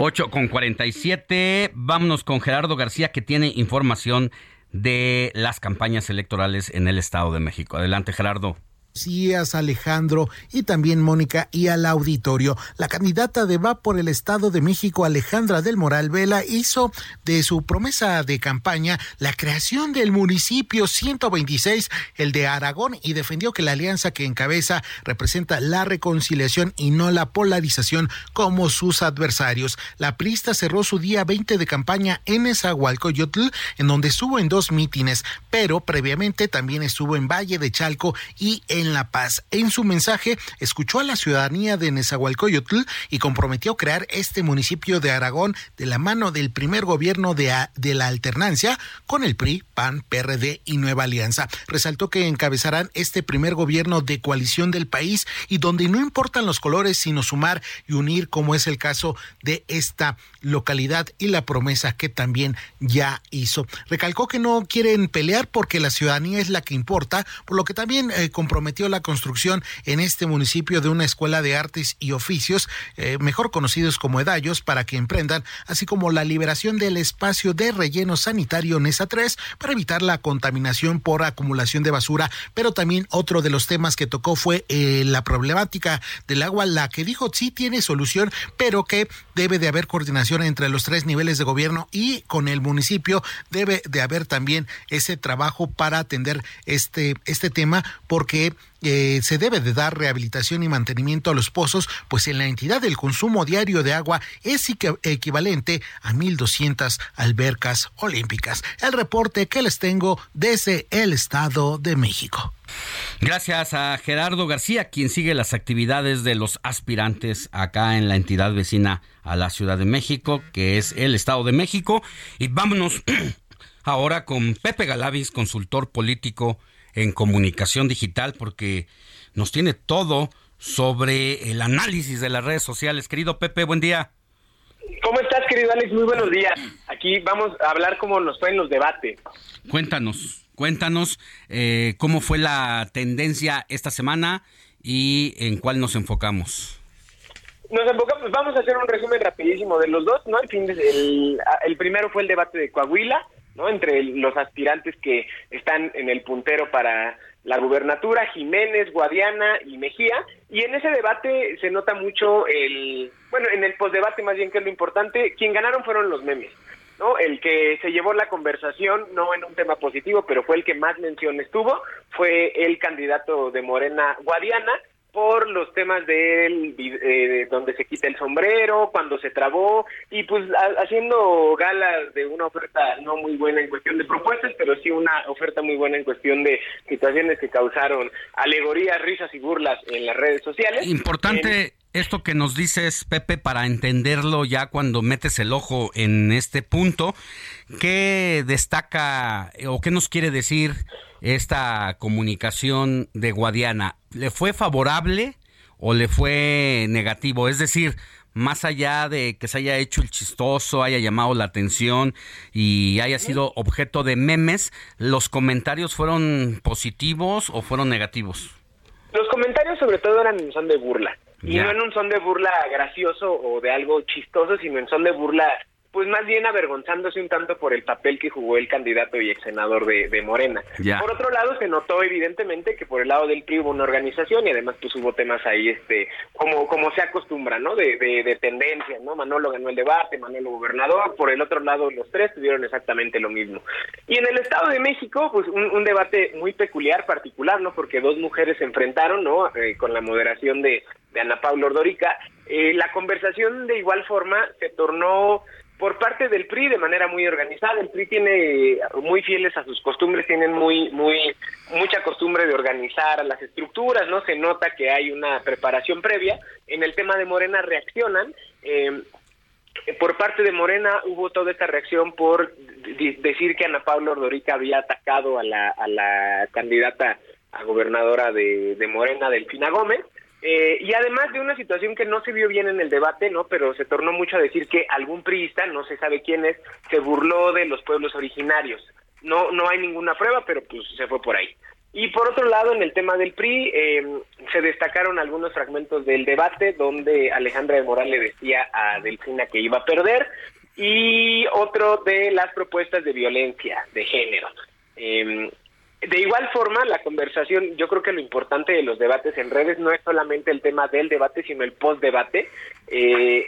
8 con 47. Vámonos con Gerardo García que tiene información de las campañas electorales en el Estado de México. Adelante, Gerardo. Días, Alejandro y también Mónica y al auditorio. La candidata de Va por el Estado de México, Alejandra del Moral Vela, hizo de su promesa de campaña la creación del municipio 126, el de Aragón, y defendió que la alianza que encabeza representa la reconciliación y no la polarización como sus adversarios. La prista cerró su día 20 de campaña en Esahualcoyotl, en donde estuvo en dos mítines, pero previamente también estuvo en Valle de Chalco y en La Paz. En su mensaje, escuchó a la ciudadanía de Nezahualcóyotl y comprometió crear este municipio de Aragón de la mano del primer gobierno de, de la alternancia con el PRI, PAN, PRD y Nueva Alianza. Resaltó que encabezarán este primer gobierno de coalición del país y donde no importan los colores, sino sumar y unir, como es el caso de esta localidad y la promesa que también ya hizo. Recalcó que no quieren pelear porque la ciudadanía es la que importa, por lo que también eh, comprometió la construcción en este municipio de una escuela de artes y oficios, eh, mejor conocidos como edallos, para que emprendan, así como la liberación del espacio de relleno sanitario NESA 3 para evitar la contaminación por acumulación de basura, pero también otro de los temas que tocó fue eh, la problemática del agua, la que dijo sí tiene solución, pero que debe de haber coordinación entre los tres niveles de gobierno y con el municipio. Debe de haber también ese trabajo para atender este, este tema porque eh, se debe de dar rehabilitación y mantenimiento a los pozos, pues en la entidad el consumo diario de agua es equivalente a 1.200 albercas olímpicas. El reporte que les tengo desde el Estado de México. Gracias a Gerardo García, quien sigue las actividades de los aspirantes acá en la entidad vecina a la Ciudad de México, que es el Estado de México. Y vámonos ahora con Pepe Galavis, consultor político en comunicación digital, porque nos tiene todo sobre el análisis de las redes sociales. Querido Pepe, buen día. ¿Cómo estás, querido Alex? Muy buenos días. Aquí vamos a hablar cómo nos fue en los debates. Cuéntanos, cuéntanos eh, cómo fue la tendencia esta semana y en cuál nos enfocamos. Nos enfocamos, vamos a hacer un resumen rapidísimo de los dos, ¿no? El, fin de, el, el primero fue el debate de Coahuila, ¿no? Entre los aspirantes que están en el puntero para la gubernatura, Jiménez, Guadiana y Mejía, y en ese debate se nota mucho el, bueno, en el postdebate más bien que es lo importante, quien ganaron fueron los memes. ¿no? El que se llevó la conversación, no en un tema positivo, pero fue el que más menciones tuvo, fue el candidato de Morena Guadiana, por los temas de él, eh, donde se quita el sombrero, cuando se trabó, y pues haciendo gala de una oferta no muy buena en cuestión de propuestas, pero sí una oferta muy buena en cuestión de situaciones que causaron alegorías, risas y burlas en las redes sociales. Importante esto que nos dices, Pepe, para entenderlo ya cuando metes el ojo en este punto, ¿qué destaca o qué nos quiere decir esta comunicación de Guadiana? ¿Le fue favorable o le fue negativo? Es decir, más allá de que se haya hecho el chistoso, haya llamado la atención y haya sido objeto de memes, ¿los comentarios fueron positivos o fueron negativos? Los comentarios sobre todo eran en son de burla. Y no en un son de burla gracioso o de algo chistoso, sino en son de burla pues más bien avergonzándose un tanto por el papel que jugó el candidato y ex senador de, de Morena. Por otro lado, se notó evidentemente que por el lado del PRI hubo una organización y además pues hubo temas ahí, este, como, como se acostumbra, ¿no? De, de, de tendencia, ¿no? Manolo ganó el debate, Manolo gobernador, por el otro lado los tres tuvieron exactamente lo mismo. Y en el Estado de México, pues un, un debate muy peculiar, particular, ¿no? Porque dos mujeres se enfrentaron, ¿no? Eh, con la moderación de, de Ana Paula Ordorica. Eh, la conversación de igual forma se tornó por parte del PRI de manera muy organizada. El PRI tiene muy fieles a sus costumbres, tienen muy, muy, mucha costumbre de organizar las estructuras, ¿no? Se nota que hay una preparación previa. En el tema de Morena reaccionan. Eh, por parte de Morena hubo toda esta reacción por decir que Ana Paula Ordorica había atacado a la, a la candidata a gobernadora de, de Morena, Delfina Gómez. Eh, y además de una situación que no se vio bien en el debate, ¿no? Pero se tornó mucho a decir que algún priista, no se sabe quién es, se burló de los pueblos originarios. No, no hay ninguna prueba, pero pues se fue por ahí. Y por otro lado, en el tema del PRI, eh, se destacaron algunos fragmentos del debate donde Alejandra de Moral le decía a Delfina que iba a perder y otro de las propuestas de violencia de género. Eh, de igual forma, la conversación, yo creo que lo importante de los debates en redes no es solamente el tema del debate, sino el post-debate. Eh,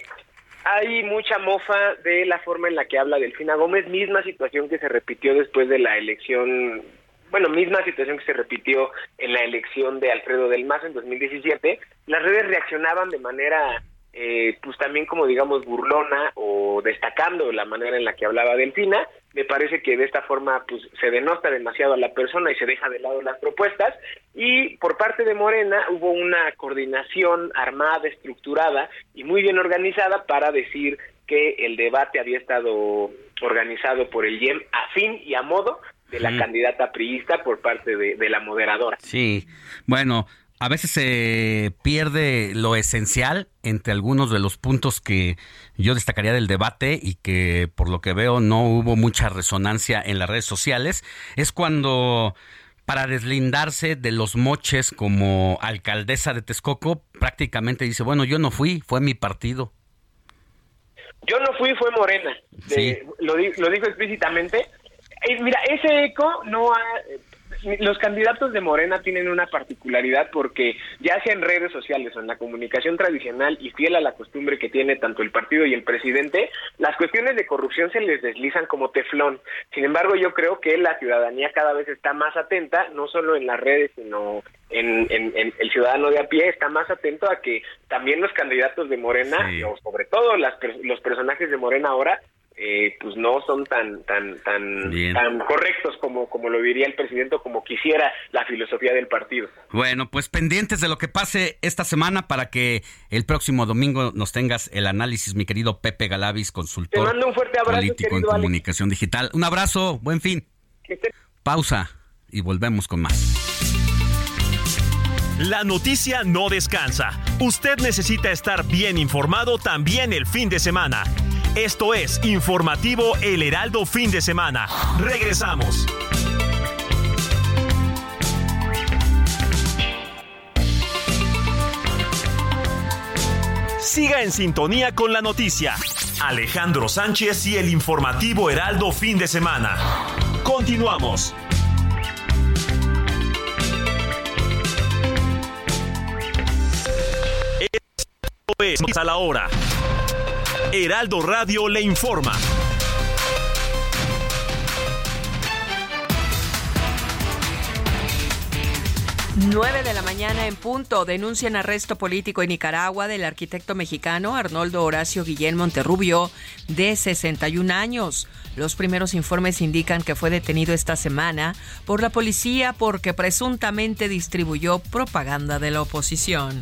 hay mucha mofa de la forma en la que habla Delfina Gómez, misma situación que se repitió después de la elección, bueno, misma situación que se repitió en la elección de Alfredo del Mazo en 2017. Las redes reaccionaban de manera eh, pues también como digamos burlona o destacando la manera en la que hablaba Delfina, me parece que de esta forma pues se denota demasiado a la persona y se deja de lado las propuestas. Y por parte de Morena hubo una coordinación armada, estructurada y muy bien organizada para decir que el debate había estado organizado por el IEM a fin y a modo de la candidata priista por parte de, de la moderadora. Sí, bueno, a veces se pierde lo esencial entre algunos de los puntos que yo destacaría del debate y que por lo que veo no hubo mucha resonancia en las redes sociales, es cuando para deslindarse de los moches como alcaldesa de Texcoco, prácticamente dice, bueno, yo no fui, fue mi partido. Yo no fui, fue Morena. lo, lo dijo explícitamente. mira, ese eco no ha, los candidatos de Morena tienen una particularidad porque ya sea en redes sociales o en la comunicación tradicional y fiel a la costumbre que tiene tanto el partido y el presidente, las cuestiones de corrupción se les deslizan como teflón. Sin embargo, yo creo que la ciudadanía cada vez está más atenta, no solo en las redes, sino en, el ciudadano de a pie está más atento a que también los candidatos de Morena, o sobre todo las, los personajes de Morena ahora, eh, pues no son tan tan tan tan correctos como como lo diría el presidente como quisiera la filosofía del partido. Bueno, pues pendientes de lo que pase esta semana para que el próximo domingo nos tengas el análisis, mi querido Pepe Galavis, consultor Te mando un fuerte abrazo, político en comunicación digital. Un abrazo, buen fin. Pausa y volvemos con más. La noticia no descansa. Usted necesita estar bien informado también el fin de semana. Esto es Informativo El Heraldo Fin de Semana. Regresamos. Siga en sintonía con la noticia. Alejandro Sánchez y el informativo Heraldo Fin de Semana. Continuamos. Esto es a la hora. Heraldo Radio le informa. 9 de la mañana en punto denuncian arresto político en Nicaragua del arquitecto mexicano Arnoldo Horacio Guillén Monterrubio, de 61 años. Los primeros informes indican que fue detenido esta semana por la policía porque presuntamente distribuyó propaganda de la oposición.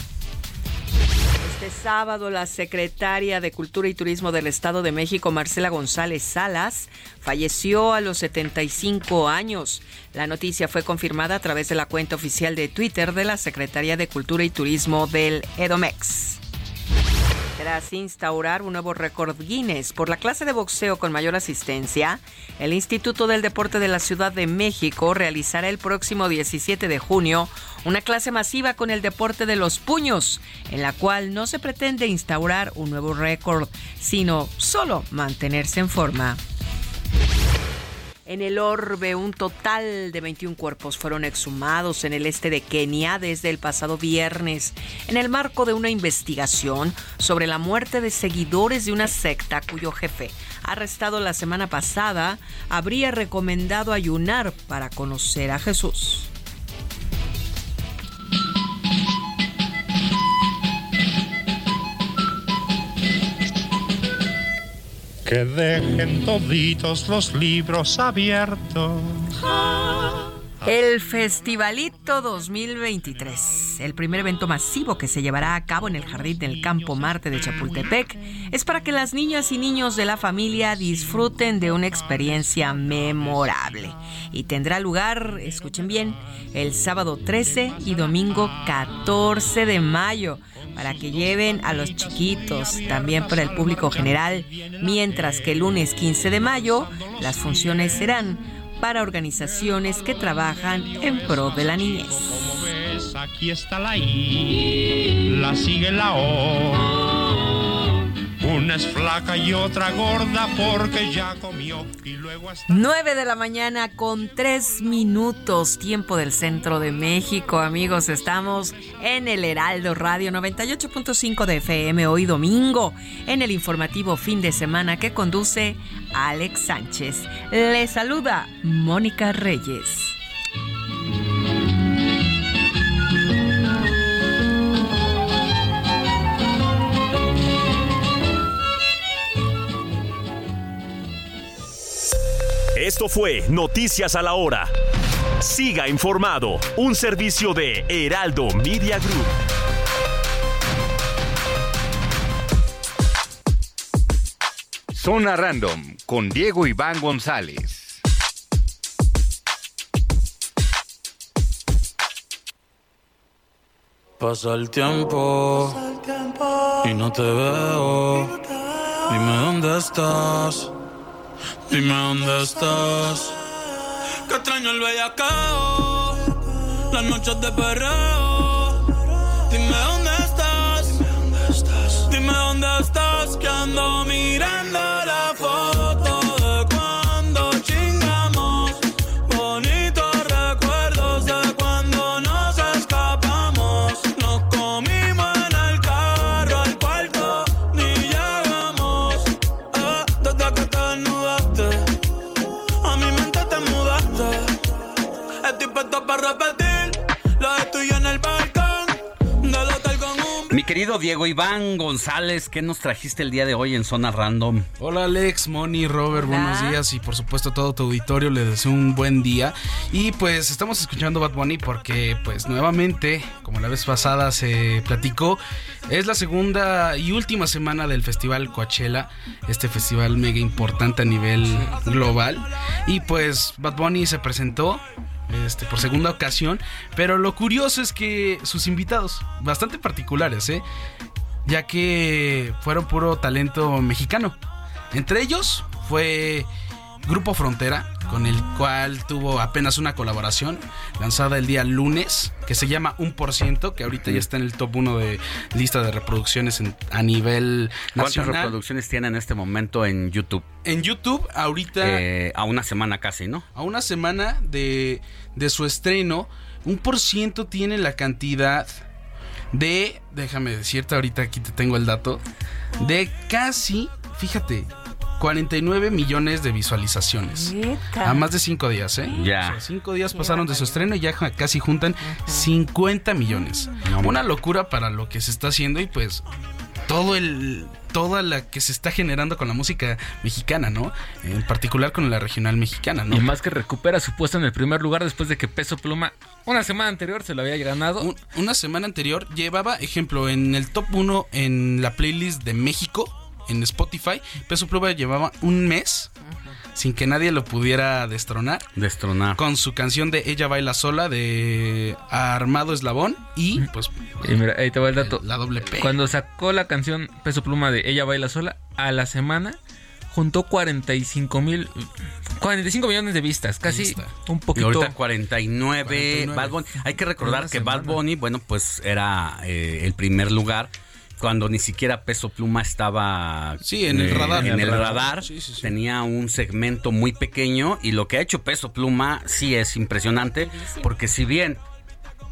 Este sábado, la secretaria de Cultura y Turismo del Estado de México, Marcela González Salas, falleció a los 75 años. La noticia fue confirmada a través de la cuenta oficial de Twitter de la Secretaría de Cultura y Turismo del Edomex. Tras instaurar un nuevo récord Guinness por la clase de boxeo con mayor asistencia, el Instituto del Deporte de la Ciudad de México realizará el próximo 17 de junio una clase masiva con el deporte de los puños, en la cual no se pretende instaurar un nuevo récord, sino solo mantenerse en forma. En el orbe, un total de 21 cuerpos fueron exhumados en el este de Kenia desde el pasado viernes, en el marco de una investigación sobre la muerte de seguidores de una secta cuyo jefe, arrestado la semana pasada, habría recomendado ayunar para conocer a Jesús. Que dejen toditos los libros abiertos. El Festivalito 2023, el primer evento masivo que se llevará a cabo en el Jardín del Campo Marte de Chapultepec, es para que las niñas y niños de la familia disfruten de una experiencia memorable. Y tendrá lugar, escuchen bien, el sábado 13 y domingo 14 de mayo para que lleven a los chiquitos, también para el público general, mientras que el lunes 15 de mayo las funciones serán para organizaciones que trabajan en pro de la niñez. Como ves, aquí está la I, la sigue la O. Una es flaca y otra gorda porque ya comió y luego hasta... 9 de la mañana con 3 minutos, tiempo del centro de México. Amigos, estamos en el Heraldo Radio 98.5 de FM hoy domingo, en el informativo fin de semana que conduce Alex Sánchez. Le saluda Mónica Reyes. Esto fue Noticias a la Hora. Siga informado, un servicio de Heraldo Media Group. Zona Random con Diego Iván González. Pasa el tiempo y no te veo. Dime dónde estás. Dime dónde estás. Que extraño el bellacao. Las noches de perreo. Dime dónde estás. Dime dónde estás. Que ando mirando querido Diego Iván González, ¿qué nos trajiste el día de hoy en Zona Random? Hola Alex, Moni, Robert, buenos días y por supuesto todo tu auditorio les deseo un buen día. Y pues estamos escuchando Bad Bunny porque pues nuevamente, como la vez pasada se platicó, es la segunda y última semana del Festival Coachella, este festival mega importante a nivel global. Y pues Bad Bunny se presentó este, por segunda ocasión. Pero lo curioso es que sus invitados, bastante particulares, ¿eh? ya que fueron puro talento mexicano. Entre ellos fue Grupo Frontera, con el cual tuvo apenas una colaboración lanzada el día lunes, que se llama Un por ciento, que ahorita ya está en el top 1 de lista de reproducciones en- a nivel ¿Cuántas nacional. reproducciones tiene en este momento en YouTube? En YouTube, ahorita Eh, a una semana casi, ¿no? a una semana de, de su estreno, un por ciento tiene la cantidad de, déjame decirte, ahorita aquí te tengo el dato, de casi, fíjate, 49 millones de visualizaciones. A más de 5 días, ¿eh? Ya. 5 días pasaron de su estreno y ya casi juntan 50 millones. Una locura para lo que se está haciendo y pues todo el toda la que se está generando con la música mexicana, ¿no? En particular con la regional mexicana, ¿no? Y más que recupera su puesto en el primer lugar después de que Peso Pluma una semana anterior se lo había ganado. Un- una semana anterior llevaba, ejemplo, en el top 1 en la playlist de México, en Spotify, Peso Pluma llevaba un mes sin que nadie lo pudiera destronar. Destronar. Con su canción de Ella baila sola de Armado Eslabón y pues Y mira, ahí te va el dato. la doble P. Cuando sacó la canción Peso Pluma de Ella Baila Sola, a la semana juntó 45 mil, 45 millones de vistas, casi un Y poquito. ahorita 49, 49. Bad Bunny. Hay que recordar que Bad. Bunny, bueno, pues era eh, el primer lugar cuando ni siquiera Peso Pluma estaba eh, Sí, en el radar. En el radar. Sí, sí, sí. Tenía un segmento muy pequeño y lo que ha hecho Peso Pluma sí es impresionante porque si bien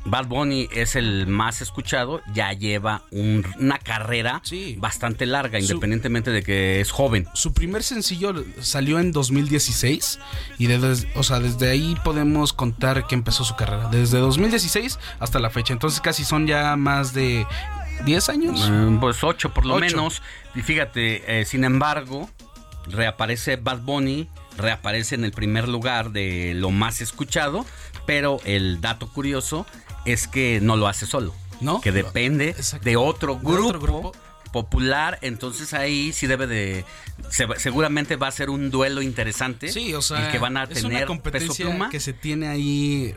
Bad Bunny es el más escuchado, ya lleva un- una carrera bastante larga, Su- independientemente de que es joven. Su primer sencillo salió en 2016 y desde, o sea, desde ahí podemos contar que empezó su carrera. Desde 2016 hasta la fecha. Entonces casi son ya más de 10 años. Eh, pues ocho por lo Ocho. menos. Y fíjate, eh, sin embargo, reaparece Bad Bunny, reaparece en el primer lugar de lo más escuchado, pero el dato curioso es que no lo hace solo. ¿No? Que depende de otro grupo, popular, entonces ahí sí debe de seguramente va a ser un duelo interesante. Sí, o sea, y que van a tener una competencia que se tiene ahí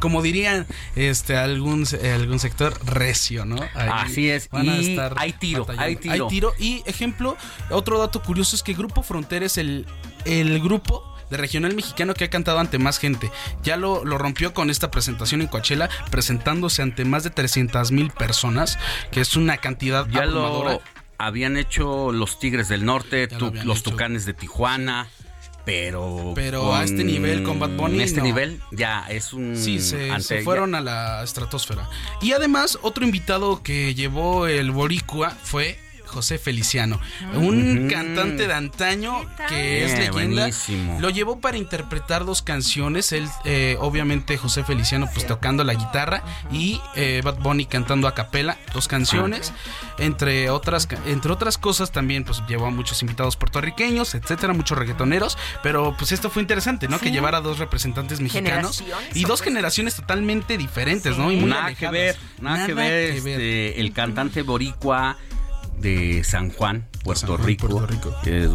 como dirían este algún algún sector recio, ¿no? Así es. y hay tiro, hay tiro. Hay tiro y ejemplo, otro dato curioso es que Grupo Frontera es el el grupo de regional mexicano que ha cantado ante más gente. Ya lo, lo rompió con esta presentación en Coachella, presentándose ante más de 300 mil personas, que es una cantidad ya Lo habían hecho los Tigres del Norte, los Tucanes de Tijuana. Pero, pero a este nivel con Bad Bunny. este nivel ya es un. Sí, se, se fueron a la estratosfera. Y además, otro invitado que llevó el Boricua fue José Feliciano, un cantante de antaño que es leyenda. Lo llevó para interpretar dos canciones, él eh, obviamente José Feliciano pues tocando la guitarra y eh, Bad Bunny cantando a capela dos canciones, entre otras entre otras cosas también pues llevó a muchos invitados puertorriqueños, etcétera, muchos reggaetoneros, pero pues esto fue interesante, ¿no? Que llevara dos representantes mexicanos y dos generaciones totalmente diferentes, ¿no? Y nada que ver, nada, que ver, este, el cantante boricua de San Juan, Puerto, Rico,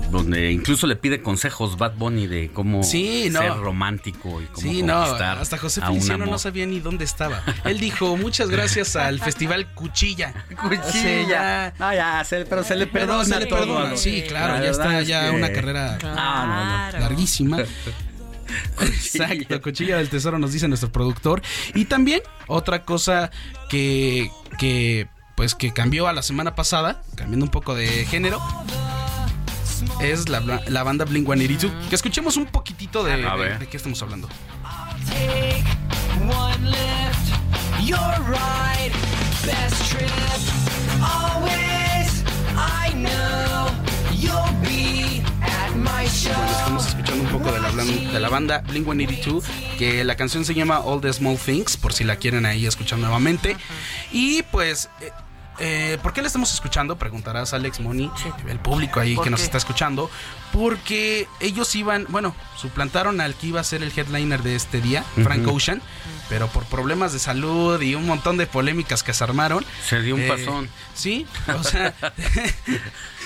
donde incluso le pide consejos Bad Bunny de cómo ser romántico y cómo sí, no, hasta José Feliciano no sabía ni dónde estaba. Él dijo muchas gracias al festival Cuchilla. Cuchilla. no, ya, pero se le perdona, todo. Sí, claro, ya está ya una carrera larguísima. Exacto, Cuchilla del Tesoro nos dice nuestro productor. Y también otra cosa que, que pues que cambió a la semana pasada, cambiando un poco de género, es la, la banda Blink 182. Que escuchemos un poquitito de, de, qué estamos hablando. estamos escuchando un poco de la, de la banda Blink 182, que la canción se llama All the Small Things, por si la quieren ahí escuchar nuevamente. Y pues eh, eh, ¿Por qué le estamos escuchando? Preguntarás Alex Moni, el público ahí que nos está escuchando. Porque ellos iban, bueno, suplantaron al que iba a ser el headliner de este día, Frank Ocean, pero por problemas de salud y un montón de polémicas que se armaron. Se dio un eh, pasón. Sí, o sea.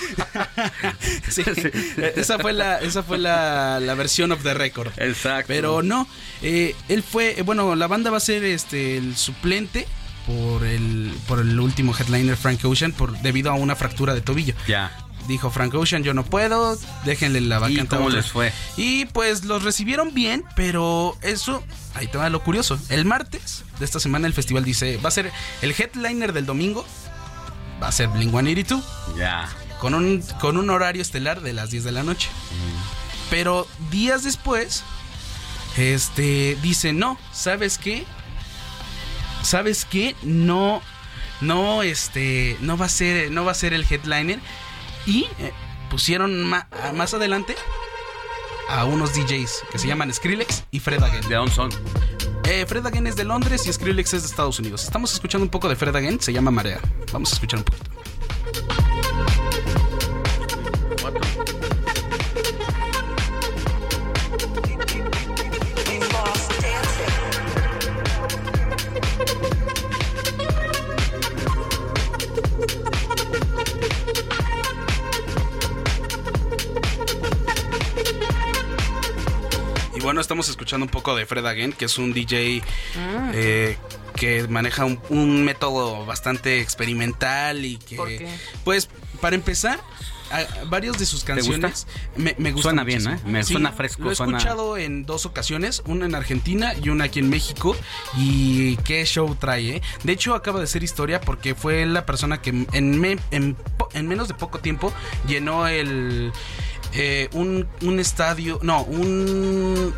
esa fue la, esa fue la, versión of the record. Exacto. Pero no, eh, él fue, bueno, la banda va a ser este el suplente por el, por el último headliner Frank Ocean por, debido a una fractura de tobillo. Ya. Dijo Frank Ocean, yo no puedo, déjenle la vacante. ¿Y cómo les fue? Y pues los recibieron bien, pero eso, ahí te va lo curioso. El martes de esta semana el festival dice, va a ser el headliner del domingo, va a ser Blink 182. Ya. Con un, con un horario estelar de las 10 de la noche. Pero días después, este, dice, no, ¿sabes qué? ¿Sabes qué? No, no, este, no va a ser, no va a ser el headliner. Y eh, pusieron más adelante a unos DJs que se llaman Skrillex y Fred Again. ¿De dónde son? Eh, Fred Again es de Londres y Skrillex es de Estados Unidos. Estamos escuchando un poco de Fred Again, se llama Marea. Vamos a escuchar un poquito. Escuchando un poco de Fred Again, que es un DJ mm. eh, que maneja un, método bastante experimental y que, pues, para empezar, varios de sus canciones me, me gustan. Suena bien, ¿eh? Me suena fresco. Lo he escuchado en dos ocasiones, una en Argentina y una aquí en México. Y qué show trae, ¿eh? De hecho, acaba de ser historia porque fue la persona que en, en menos de poco tiempo llenó el eh, un, estadio, no, un,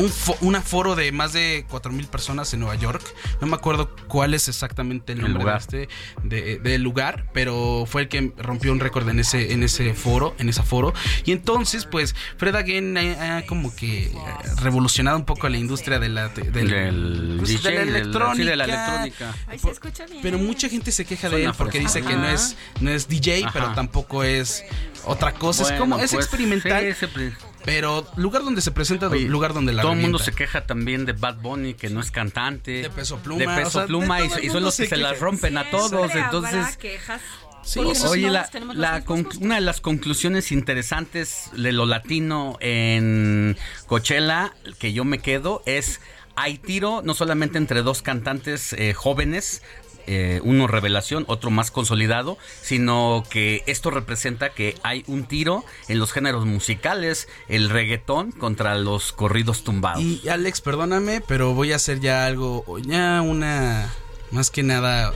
un, un aforo de más de 4 mil personas en Nueva York. No me acuerdo cuál es exactamente el nombre de este de- del lugar, pero fue el que rompió un récord en ese en ese foro, en ese foro. Y entonces, pues, Fred Again ha, ha como que revolucionado un poco la industria de la de, del- Del pues, DJ, de la del- sí, electrónica. de la electrónica. Ay, se escucha bien. Pero mucha gente se queja de él porque dice que no es no es DJ, Ajá. pero tampoco es otra cosa. es como es pues, experimental. sí, se pre- Pero lugar donde se presenta, Oye, lugar donde la Todo el mundo se queja también de Bad Bunny, que no es cantante. De Peso Pluma, De Peso o sea, de Pluma, y, y son los que se se las rompen a todos. Entonces, quejas. Sí, Oye, la, la una de las conclusiones interesantes de lo latino en Coachella que yo me quedo es hay tiro no solamente entre dos cantantes eh, jóvenes, eh, uno revelación, otro más consolidado, sino que esto representa que hay un tiro en los géneros musicales, el reggaetón contra los corridos tumbados. Y Alex, perdóname, pero voy a hacer ya algo, ya una, más que nada,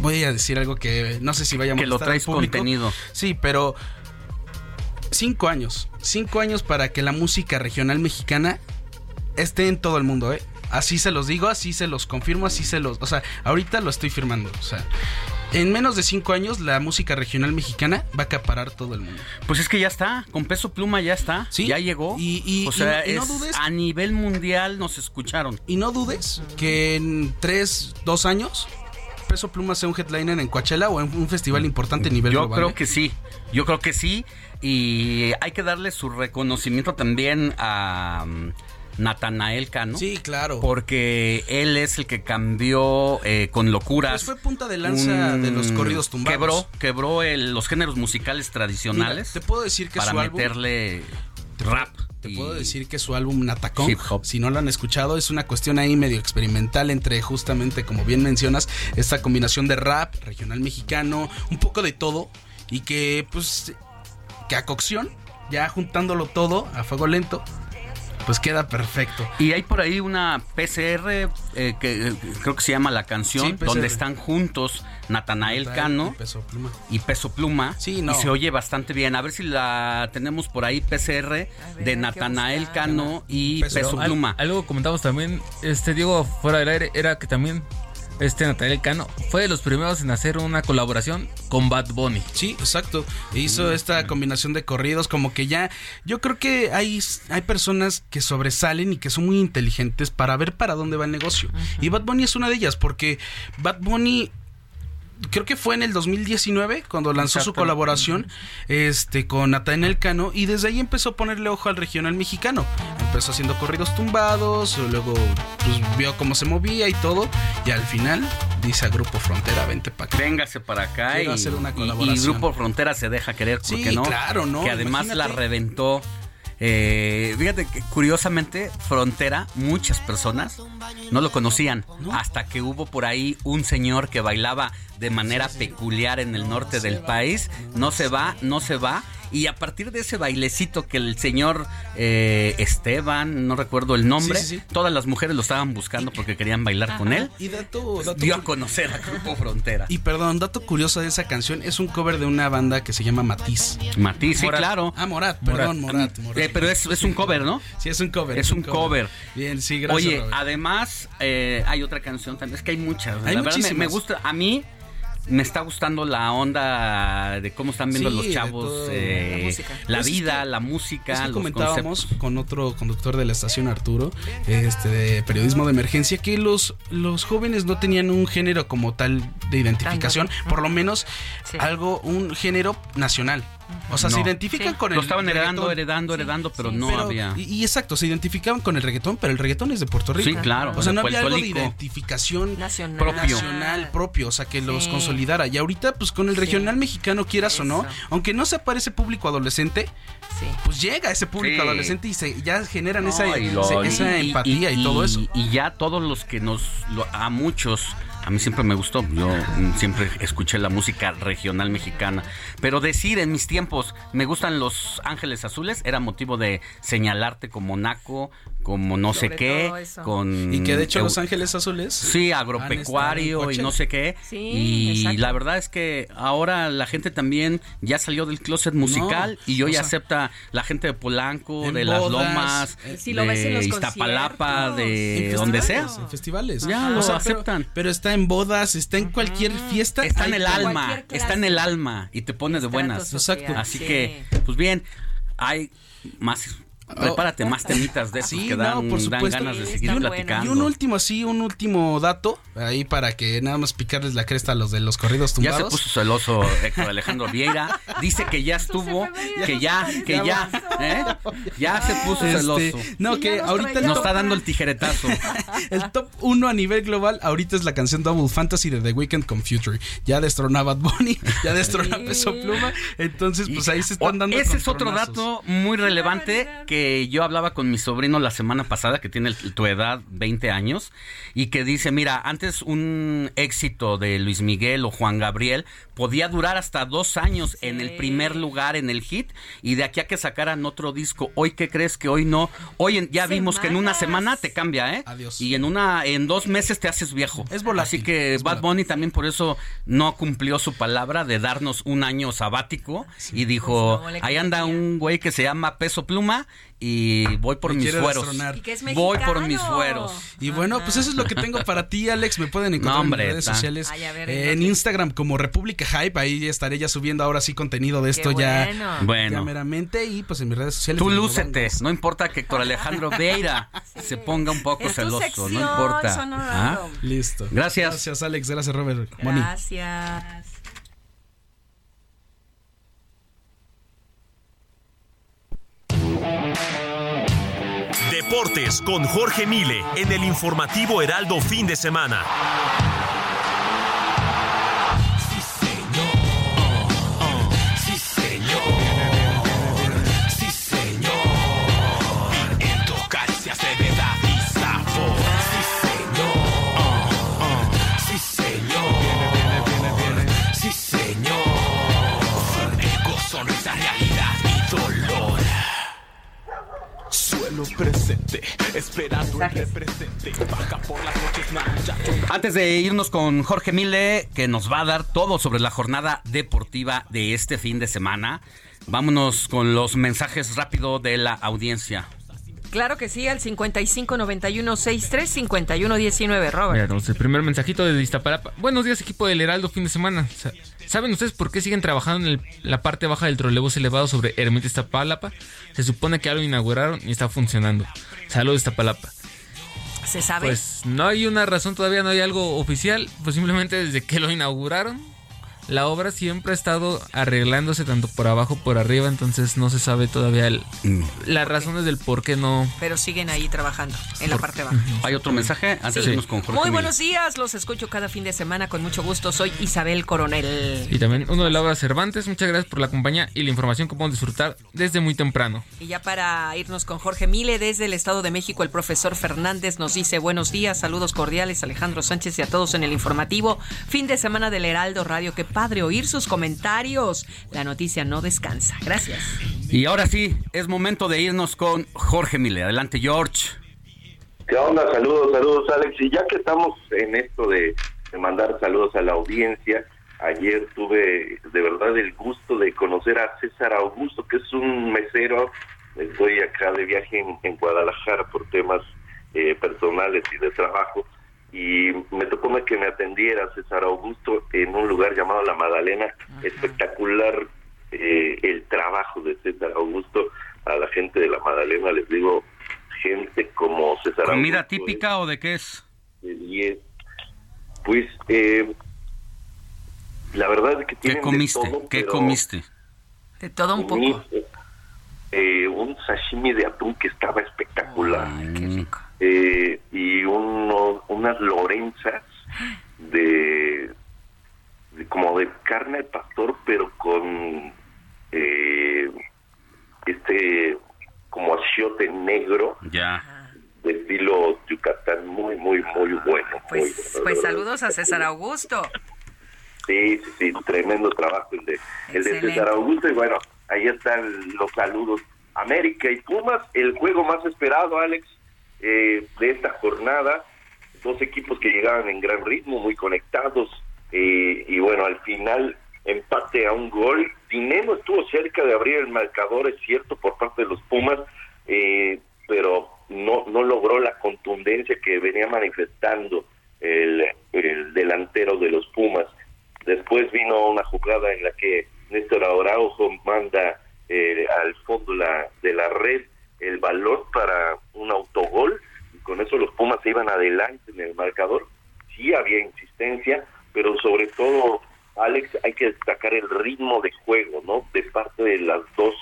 voy a decir algo que no sé si vaya a Que lo traes contenido. Sí, pero cinco años, cinco años para que la música regional mexicana esté en todo el mundo, ¿eh? Así se los digo, así se los confirmo, así se los, o sea, ahorita lo estoy firmando, o sea. En menos de cinco años, la música regional mexicana va a acaparar todo el mundo. Pues es que ya está, con peso pluma ya está, Sí. ya llegó. Y- y- o sea, y no- y no es- dudes- a nivel mundial nos escucharon. Y no dudes que en tres, dos años, Peso Pluma sea un headliner en Coachella o en un festival importante a nivel Yo global. creo ¿eh? que sí, yo creo que sí. Y hay que darle su reconocimiento también a Natanael Cano. Sí, claro. Porque él es el que cambió eh, con locuras. Pues fue punta de lanza de los corridos tumbados. Quebró, quebró el- los géneros musicales tradicionales. Mira, te puedo decir que para su álbum- meterle rap. Te y- puedo decir que su álbum Natacón, Hip hop. si no lo han escuchado, es una cuestión ahí medio experimental entre justamente, como bien mencionas, esta combinación de rap, regional mexicano, un poco de todo, y que pues, que a cocción, ya juntándolo todo a fuego lento, pues queda perfecto. Y hay por ahí una PCR eh, que eh, creo que se llama La Canción, Sí, donde están juntos Natanael Cano y Peso Pluma. y Peso Pluma. Sí, no. Y se oye bastante bien. A ver si la tenemos por ahí, PCR, de Natanael Cano y Peso- Peso Al- Pluma. algo comentamos también, este Diego fuera del aire, era que también este Natanael Cano fue de los primeros en hacer una colaboración con Bad Bunny. Sí, exacto. Hizo esta combinación de corridos, como que ya. Yo creo que hay, hay personas que sobresalen y que son muy inteligentes para ver para dónde va el negocio. Y Bad Bunny es una de ellas, porque Bad Bunny. Creo que fue en el 2019 cuando lanzó su colaboración este con Natanael Cano y desde ahí empezó a ponerle ojo al regional mexicano. Empezó haciendo corridos tumbados, luego pues, vio cómo se movía y todo y al final dice a Grupo Frontera, vente para acá. Véngase para acá y, Quiero hacer una y- colaboración. y Grupo Frontera se deja querer, ¿por Sí, qué no? claro, ¿no? Que además la reventó. Eh, fíjate que curiosamente, Frontera, muchas personas no lo conocían hasta que hubo por ahí un señor que bailaba de manera peculiar en el norte del país. No se va, no se va. Y a partir de ese bailecito que el señor eh, Esteban, no recuerdo el nombre, Sí, sí, sí. todas las mujeres lo estaban buscando porque querían bailar con él. Y dato, dato Dio a conocer a Grupo Frontera. Y perdón, dato curioso de esa canción, es un cover de una banda que se llama Matiz. Matiz, sí, Morat. claro. Ah, Morat, perdón, Morat. Morat. Eh, pero es, es un cover, ¿no? Sí, es un cover. Es un cover. Bien, sí, gracias. Oye, Robert. además eh, hay otra canción también. Es que hay muchas. Hay la verdad me gusta. A mí me está gustando la onda de cómo están viendo Sí, los chavos todo. eh, La música. la Pues es vida, que- la música, Es que los comentábamos conceptos. con otro conductor de la estación Arturo, este de periodismo de emergencia, que los, los jóvenes no tenían un género como tal de identificación, por lo menos algo, un género nacional. O sea, se identifican Sí. con el Lo estaban heredando, reggaetón. heredando, heredando, pero no Pero- había. Y, y exacto, se identificaban con el reggaetón, pero el reggaetón es de Puerto Rico. Sí, claro, O sea, no había algo de identificación Nacional. Propio. nacional propio, o sea, que los consolidara. Y ahorita, pues con el regional mexicano, quieras o no, aunque no se aparece público adolescente, Sí. pues llega ese público Sí. adolescente y se, ya generan No, esa, y lo- esa- esa y- empatía y, todo eso. Y ya todos los que nos, lo- a muchos, a mí siempre me gustó, yo mm, siempre escuché la música regional mexicana, pero decir en mis tiempos, me gustan los Ángeles Azules, era motivo de señalarte como naco, como no sé qué, con... Y que de hecho Los Ángeles Azules... Sí, agropecuario y no sé qué. y la verdad es que ahora la gente también ya salió del closet musical y hoy acepta la gente de Polanco, de Las Lomas, de Iztapalapa, de donde sea. En festivales. Ya lo aceptan. Pero, está en bodas, está en cualquier fiesta. Está en el alma, está en el alma y te pone de buenas. Exacto. Así que, pues bien, hay más Prepárate más temitas de esos que dan, ganas de seguir platicando. Y un último, sí, un último dato, ahí para que nada más picarles la cresta a los de los corridos tumbados. Ya se puso celoso Héctor Alejandro Vieira. Dice que ya estuvo, que ya, que ya, ¿eh? Ya se puso este, celoso. No, que ahorita... Nos está dando el tijeretazo. el top uno a nivel global ahorita es la canción Double Fantasy de The Weeknd con Future. Ya destronó Bad Bunny, ya destronó Peso Pluma. Entonces, pues ahí se están dando... Ese es otro dato muy relevante que yo hablaba con mi sobrino la semana pasada, que tiene tu edad, 20 años, y que dice, mira, antes un éxito de Luis Miguel o Juan Gabriel podía durar hasta dos años en el primer lugar en el hit, y de aquí a que sacaran otro disco, hoy qué crees que hoy no, hoy ya vimos que en una semana te cambia, ¿eh? Adiós. Y en una, en dos meses te haces viejo. Es volátil. Así que Bad Bunny también por eso no cumplió su palabra de darnos un año sabático y dijo, pues ahí anda un güey que se llama Peso Pluma y voy por mis fueros. voy por mis fueros. Y bueno, pues eso es lo que tengo para ti, Alex. Me pueden encontrar en redes sociales. en Instagram como República Hype. Ahí estaré ya subiendo ahora sí contenido de esto ya, bueno. meramente. Y pues en mis redes sociales. Tú lúcete. No importa que Héctor Alejandro Vieira se ponga un poco celoso. no importa. ¿Ah? Listo. Gracias. Gracias, Alex. Gracias, Robert. Gracias. Con Jorge Mile en el informativo Heraldo fin de semana. Presente, Antes de irnos con Jorge Mile, que nos va a dar todo sobre la jornada deportiva de este fin de semana, vámonos con los mensajes rápido de la audiencia. Claro que sí, al 5591635119, Robert. Mira, el primer mensajito de Iztapalapa. Buenos días, equipo del Heraldo, fin de semana. ¿Saben ustedes por qué siguen trabajando en la parte baja del trolebús elevado sobre Ermita Iztapalapa? Se supone que ya lo inauguraron y está funcionando. Saludos, Iztapalapa. ¿Se sabe? Pues no hay una razón todavía, no hay algo oficial. Pues simplemente desde que lo inauguraron la obra siempre ha estado arreglándose tanto por abajo por arriba, entonces no se sabe todavía el, mm. las razones del por qué no. Pero siguen ahí trabajando en la parte baja. ¿Hay otro mensaje? Antes de irnos con Muy buenos días, los escucho cada fin de semana con mucho gusto. Soy Isabel Coronel. Y también uno de Laura Cervantes, muchas gracias por la compañía y la información que podemos disfrutar desde muy temprano. Y ya para irnos con Jorge Mile, desde el Estado de México, el profesor Fernández nos dice buenos días, saludos cordiales, Alejandro Sánchez y a todos en el informativo. Fin de semana del Heraldo Radio, que padre oír sus comentarios. La noticia no descansa. Gracias. Y ahora sí, es momento de irnos con Jorge Mille. Adelante, George. ¿Qué onda? Saludos, saludos, Alex. Y ya que estamos en esto de, mandar saludos a la audiencia, ayer tuve de verdad el gusto de conocer a César Augusto, que es un mesero. Estoy acá de viaje en, Guadalajara por temas eh, personales y de trabajo y me tocó que me atendiera César Augusto en un lugar llamado La Magdalena. Espectacular eh, el trabajo de César Augusto. A la gente de La Magdalena les digo, gente como César Augusto. ¿Comida típica o de qué es? pues eh, la verdad es que tienen ¿Qué comiste? De ¿Qué comiste? De todo un poco. Eh, un sashimi de atún que estaba espectacular. Eh, y unas lorenzas de, como de carne de pastor, pero con eh, este como achiote negro. Ya. De estilo Yucatán, muy, muy, muy bueno. Pues, pues saludos a César Augusto. Sí, sí, sí, tremendo trabajo el de, el de César Augusto. Y bueno, ahí están los saludos. América y Pumas, el juego más esperado, Alex, eh, de esta jornada. Dos equipos que llegaban en gran ritmo, muy conectados. Eh, y bueno, al final empate a un gol. Dinero estuvo cerca de abrir el marcador, es cierto, por parte de los Pumas, eh, pero no, no logró la contundencia que venía manifestando el, delantero de los Pumas. Después vino una jugada en la que Néstor Araujo manda eh, al fondo la, de la red el balón para un autogol y con eso los Pumas se iban adelante en el marcador. Sí había insistencia, pero sobre todo, Alex, hay que destacar el ritmo de juego, ¿no? De parte de las dos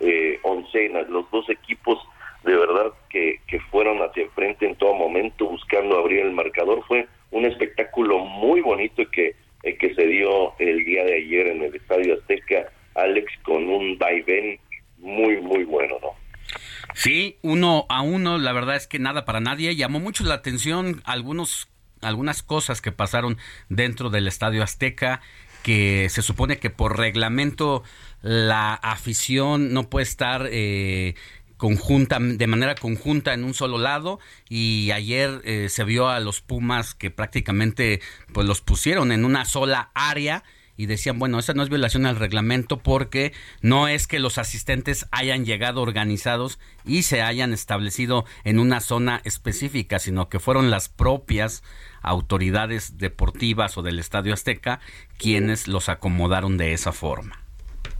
eh, oncenas, los dos equipos de verdad que, que fueron hacia el frente en todo momento buscando abrir el marcador. Fue un espectáculo muy bonito que, eh, que se dio el día de ayer en el Estadio Azteca, Alex, con un vaivén muy, muy bueno, ¿no? Sí, uno a uno, la verdad es que nada para nadie. Llamó mucho la atención algunos, algunas cosas que pasaron dentro del Estadio Azteca, que se supone que por reglamento la afición no puede estar eh, conjunta de manera conjunta en un solo lado y ayer eh, se vio a los Pumas que prácticamente pues los pusieron en una sola área y decían, bueno, esa no es violación al reglamento porque no es que los asistentes hayan llegado organizados y se hayan establecido en una zona específica, sino que fueron las propias autoridades deportivas o del Estadio Azteca quienes los acomodaron de esa forma.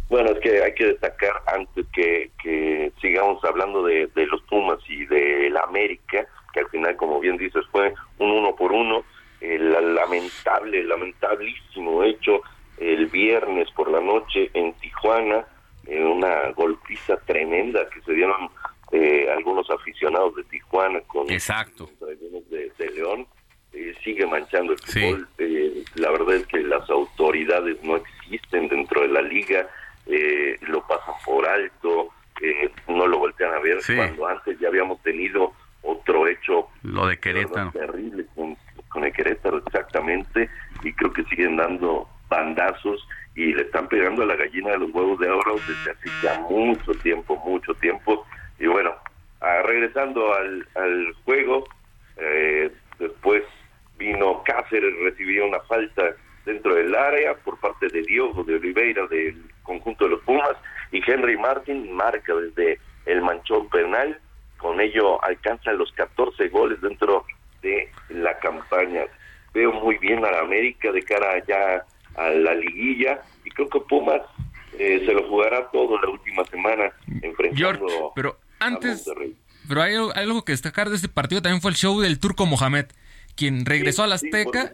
Bueno, es que hay que destacar antes que, que sigamos hablando de, los Pumas y de la América, que al final, como bien dices, fue un uno por uno, el lamentable, lamentablísimo hecho el viernes por la noche en Tijuana, una golpiza tremenda que se dieron eh, algunos aficionados de Tijuana con Exacto. algunos de, León. Eh, sigue manchando el fútbol. Eh, la verdad es que las autoridades no existen dentro de la liga eh, lo pasan por alto, eh, no lo voltean a ver, cuando antes ya habíamos tenido otro hecho lo de Querétaro terrible con, con el Querétaro exactamente y creo que siguen dando bandazos y le están pegando a la gallina de los huevos de oro desde hace ya mucho tiempo, mucho tiempo y bueno, regresando al, al juego eh, después vino Cáceres, recibió una falta dentro del área por parte de Diogo de Oliveira del conjunto de los Pumas y Henry Martin marca desde el manchón penal, con ello alcanza los 14 goles dentro de la campaña. Veo muy bien a la América de cara ya a la liguilla y creo que Pumas eh, se lo jugará todo la última semana enfrentando pero antes pero hay algo que destacar de este partido también fue el show del Turco Mohamed quien regresó a la Azteca,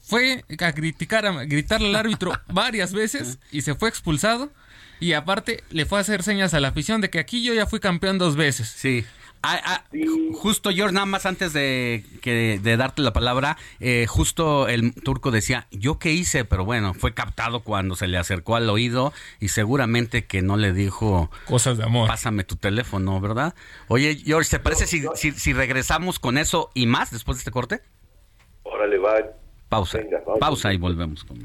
fue a criticar, a gritarle al árbitro varias veces y se fue expulsado. Y aparte le fue a hacer señas a la afición de que aquí yo ya fui campeón dos veces. Sí. Ah, ah, justo, George, nada más antes de, que, de darte la palabra, eh, justo el turco decía, ¿yo qué hice? Pero bueno, fue captado cuando se le acercó al oído y seguramente que no le dijo... Cosas de amor. Pásame tu teléfono, ¿verdad? Oye, George, ¿te parece si, si, regresamos con eso y más después de este corte? Órale, va. Pausa. Pausa y volvemos. Con...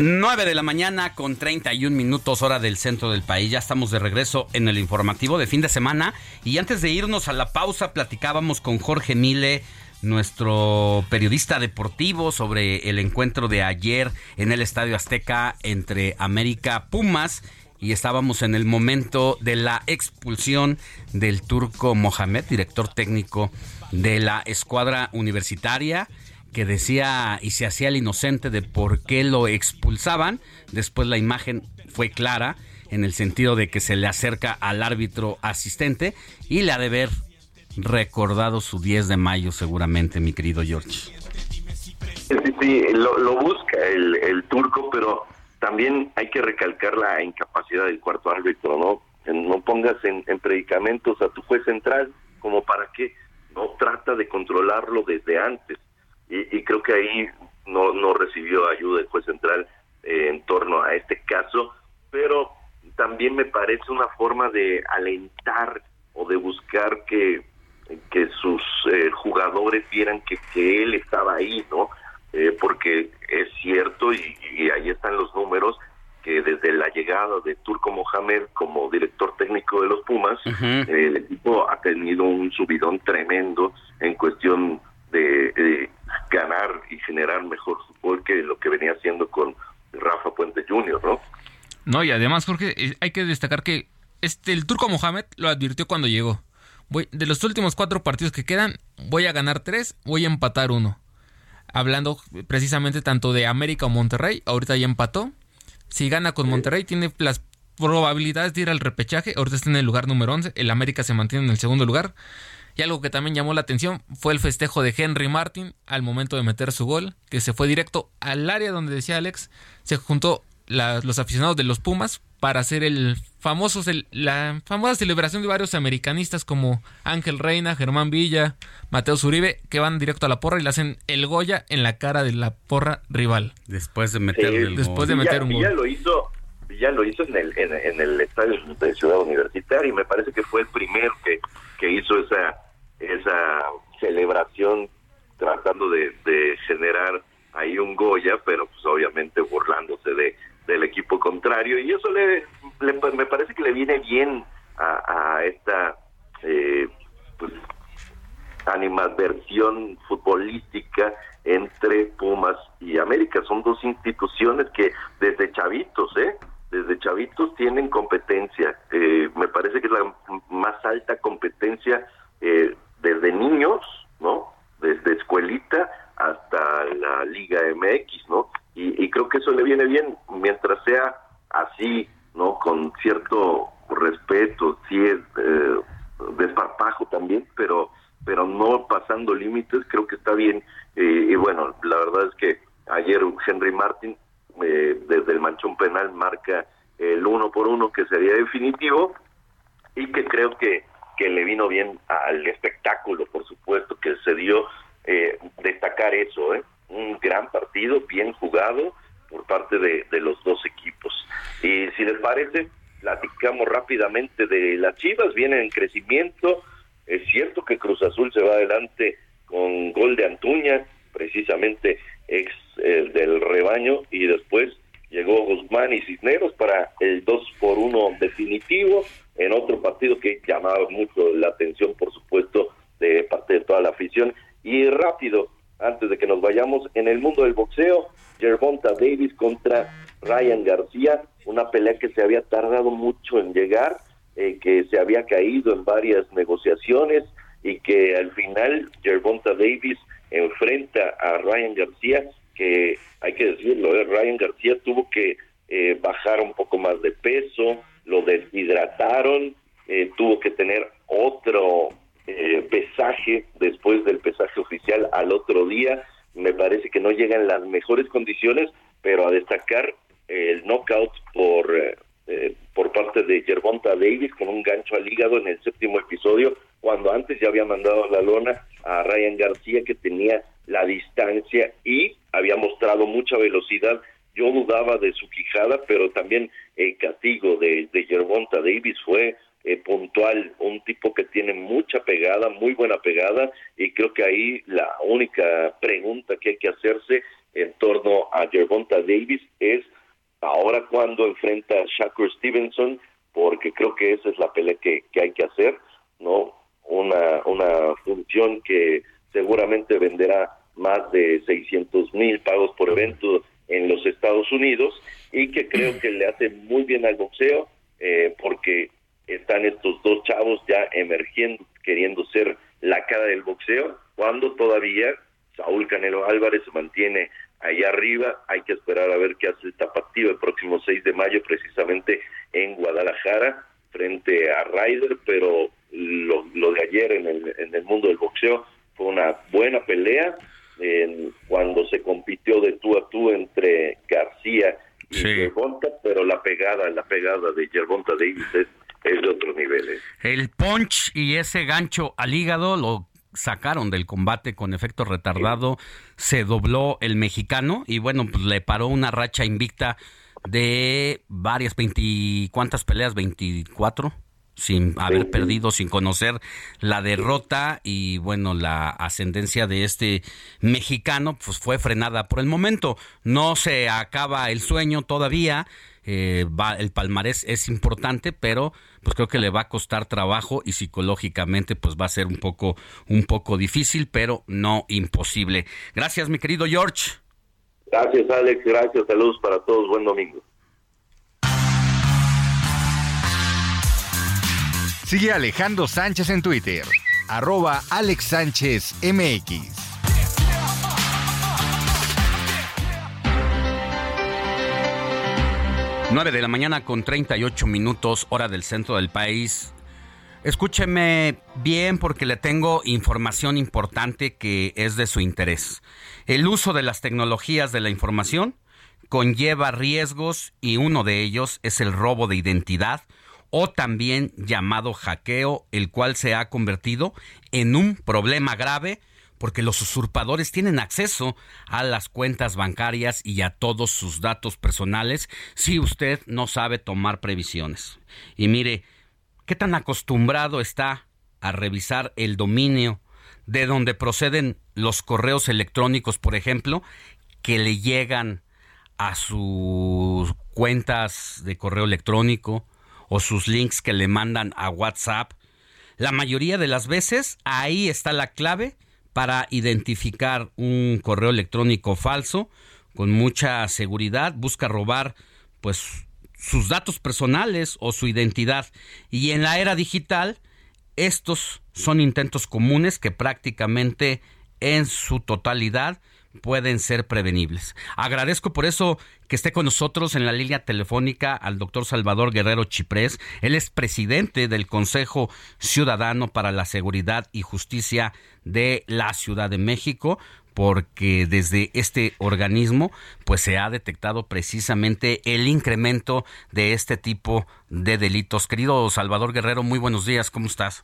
9 de la mañana con 31 minutos hora del centro del país. Ya estamos de regreso en el informativo de fin de semana. Y antes de irnos a la pausa, platicábamos con Jorge Mile, nuestro periodista deportivo, sobre el encuentro de ayer en el Estadio Azteca entre América Pumas. Y estábamos en el momento de la expulsión del turco Mohamed, director técnico de la escuadra universitaria que decía y se hacía el inocente de por qué lo expulsaban. Después la imagen fue clara en el sentido de que se le acerca al árbitro asistente y le ha de haber recordado su 10 de mayo seguramente, mi querido George. Sí, sí, lo, busca el, turco, pero también hay que recalcar la incapacidad del cuarto árbitro, ¿no? No pongas en, en predicamentos a tu juez central como para que no trata de controlarlo desde antes y, creo que ahí no, no recibió ayuda el juez central eh, en torno a este caso, pero también me parece una forma de alentar o de buscar que, que sus eh, jugadores vieran que, que él estaba ahí, ¿no? Eh, porque es cierto, y, ahí están los números, que desde la llegada de Turco Mohamed como director técnico de los Pumas, el equipo ha tenido un subidón tremendo en cuestión de ganar y generar mejor fútbol que lo que venía haciendo con Rafa Puente Jr., ¿no? No, y además, Jorge, eh, hay que destacar que este el turco Mohamed lo advirtió cuando llegó. Voy, de los últimos cuatro partidos que quedan, voy a ganar tres, voy a empatar uno. Hablando precisamente tanto de América o Monterrey, ahorita ya empató. Si gana con Monterrey, tiene las probabilidades de ir al repechaje. Ahorita está en el lugar número 11. El América se mantiene en el segundo lugar. Y algo que también llamó la atención fue el festejo de Henry Martin al momento de meter su gol, que se fue directo al área donde decía Alex, se juntó los aficionados de los Pumas para hacer el famoso la famosa celebración de varios americanistas como Ángel Reina, Germán Villa, Mateo Zuribe, que van directo a la porra y le hacen el Goya en la cara de la porra rival. Después de meter, después de meter un gol. lo hizo ya lo hizo en el, en, el estadio de Ciudad Universitaria y me parece que fue el primero que, que hizo esa esa celebración tratando de, generar ahí un Goya, pero pues obviamente burlándose de del equipo contrario y eso le, me parece que le viene bien a, esta eh, pues, animadversión futbolística entre Pumas y América. Son dos instituciones que desde chavitos, ¿eh? Desde chavitos tienen competencia. Eh, me parece que es la más alta competencia eh, desde niños, ¿no? Desde escuelita hasta la Liga MX, ¿no? Y, creo que eso le viene bien mientras sea así, ¿no? Con cierto respeto, sí es eh, desparpajo también, pero pero no pasando límites, creo que está bien. y bueno, la verdad es que ayer Henry Martin eh, desde el manchón penal marca el uno por uno que sería definitivo y que creo que que le vino bien al espectáculo, por supuesto, que se dio eh, destacar eso, ¿eh? un gran partido, bien jugado por parte de, los dos equipos. Y si les parece, platicamos rápidamente de las Chivas, vienen en crecimiento, es cierto que Cruz Azul se va adelante con gol de Antuña, precisamente ex eh, del rebaño, y después llegó Guzmán y Cisneros para el 2 por 1 definitivo en otro partido que llamaba mucho la atención, por supuesto, de parte de toda la afición. Y rápido, antes de que nos vayamos, en el mundo del boxeo, Gervonta Davis contra Ryan García, una pelea que se había tardado mucho en llegar, eh, que se había caído en varias negociaciones y que al final Gervonta Davis enfrenta a Ryan García, que hay que decirlo, eh, Ryan García tuvo que eh, bajar un poco más de peso, lo deshidrataron, eh, tuvo que tener otro eh, pesaje después del pesaje oficial al otro día. Me parece que no llega en las mejores condiciones, pero a destacar el knockout por eh, por parte de Gervonta Davis con un gancho al hígado en el séptimo episodio, cuando antes ya había mandado la lona a Ryan García que tenía la distancia y había mostrado mucha velocidad yo dudaba de su quijada, pero también el castigo de, de Davis fue eh, puntual, un tipo que tiene mucha pegada, muy buena pegada, y creo que ahí la única pregunta que hay que hacerse en torno a Gervonta Davis es ahora cuando enfrenta a Shakur Stevenson, porque creo que esa es la pelea que, que hay que hacer, ¿no? Una, una función que seguramente venderá más de 600 mil pagos por evento en los Estados Unidos y que creo que le hace muy bien al boxeo eh, porque están estos dos chavos ya emergiendo, queriendo ser la cara del boxeo, cuando todavía Saúl Canelo Álvarez se mantiene ahí arriba. Hay que esperar a ver qué hace el tapatío el próximo 6 de mayo, precisamente en Guadalajara, frente a Ryder, pero lo, lo de ayer en el, en el mundo del boxeo fue una buena pelea. En, cuando se compitió de tú a tú entre García y sí. pero la pegada, la pegada de Gervonta Davis es, es de otros niveles. El punch y ese gancho al hígado lo sacaron del combate con efecto retardado, se dobló el mexicano y bueno, pues le paró una racha invicta de varias, 20, ¿cuántas peleas? ¿24? Sin haber perdido, sin conocer la derrota y bueno, la ascendencia de este mexicano pues fue frenada por el momento. No se acaba el sueño todavía, eh, va, el palmarés es importante, pero pues creo que le va a costar trabajo y psicológicamente pues va a ser un poco, un poco difícil, pero no imposible. Gracias, mi querido George. Gracias, Alex. Gracias. Saludos para todos. Buen domingo. Sigue Alejandro Sánchez en Twitter, arroba Alex Sánchez. 9 de la mañana con 38 minutos, hora del centro del país. Escúcheme bien porque le tengo información importante que es de su interés. El uso de las tecnologías de la información conlleva riesgos y uno de ellos es el robo de identidad o también llamado hackeo, el cual se ha convertido en un problema grave porque los usurpadores tienen acceso a las cuentas bancarias y a todos sus datos personales si usted no sabe tomar previsiones. Y mire, ¿qué tan acostumbrado está a revisar el dominio de donde proceden los correos electrónicos, por ejemplo, que le llegan a sus cuentas de correo electrónico o sus links que le mandan a WhatsApp? La mayoría de las veces ahí está la clave para identificar un correo electrónico falso con mucha seguridad, busca robar pues sus datos personales o su identidad. Y en la era digital, estos son intentos comunes que prácticamente en su totalidad pueden ser prevenibles. Agradezco por eso que esté con nosotros en la línea telefónica al doctor Salvador Guerrero Chiprés. Él es presidente del Consejo Ciudadano para la Seguridad y Justicia de la Ciudad de México porque desde este organismo pues se ha detectado precisamente el incremento de este tipo de delitos. Querido Salvador Guerrero, muy buenos días, ¿cómo estás?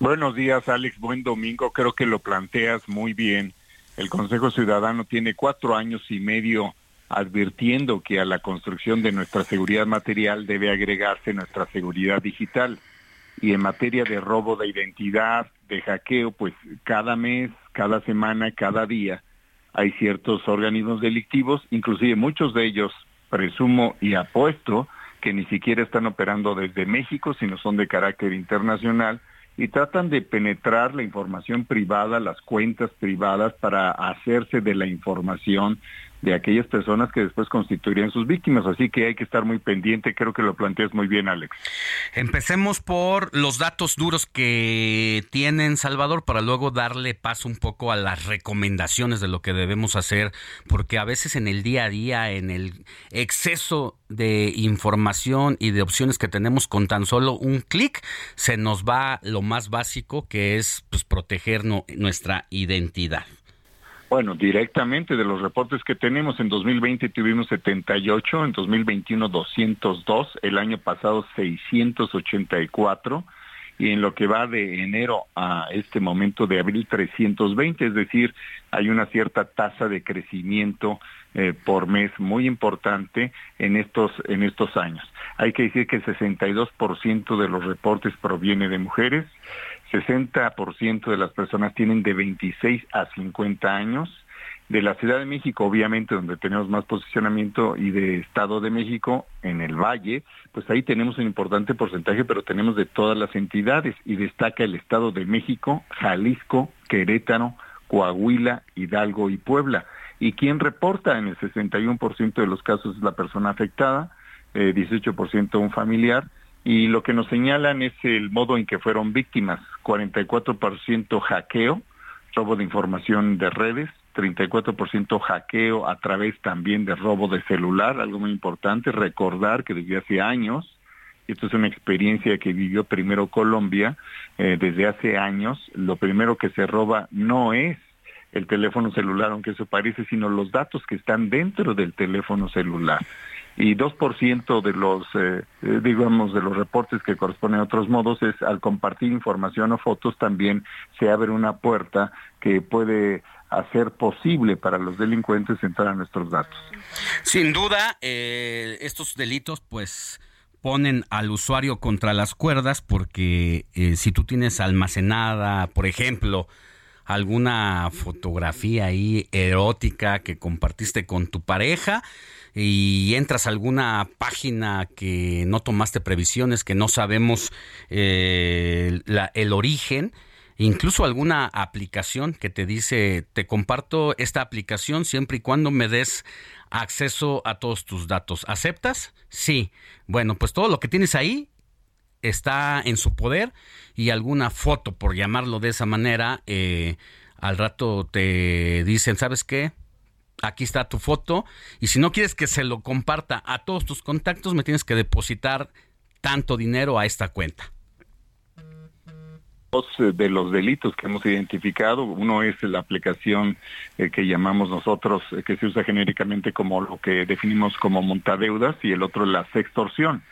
Buenos días, Alex, buen domingo, creo que lo planteas muy bien el Consejo Ciudadano tiene cuatro años y medio advirtiendo que a la construcción de nuestra seguridad material debe agregarse nuestra seguridad digital. Y en materia de robo de identidad, de hackeo, pues cada mes, cada semana, cada día hay ciertos organismos delictivos, inclusive muchos de ellos, presumo y apuesto, que ni siquiera están operando desde México, sino son de carácter internacional, y tratan de penetrar la información privada, las cuentas privadas para hacerse de la información de aquellas personas que después constituirían sus víctimas. Así que hay que estar muy pendiente. Creo que lo planteas muy bien, Alex. Empecemos por los datos duros que tienen Salvador para luego darle paso un poco a las recomendaciones de lo que debemos hacer, porque a veces en el día a día, en el exceso de información y de opciones que tenemos con tan solo un clic, se nos va lo más básico que es pues, proteger nuestra identidad. Bueno, directamente de los reportes que tenemos, en 2020 tuvimos 78, en 2021 202, el año pasado 684 y en lo que va de enero a este momento de abril 320, es decir, hay una cierta tasa de crecimiento eh, por mes muy importante en estos en estos años. Hay que decir que el 62% de los reportes proviene de mujeres, 60% de las personas tienen de 26 a 50 años. De la Ciudad de México, obviamente, donde tenemos más posicionamiento, y de Estado de México, en el Valle, pues ahí tenemos un importante porcentaje, pero tenemos de todas las entidades, y destaca el Estado de México, Jalisco, Querétaro, Coahuila, Hidalgo y Puebla. ¿Y quién reporta? En el 61% de los casos es la persona afectada, eh, 18% un familiar, y lo que nos señalan es el modo en que fueron víctimas, 44% hackeo, robo de información de redes, 34% hackeo a través también de robo de celular, algo muy importante, recordar que desde hace años, esto es una experiencia que vivió primero Colombia, eh, desde hace años, lo primero que se roba no es el teléfono celular, aunque eso parece, sino los datos que están dentro del teléfono celular y 2% de los, eh, eh, digamos, de los reportes que corresponden a otros modos es al compartir información o fotos también se abre una puerta que puede hacer posible para los delincuentes entrar a nuestros datos. Sin duda, eh, estos delitos pues ponen al usuario contra las cuerdas porque si tú tienes almacenada, por ejemplo, alguna fotografía ahí erótica que compartiste con tu pareja, y entras a alguna página que no tomaste previsiones, que no sabemos eh, el origen, incluso alguna aplicación que te dice, te comparto esta aplicación siempre y cuando me des acceso a todos tus datos. ¿Aceptas? Sí. Bueno, pues todo lo que tienes ahí está en su poder y alguna foto, por llamarlo de esa manera, eh, al rato te dicen, ¿sabes qué? aquí está tu foto y si no quieres que se lo comparta a todos tus contactos, me tienes que depositar tanto dinero a esta cuenta. Dos eh, de los delitos que hemos identificado, uno es la aplicación eh, que llamamos nosotros, que se usa genéricamente como lo que definimos como montadeudas, y el otro la sextorsión.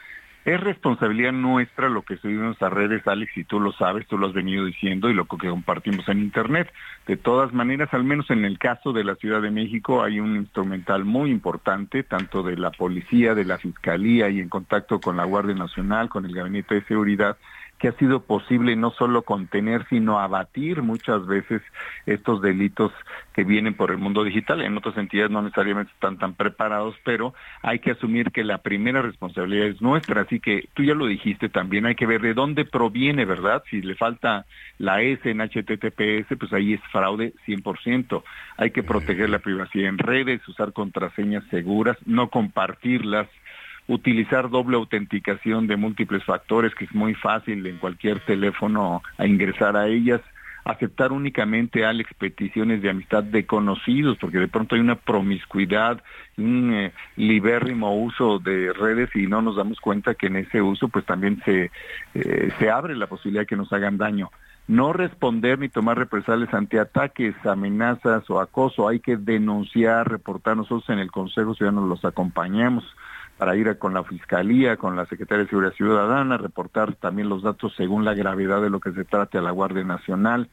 Es responsabilidad nuestra lo que subimos a redes, Alex, y tú lo sabes, tú lo has venido diciendo y lo que compartimos en Internet. De todas maneras, al menos en el caso de la Ciudad de México, hay un instrumental muy importante, tanto de la policía, de la fiscalía y en contacto con la Guardia Nacional, con el Gabinete de Seguridad, que ha sido posible no solo contener, sino abatir muchas veces estos delitos que vienen por el mundo digital. En otras entidades no necesariamente están tan preparados, pero hay que asumir que la primera responsabilidad es nuestra. Así que tú ya lo dijiste también, hay que ver de dónde proviene, ¿verdad? Si le falta la S en HTTPS, pues ahí es fraude 100%. Hay que proteger la privacidad en redes, usar contraseñas seguras, no compartirlas utilizar doble autenticación de múltiples factores, que es muy fácil en cualquier teléfono a ingresar a ellas, aceptar únicamente, Alex, peticiones de amistad de conocidos, porque de pronto hay una promiscuidad, un eh, libérrimo uso de redes y no nos damos cuenta que en ese uso pues también se, eh, se abre la posibilidad de que nos hagan daño. No responder ni tomar represalias ante ataques, amenazas o acoso. Hay que denunciar, reportar. Nosotros en el Consejo Ciudadano los acompañamos para ir con la Fiscalía, con la Secretaría de Seguridad Ciudadana, reportar también los datos según la gravedad de lo que se trate a la Guardia Nacional.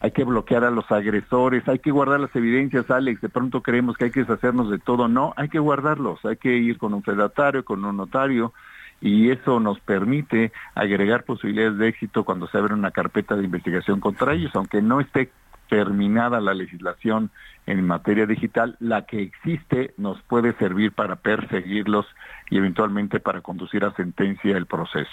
Hay que bloquear a los agresores, hay que guardar las evidencias, Alex. De pronto creemos que hay que deshacernos de todo. No, hay que guardarlos, hay que ir con un fedatario, con un notario, y eso nos permite agregar posibilidades de éxito cuando se abre una carpeta de investigación contra ellos, aunque no esté terminada la legislación en materia digital, la que existe nos puede servir para perseguirlos y eventualmente para conducir a sentencia el proceso.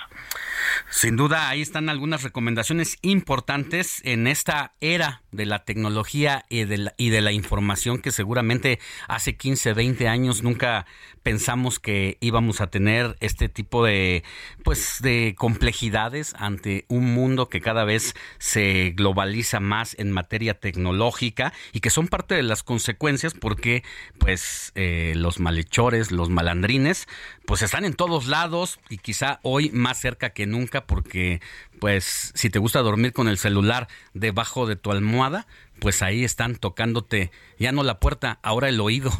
Sin duda, ahí están algunas recomendaciones importantes en esta era de la tecnología y de la, y de la información que seguramente hace 15, 20 años nunca pensamos que íbamos a tener este tipo de pues de complejidades ante un mundo que cada vez se globaliza más en materia tecnológica y que son parte las consecuencias porque pues eh, los malhechores, los malandrines pues están en todos lados y quizá hoy más cerca que nunca porque pues si te gusta dormir con el celular debajo de tu almohada, pues ahí están tocándote ya no la puerta, ahora el oído.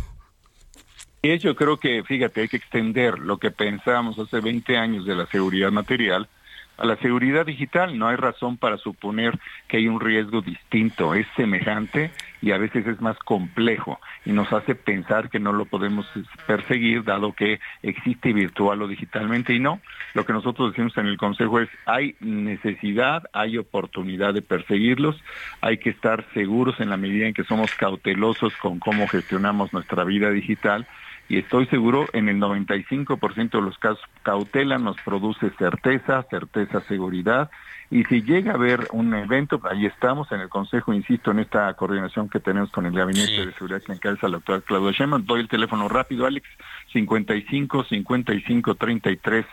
Y yo creo que, fíjate, hay que extender lo que pensábamos hace 20 años de la seguridad material a la seguridad digital. No hay razón para suponer que hay un riesgo distinto, es semejante y a veces es más complejo y nos hace pensar que no lo podemos perseguir dado que existe virtual o digitalmente y no. Lo que nosotros decimos en el Consejo es hay necesidad, hay oportunidad de perseguirlos, hay que estar seguros en la medida en que somos cautelosos con cómo gestionamos nuestra vida digital y estoy seguro en el 95% de los casos cautela nos produce certeza, certeza, seguridad y si llega a haber un evento, ahí estamos en el Consejo, insisto, en esta coordinación que tenemos con el Gabinete de Seguridad que encabeza la doctora Claudia Sheinbaum. Doy el teléfono rápido, Alex, 55 55 33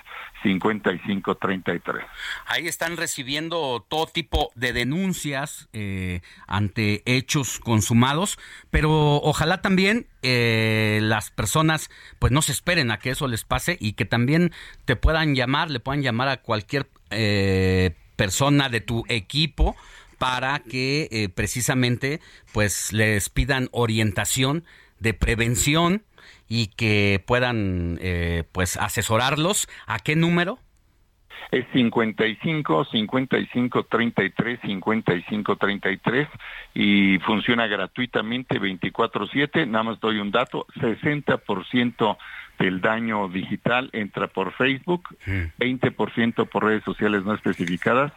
55 33. Ahí están recibiendo todo tipo de denuncias eh, ante hechos consumados, pero ojalá también eh, las personas pues no se esperen a que eso les pase y que también te puedan llamar, le puedan llamar a cualquier eh, persona de tu equipo para que precisamente pues les pidan orientación de prevención y que puedan eh, pues asesorarlos. ¿A qué número? Es 55 55 33 55 33 y funciona gratuitamente 24/7. Nada más doy un dato, 60% del daño digital entra por Facebook, 20% por redes sociales no especificadas,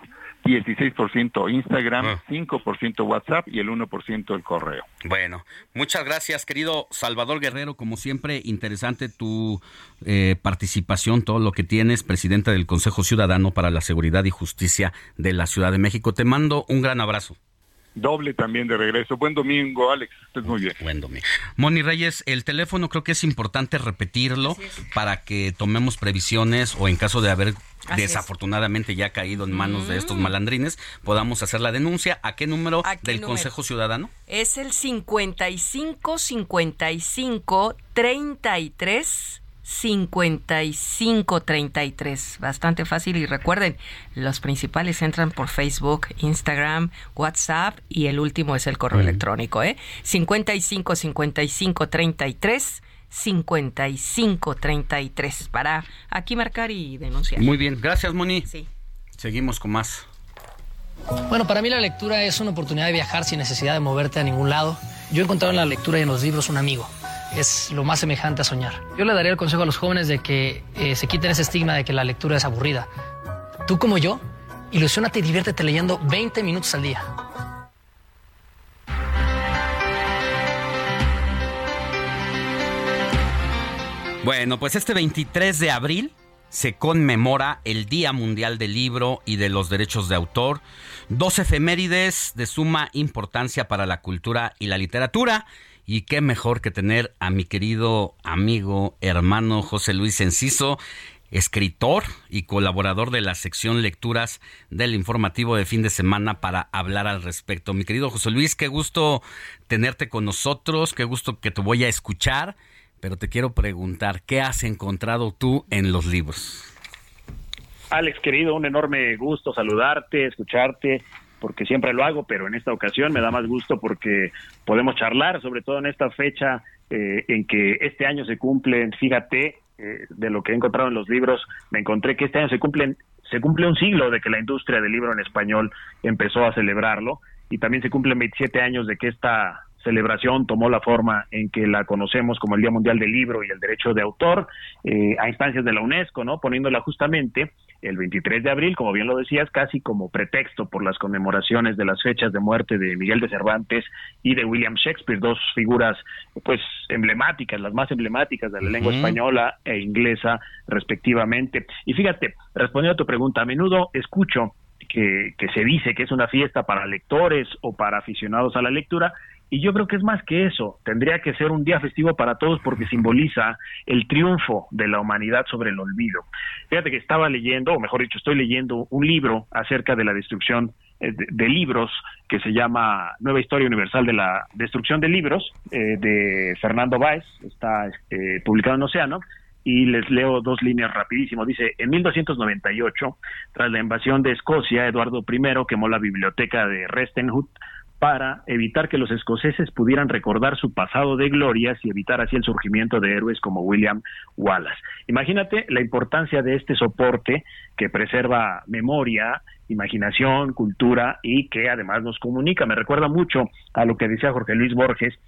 16% Instagram, 5% ah. WhatsApp y el 1% el correo. Bueno, muchas gracias, querido Salvador Guerrero. Como siempre, interesante tu eh, participación, todo lo que tienes, presidente del Consejo Ciudadano para la Seguridad y Justicia de la Ciudad de México. Te mando un gran abrazo doble también de regreso. Buen domingo, Alex. Estés muy bien. Buen domingo. Moni Reyes, el teléfono creo que es importante repetirlo para que tomemos previsiones o en caso de haber desafortunadamente ya caído en manos de estos malandrines, podamos hacer la denuncia. ¿A qué número del Consejo Ciudadano? Es el 55 55 33 5533. Bastante fácil y recuerden, los principales entran por Facebook, Instagram, WhatsApp y el último es el correo electrónico, ¿eh? 55 55 33 55 33 para aquí marcar y denunciar. Muy bien, gracias Moni. Sí. Seguimos con más. Bueno, para mí la lectura es una oportunidad de viajar sin necesidad de moverte a ningún lado. Yo he encontrado en la lectura y en los libros un amigo es lo más semejante a soñar. Yo le daría el consejo a los jóvenes de que eh, se quiten ese estigma de que la lectura es aburrida. Tú como yo, ilusionate y diviértete leyendo 20 minutos al día. Bueno, pues este 23 de abril se conmemora el Día Mundial del Libro y de los Derechos de Autor, dos efemérides de suma importancia para la cultura y la literatura. Y qué mejor que tener a mi querido amigo, hermano José Luis Enciso, escritor y colaborador de la sección lecturas del informativo de fin de semana para hablar al respecto. Mi querido José Luis, qué gusto tenerte con nosotros, qué gusto que te voy a escuchar, pero te quiero preguntar, ¿qué has encontrado tú en los libros? Alex, querido, un enorme gusto saludarte, escucharte porque siempre lo hago, pero en esta ocasión me da más gusto porque podemos charlar, sobre todo en esta fecha eh, en que este año se cumplen, fíjate, eh, de lo que he encontrado en los libros, me encontré que este año se cumplen se cumple un siglo de que la industria del libro en español empezó a celebrarlo y también se cumplen 27 años de que esta celebración tomó la forma en que la conocemos como el Día Mundial del Libro y el Derecho de Autor, eh, a instancias de la UNESCO, ¿no? Poniéndola justamente el 23 de abril, como bien lo decías, casi como pretexto por las conmemoraciones de las fechas de muerte de Miguel de Cervantes y de William Shakespeare, dos figuras pues emblemáticas, las más emblemáticas de la lengua española e inglesa respectivamente. Y fíjate, respondiendo a tu pregunta, a menudo escucho que, que se dice que es una fiesta para lectores o para aficionados a la lectura, y yo creo que es más que eso, tendría que ser un día festivo para todos porque simboliza el triunfo de la humanidad sobre el olvido. Fíjate que estaba leyendo, o mejor dicho, estoy leyendo un libro acerca de la destrucción eh, de, libros que se llama Nueva Historia Universal de la Destrucción de Libros, eh, de Fernando Báez, está eh, publicado en Océano, y les leo dos líneas rapidísimo. Dice, en 1298, tras la invasión de Escocia, Eduardo I quemó la biblioteca de Restenhut para evitar que los escoceses pudieran recordar su pasado de glorias y evitar así el surgimiento de héroes como William Wallace. Imagínate la importancia de este soporte que preserva memoria, imaginación, cultura y que además nos comunica. Me recuerda mucho a lo que decía Jorge Luis Borges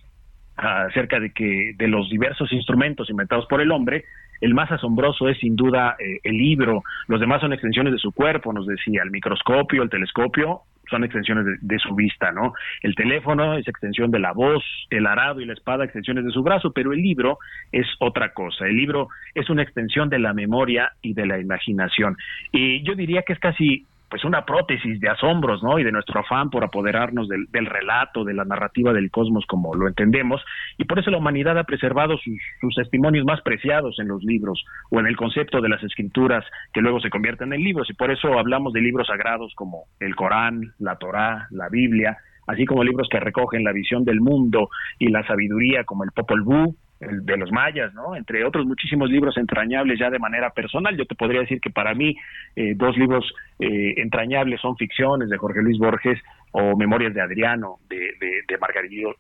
acerca de que de los diversos instrumentos inventados por el hombre, el más asombroso es sin duda eh, el libro, los demás son extensiones de su cuerpo, nos decía, el microscopio, el telescopio, son extensiones de, su vista, ¿no? El teléfono es extensión de la voz, el arado y la espada extensiones de su brazo, pero el libro es otra cosa. El libro es una extensión de la memoria y de la imaginación. Y yo diría que es casi pues una prótesis de asombros, ¿no? Y de nuestro afán por apoderarnos del, relato, de la narrativa del cosmos como lo entendemos, y por eso la humanidad ha preservado sus, sus, testimonios más preciados en los libros o en el concepto de las escrituras que luego se convierten en libros, y por eso hablamos de libros sagrados como el Corán, la Torá, la Biblia, así como libros que recogen la visión del mundo y la sabiduría como el Popol Vuh, el de los mayas, ¿no? Entre otros muchísimos libros entrañables ya de manera personal. Yo te podría decir que para mí eh, dos libros eh, entrañables son ficciones de Jorge Luis Borges o Memorias de Adriano de, de, de Margarito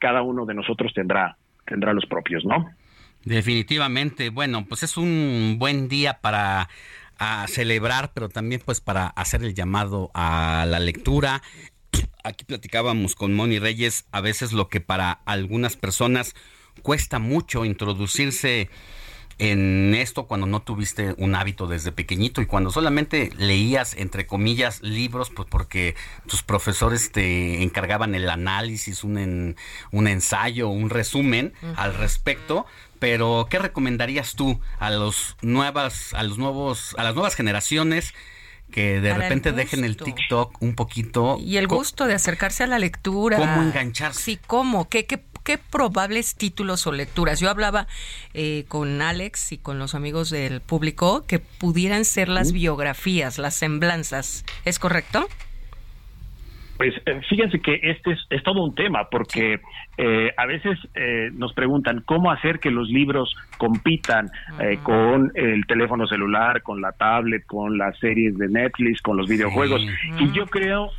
Cada uno de nosotros tendrá tendrá los propios, ¿no? Definitivamente. Bueno, pues es un buen día para celebrar, pero también pues para hacer el llamado a la lectura, aquí platicábamos con Moni Reyes, a veces lo que para algunas personas cuesta mucho introducirse en esto cuando no tuviste un hábito desde pequeñito y cuando solamente leías, entre comillas, libros, pues porque tus profesores te encargaban el análisis, un, un ensayo, un resumen al respecto. Pero, ¿qué recomendarías tú a los nuevas, a los nuevos, a las nuevas generaciones que de repente dejen el TikTok un poquito. Y el gusto de acercarse a la lectura. ¿Cómo engancharse? Sí, ¿cómo? ¿Qué, qué, qué probables títulos o lecturas? Yo hablaba eh, con Alex y con los amigos del público que pudieran ser las biografías, las semblanzas. ¿Es correcto? Pues eh, fíjense que este es, todo un tema, porque eh, a veces eh, nos preguntan cómo hacer que los libros compitan con el teléfono celular, con la tablet, con las series de Netflix, con los videojuegos. Y yo creo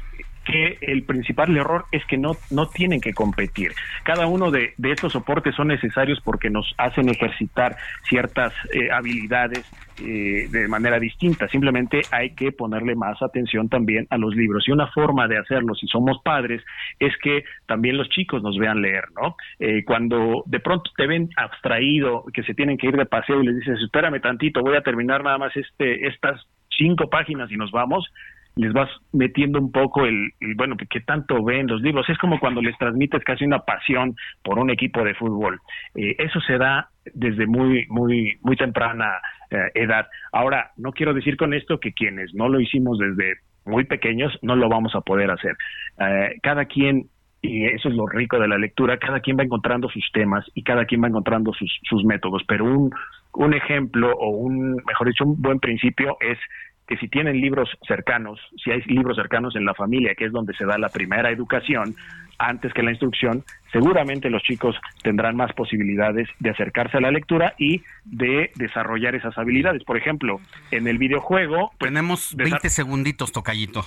que el principal error es que no, no tienen que competir. Cada uno de, estos soportes son necesarios porque nos hacen ejercitar ciertas eh, habilidades eh, de manera distinta. Simplemente hay que ponerle más atención también a los libros. Y una forma de hacerlo, si somos padres, es que también los chicos nos vean leer, ¿no? Eh, cuando de pronto te ven abstraído, que se tienen que ir de paseo y les dices, espérame tantito, voy a terminar nada más este, estas cinco páginas y nos vamos, les vas metiendo un poco el, bueno, que tanto ven los libros. Es como cuando les transmites casi una pasión por un equipo de fútbol. Eh, eso se da desde muy, muy, muy temprana eh, edad. Ahora, no quiero decir con esto que quienes no lo hicimos desde muy pequeños no lo vamos a poder hacer. Eh, cada quien y eso es lo rico de la lectura, cada quien va encontrando sus temas y cada quien va encontrando sus, sus métodos, pero un, un ejemplo o un, mejor dicho, un buen principio es que si tienen libros cercanos, si hay libros cercanos en la familia, que es donde se da la primera educación, antes que la instrucción, seguramente los chicos tendrán más posibilidades de acercarse a la lectura y de desarrollar esas habilidades. Por ejemplo, en el videojuego... Pues, Tenemos 20 segunditos, tocallito.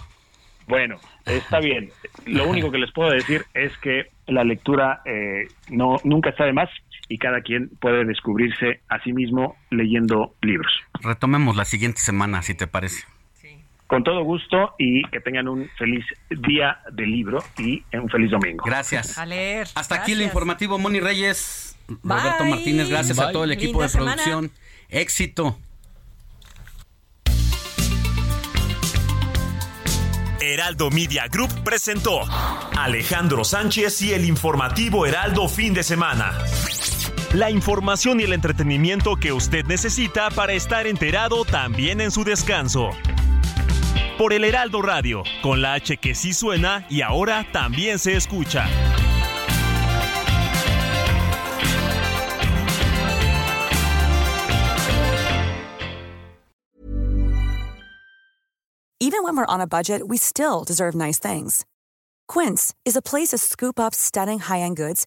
Bueno, está bien. Lo único que les puedo decir es que la lectura eh, no nunca está de más y cada quien puede descubrirse a sí mismo leyendo libros. Retomemos la siguiente semana, si te parece. Con todo gusto y que tengan un feliz día de libro y un feliz domingo. Gracias. A leer. Hasta aquí el informativo Moni Reyes, Roberto Martínez, gracias a todo el equipo de producción. Éxito. Heraldo Media Group presentó Alejandro Sánchez y el informativo Heraldo fin de semana. La información y el entretenimiento que usted necesita para estar enterado también en su descanso. Por el Heraldo Radio, con la H que sí suena y ahora también se escucha. Even when we're on a budget, we still deserve nice things. Quince is a place to scoop up stunning high-end goods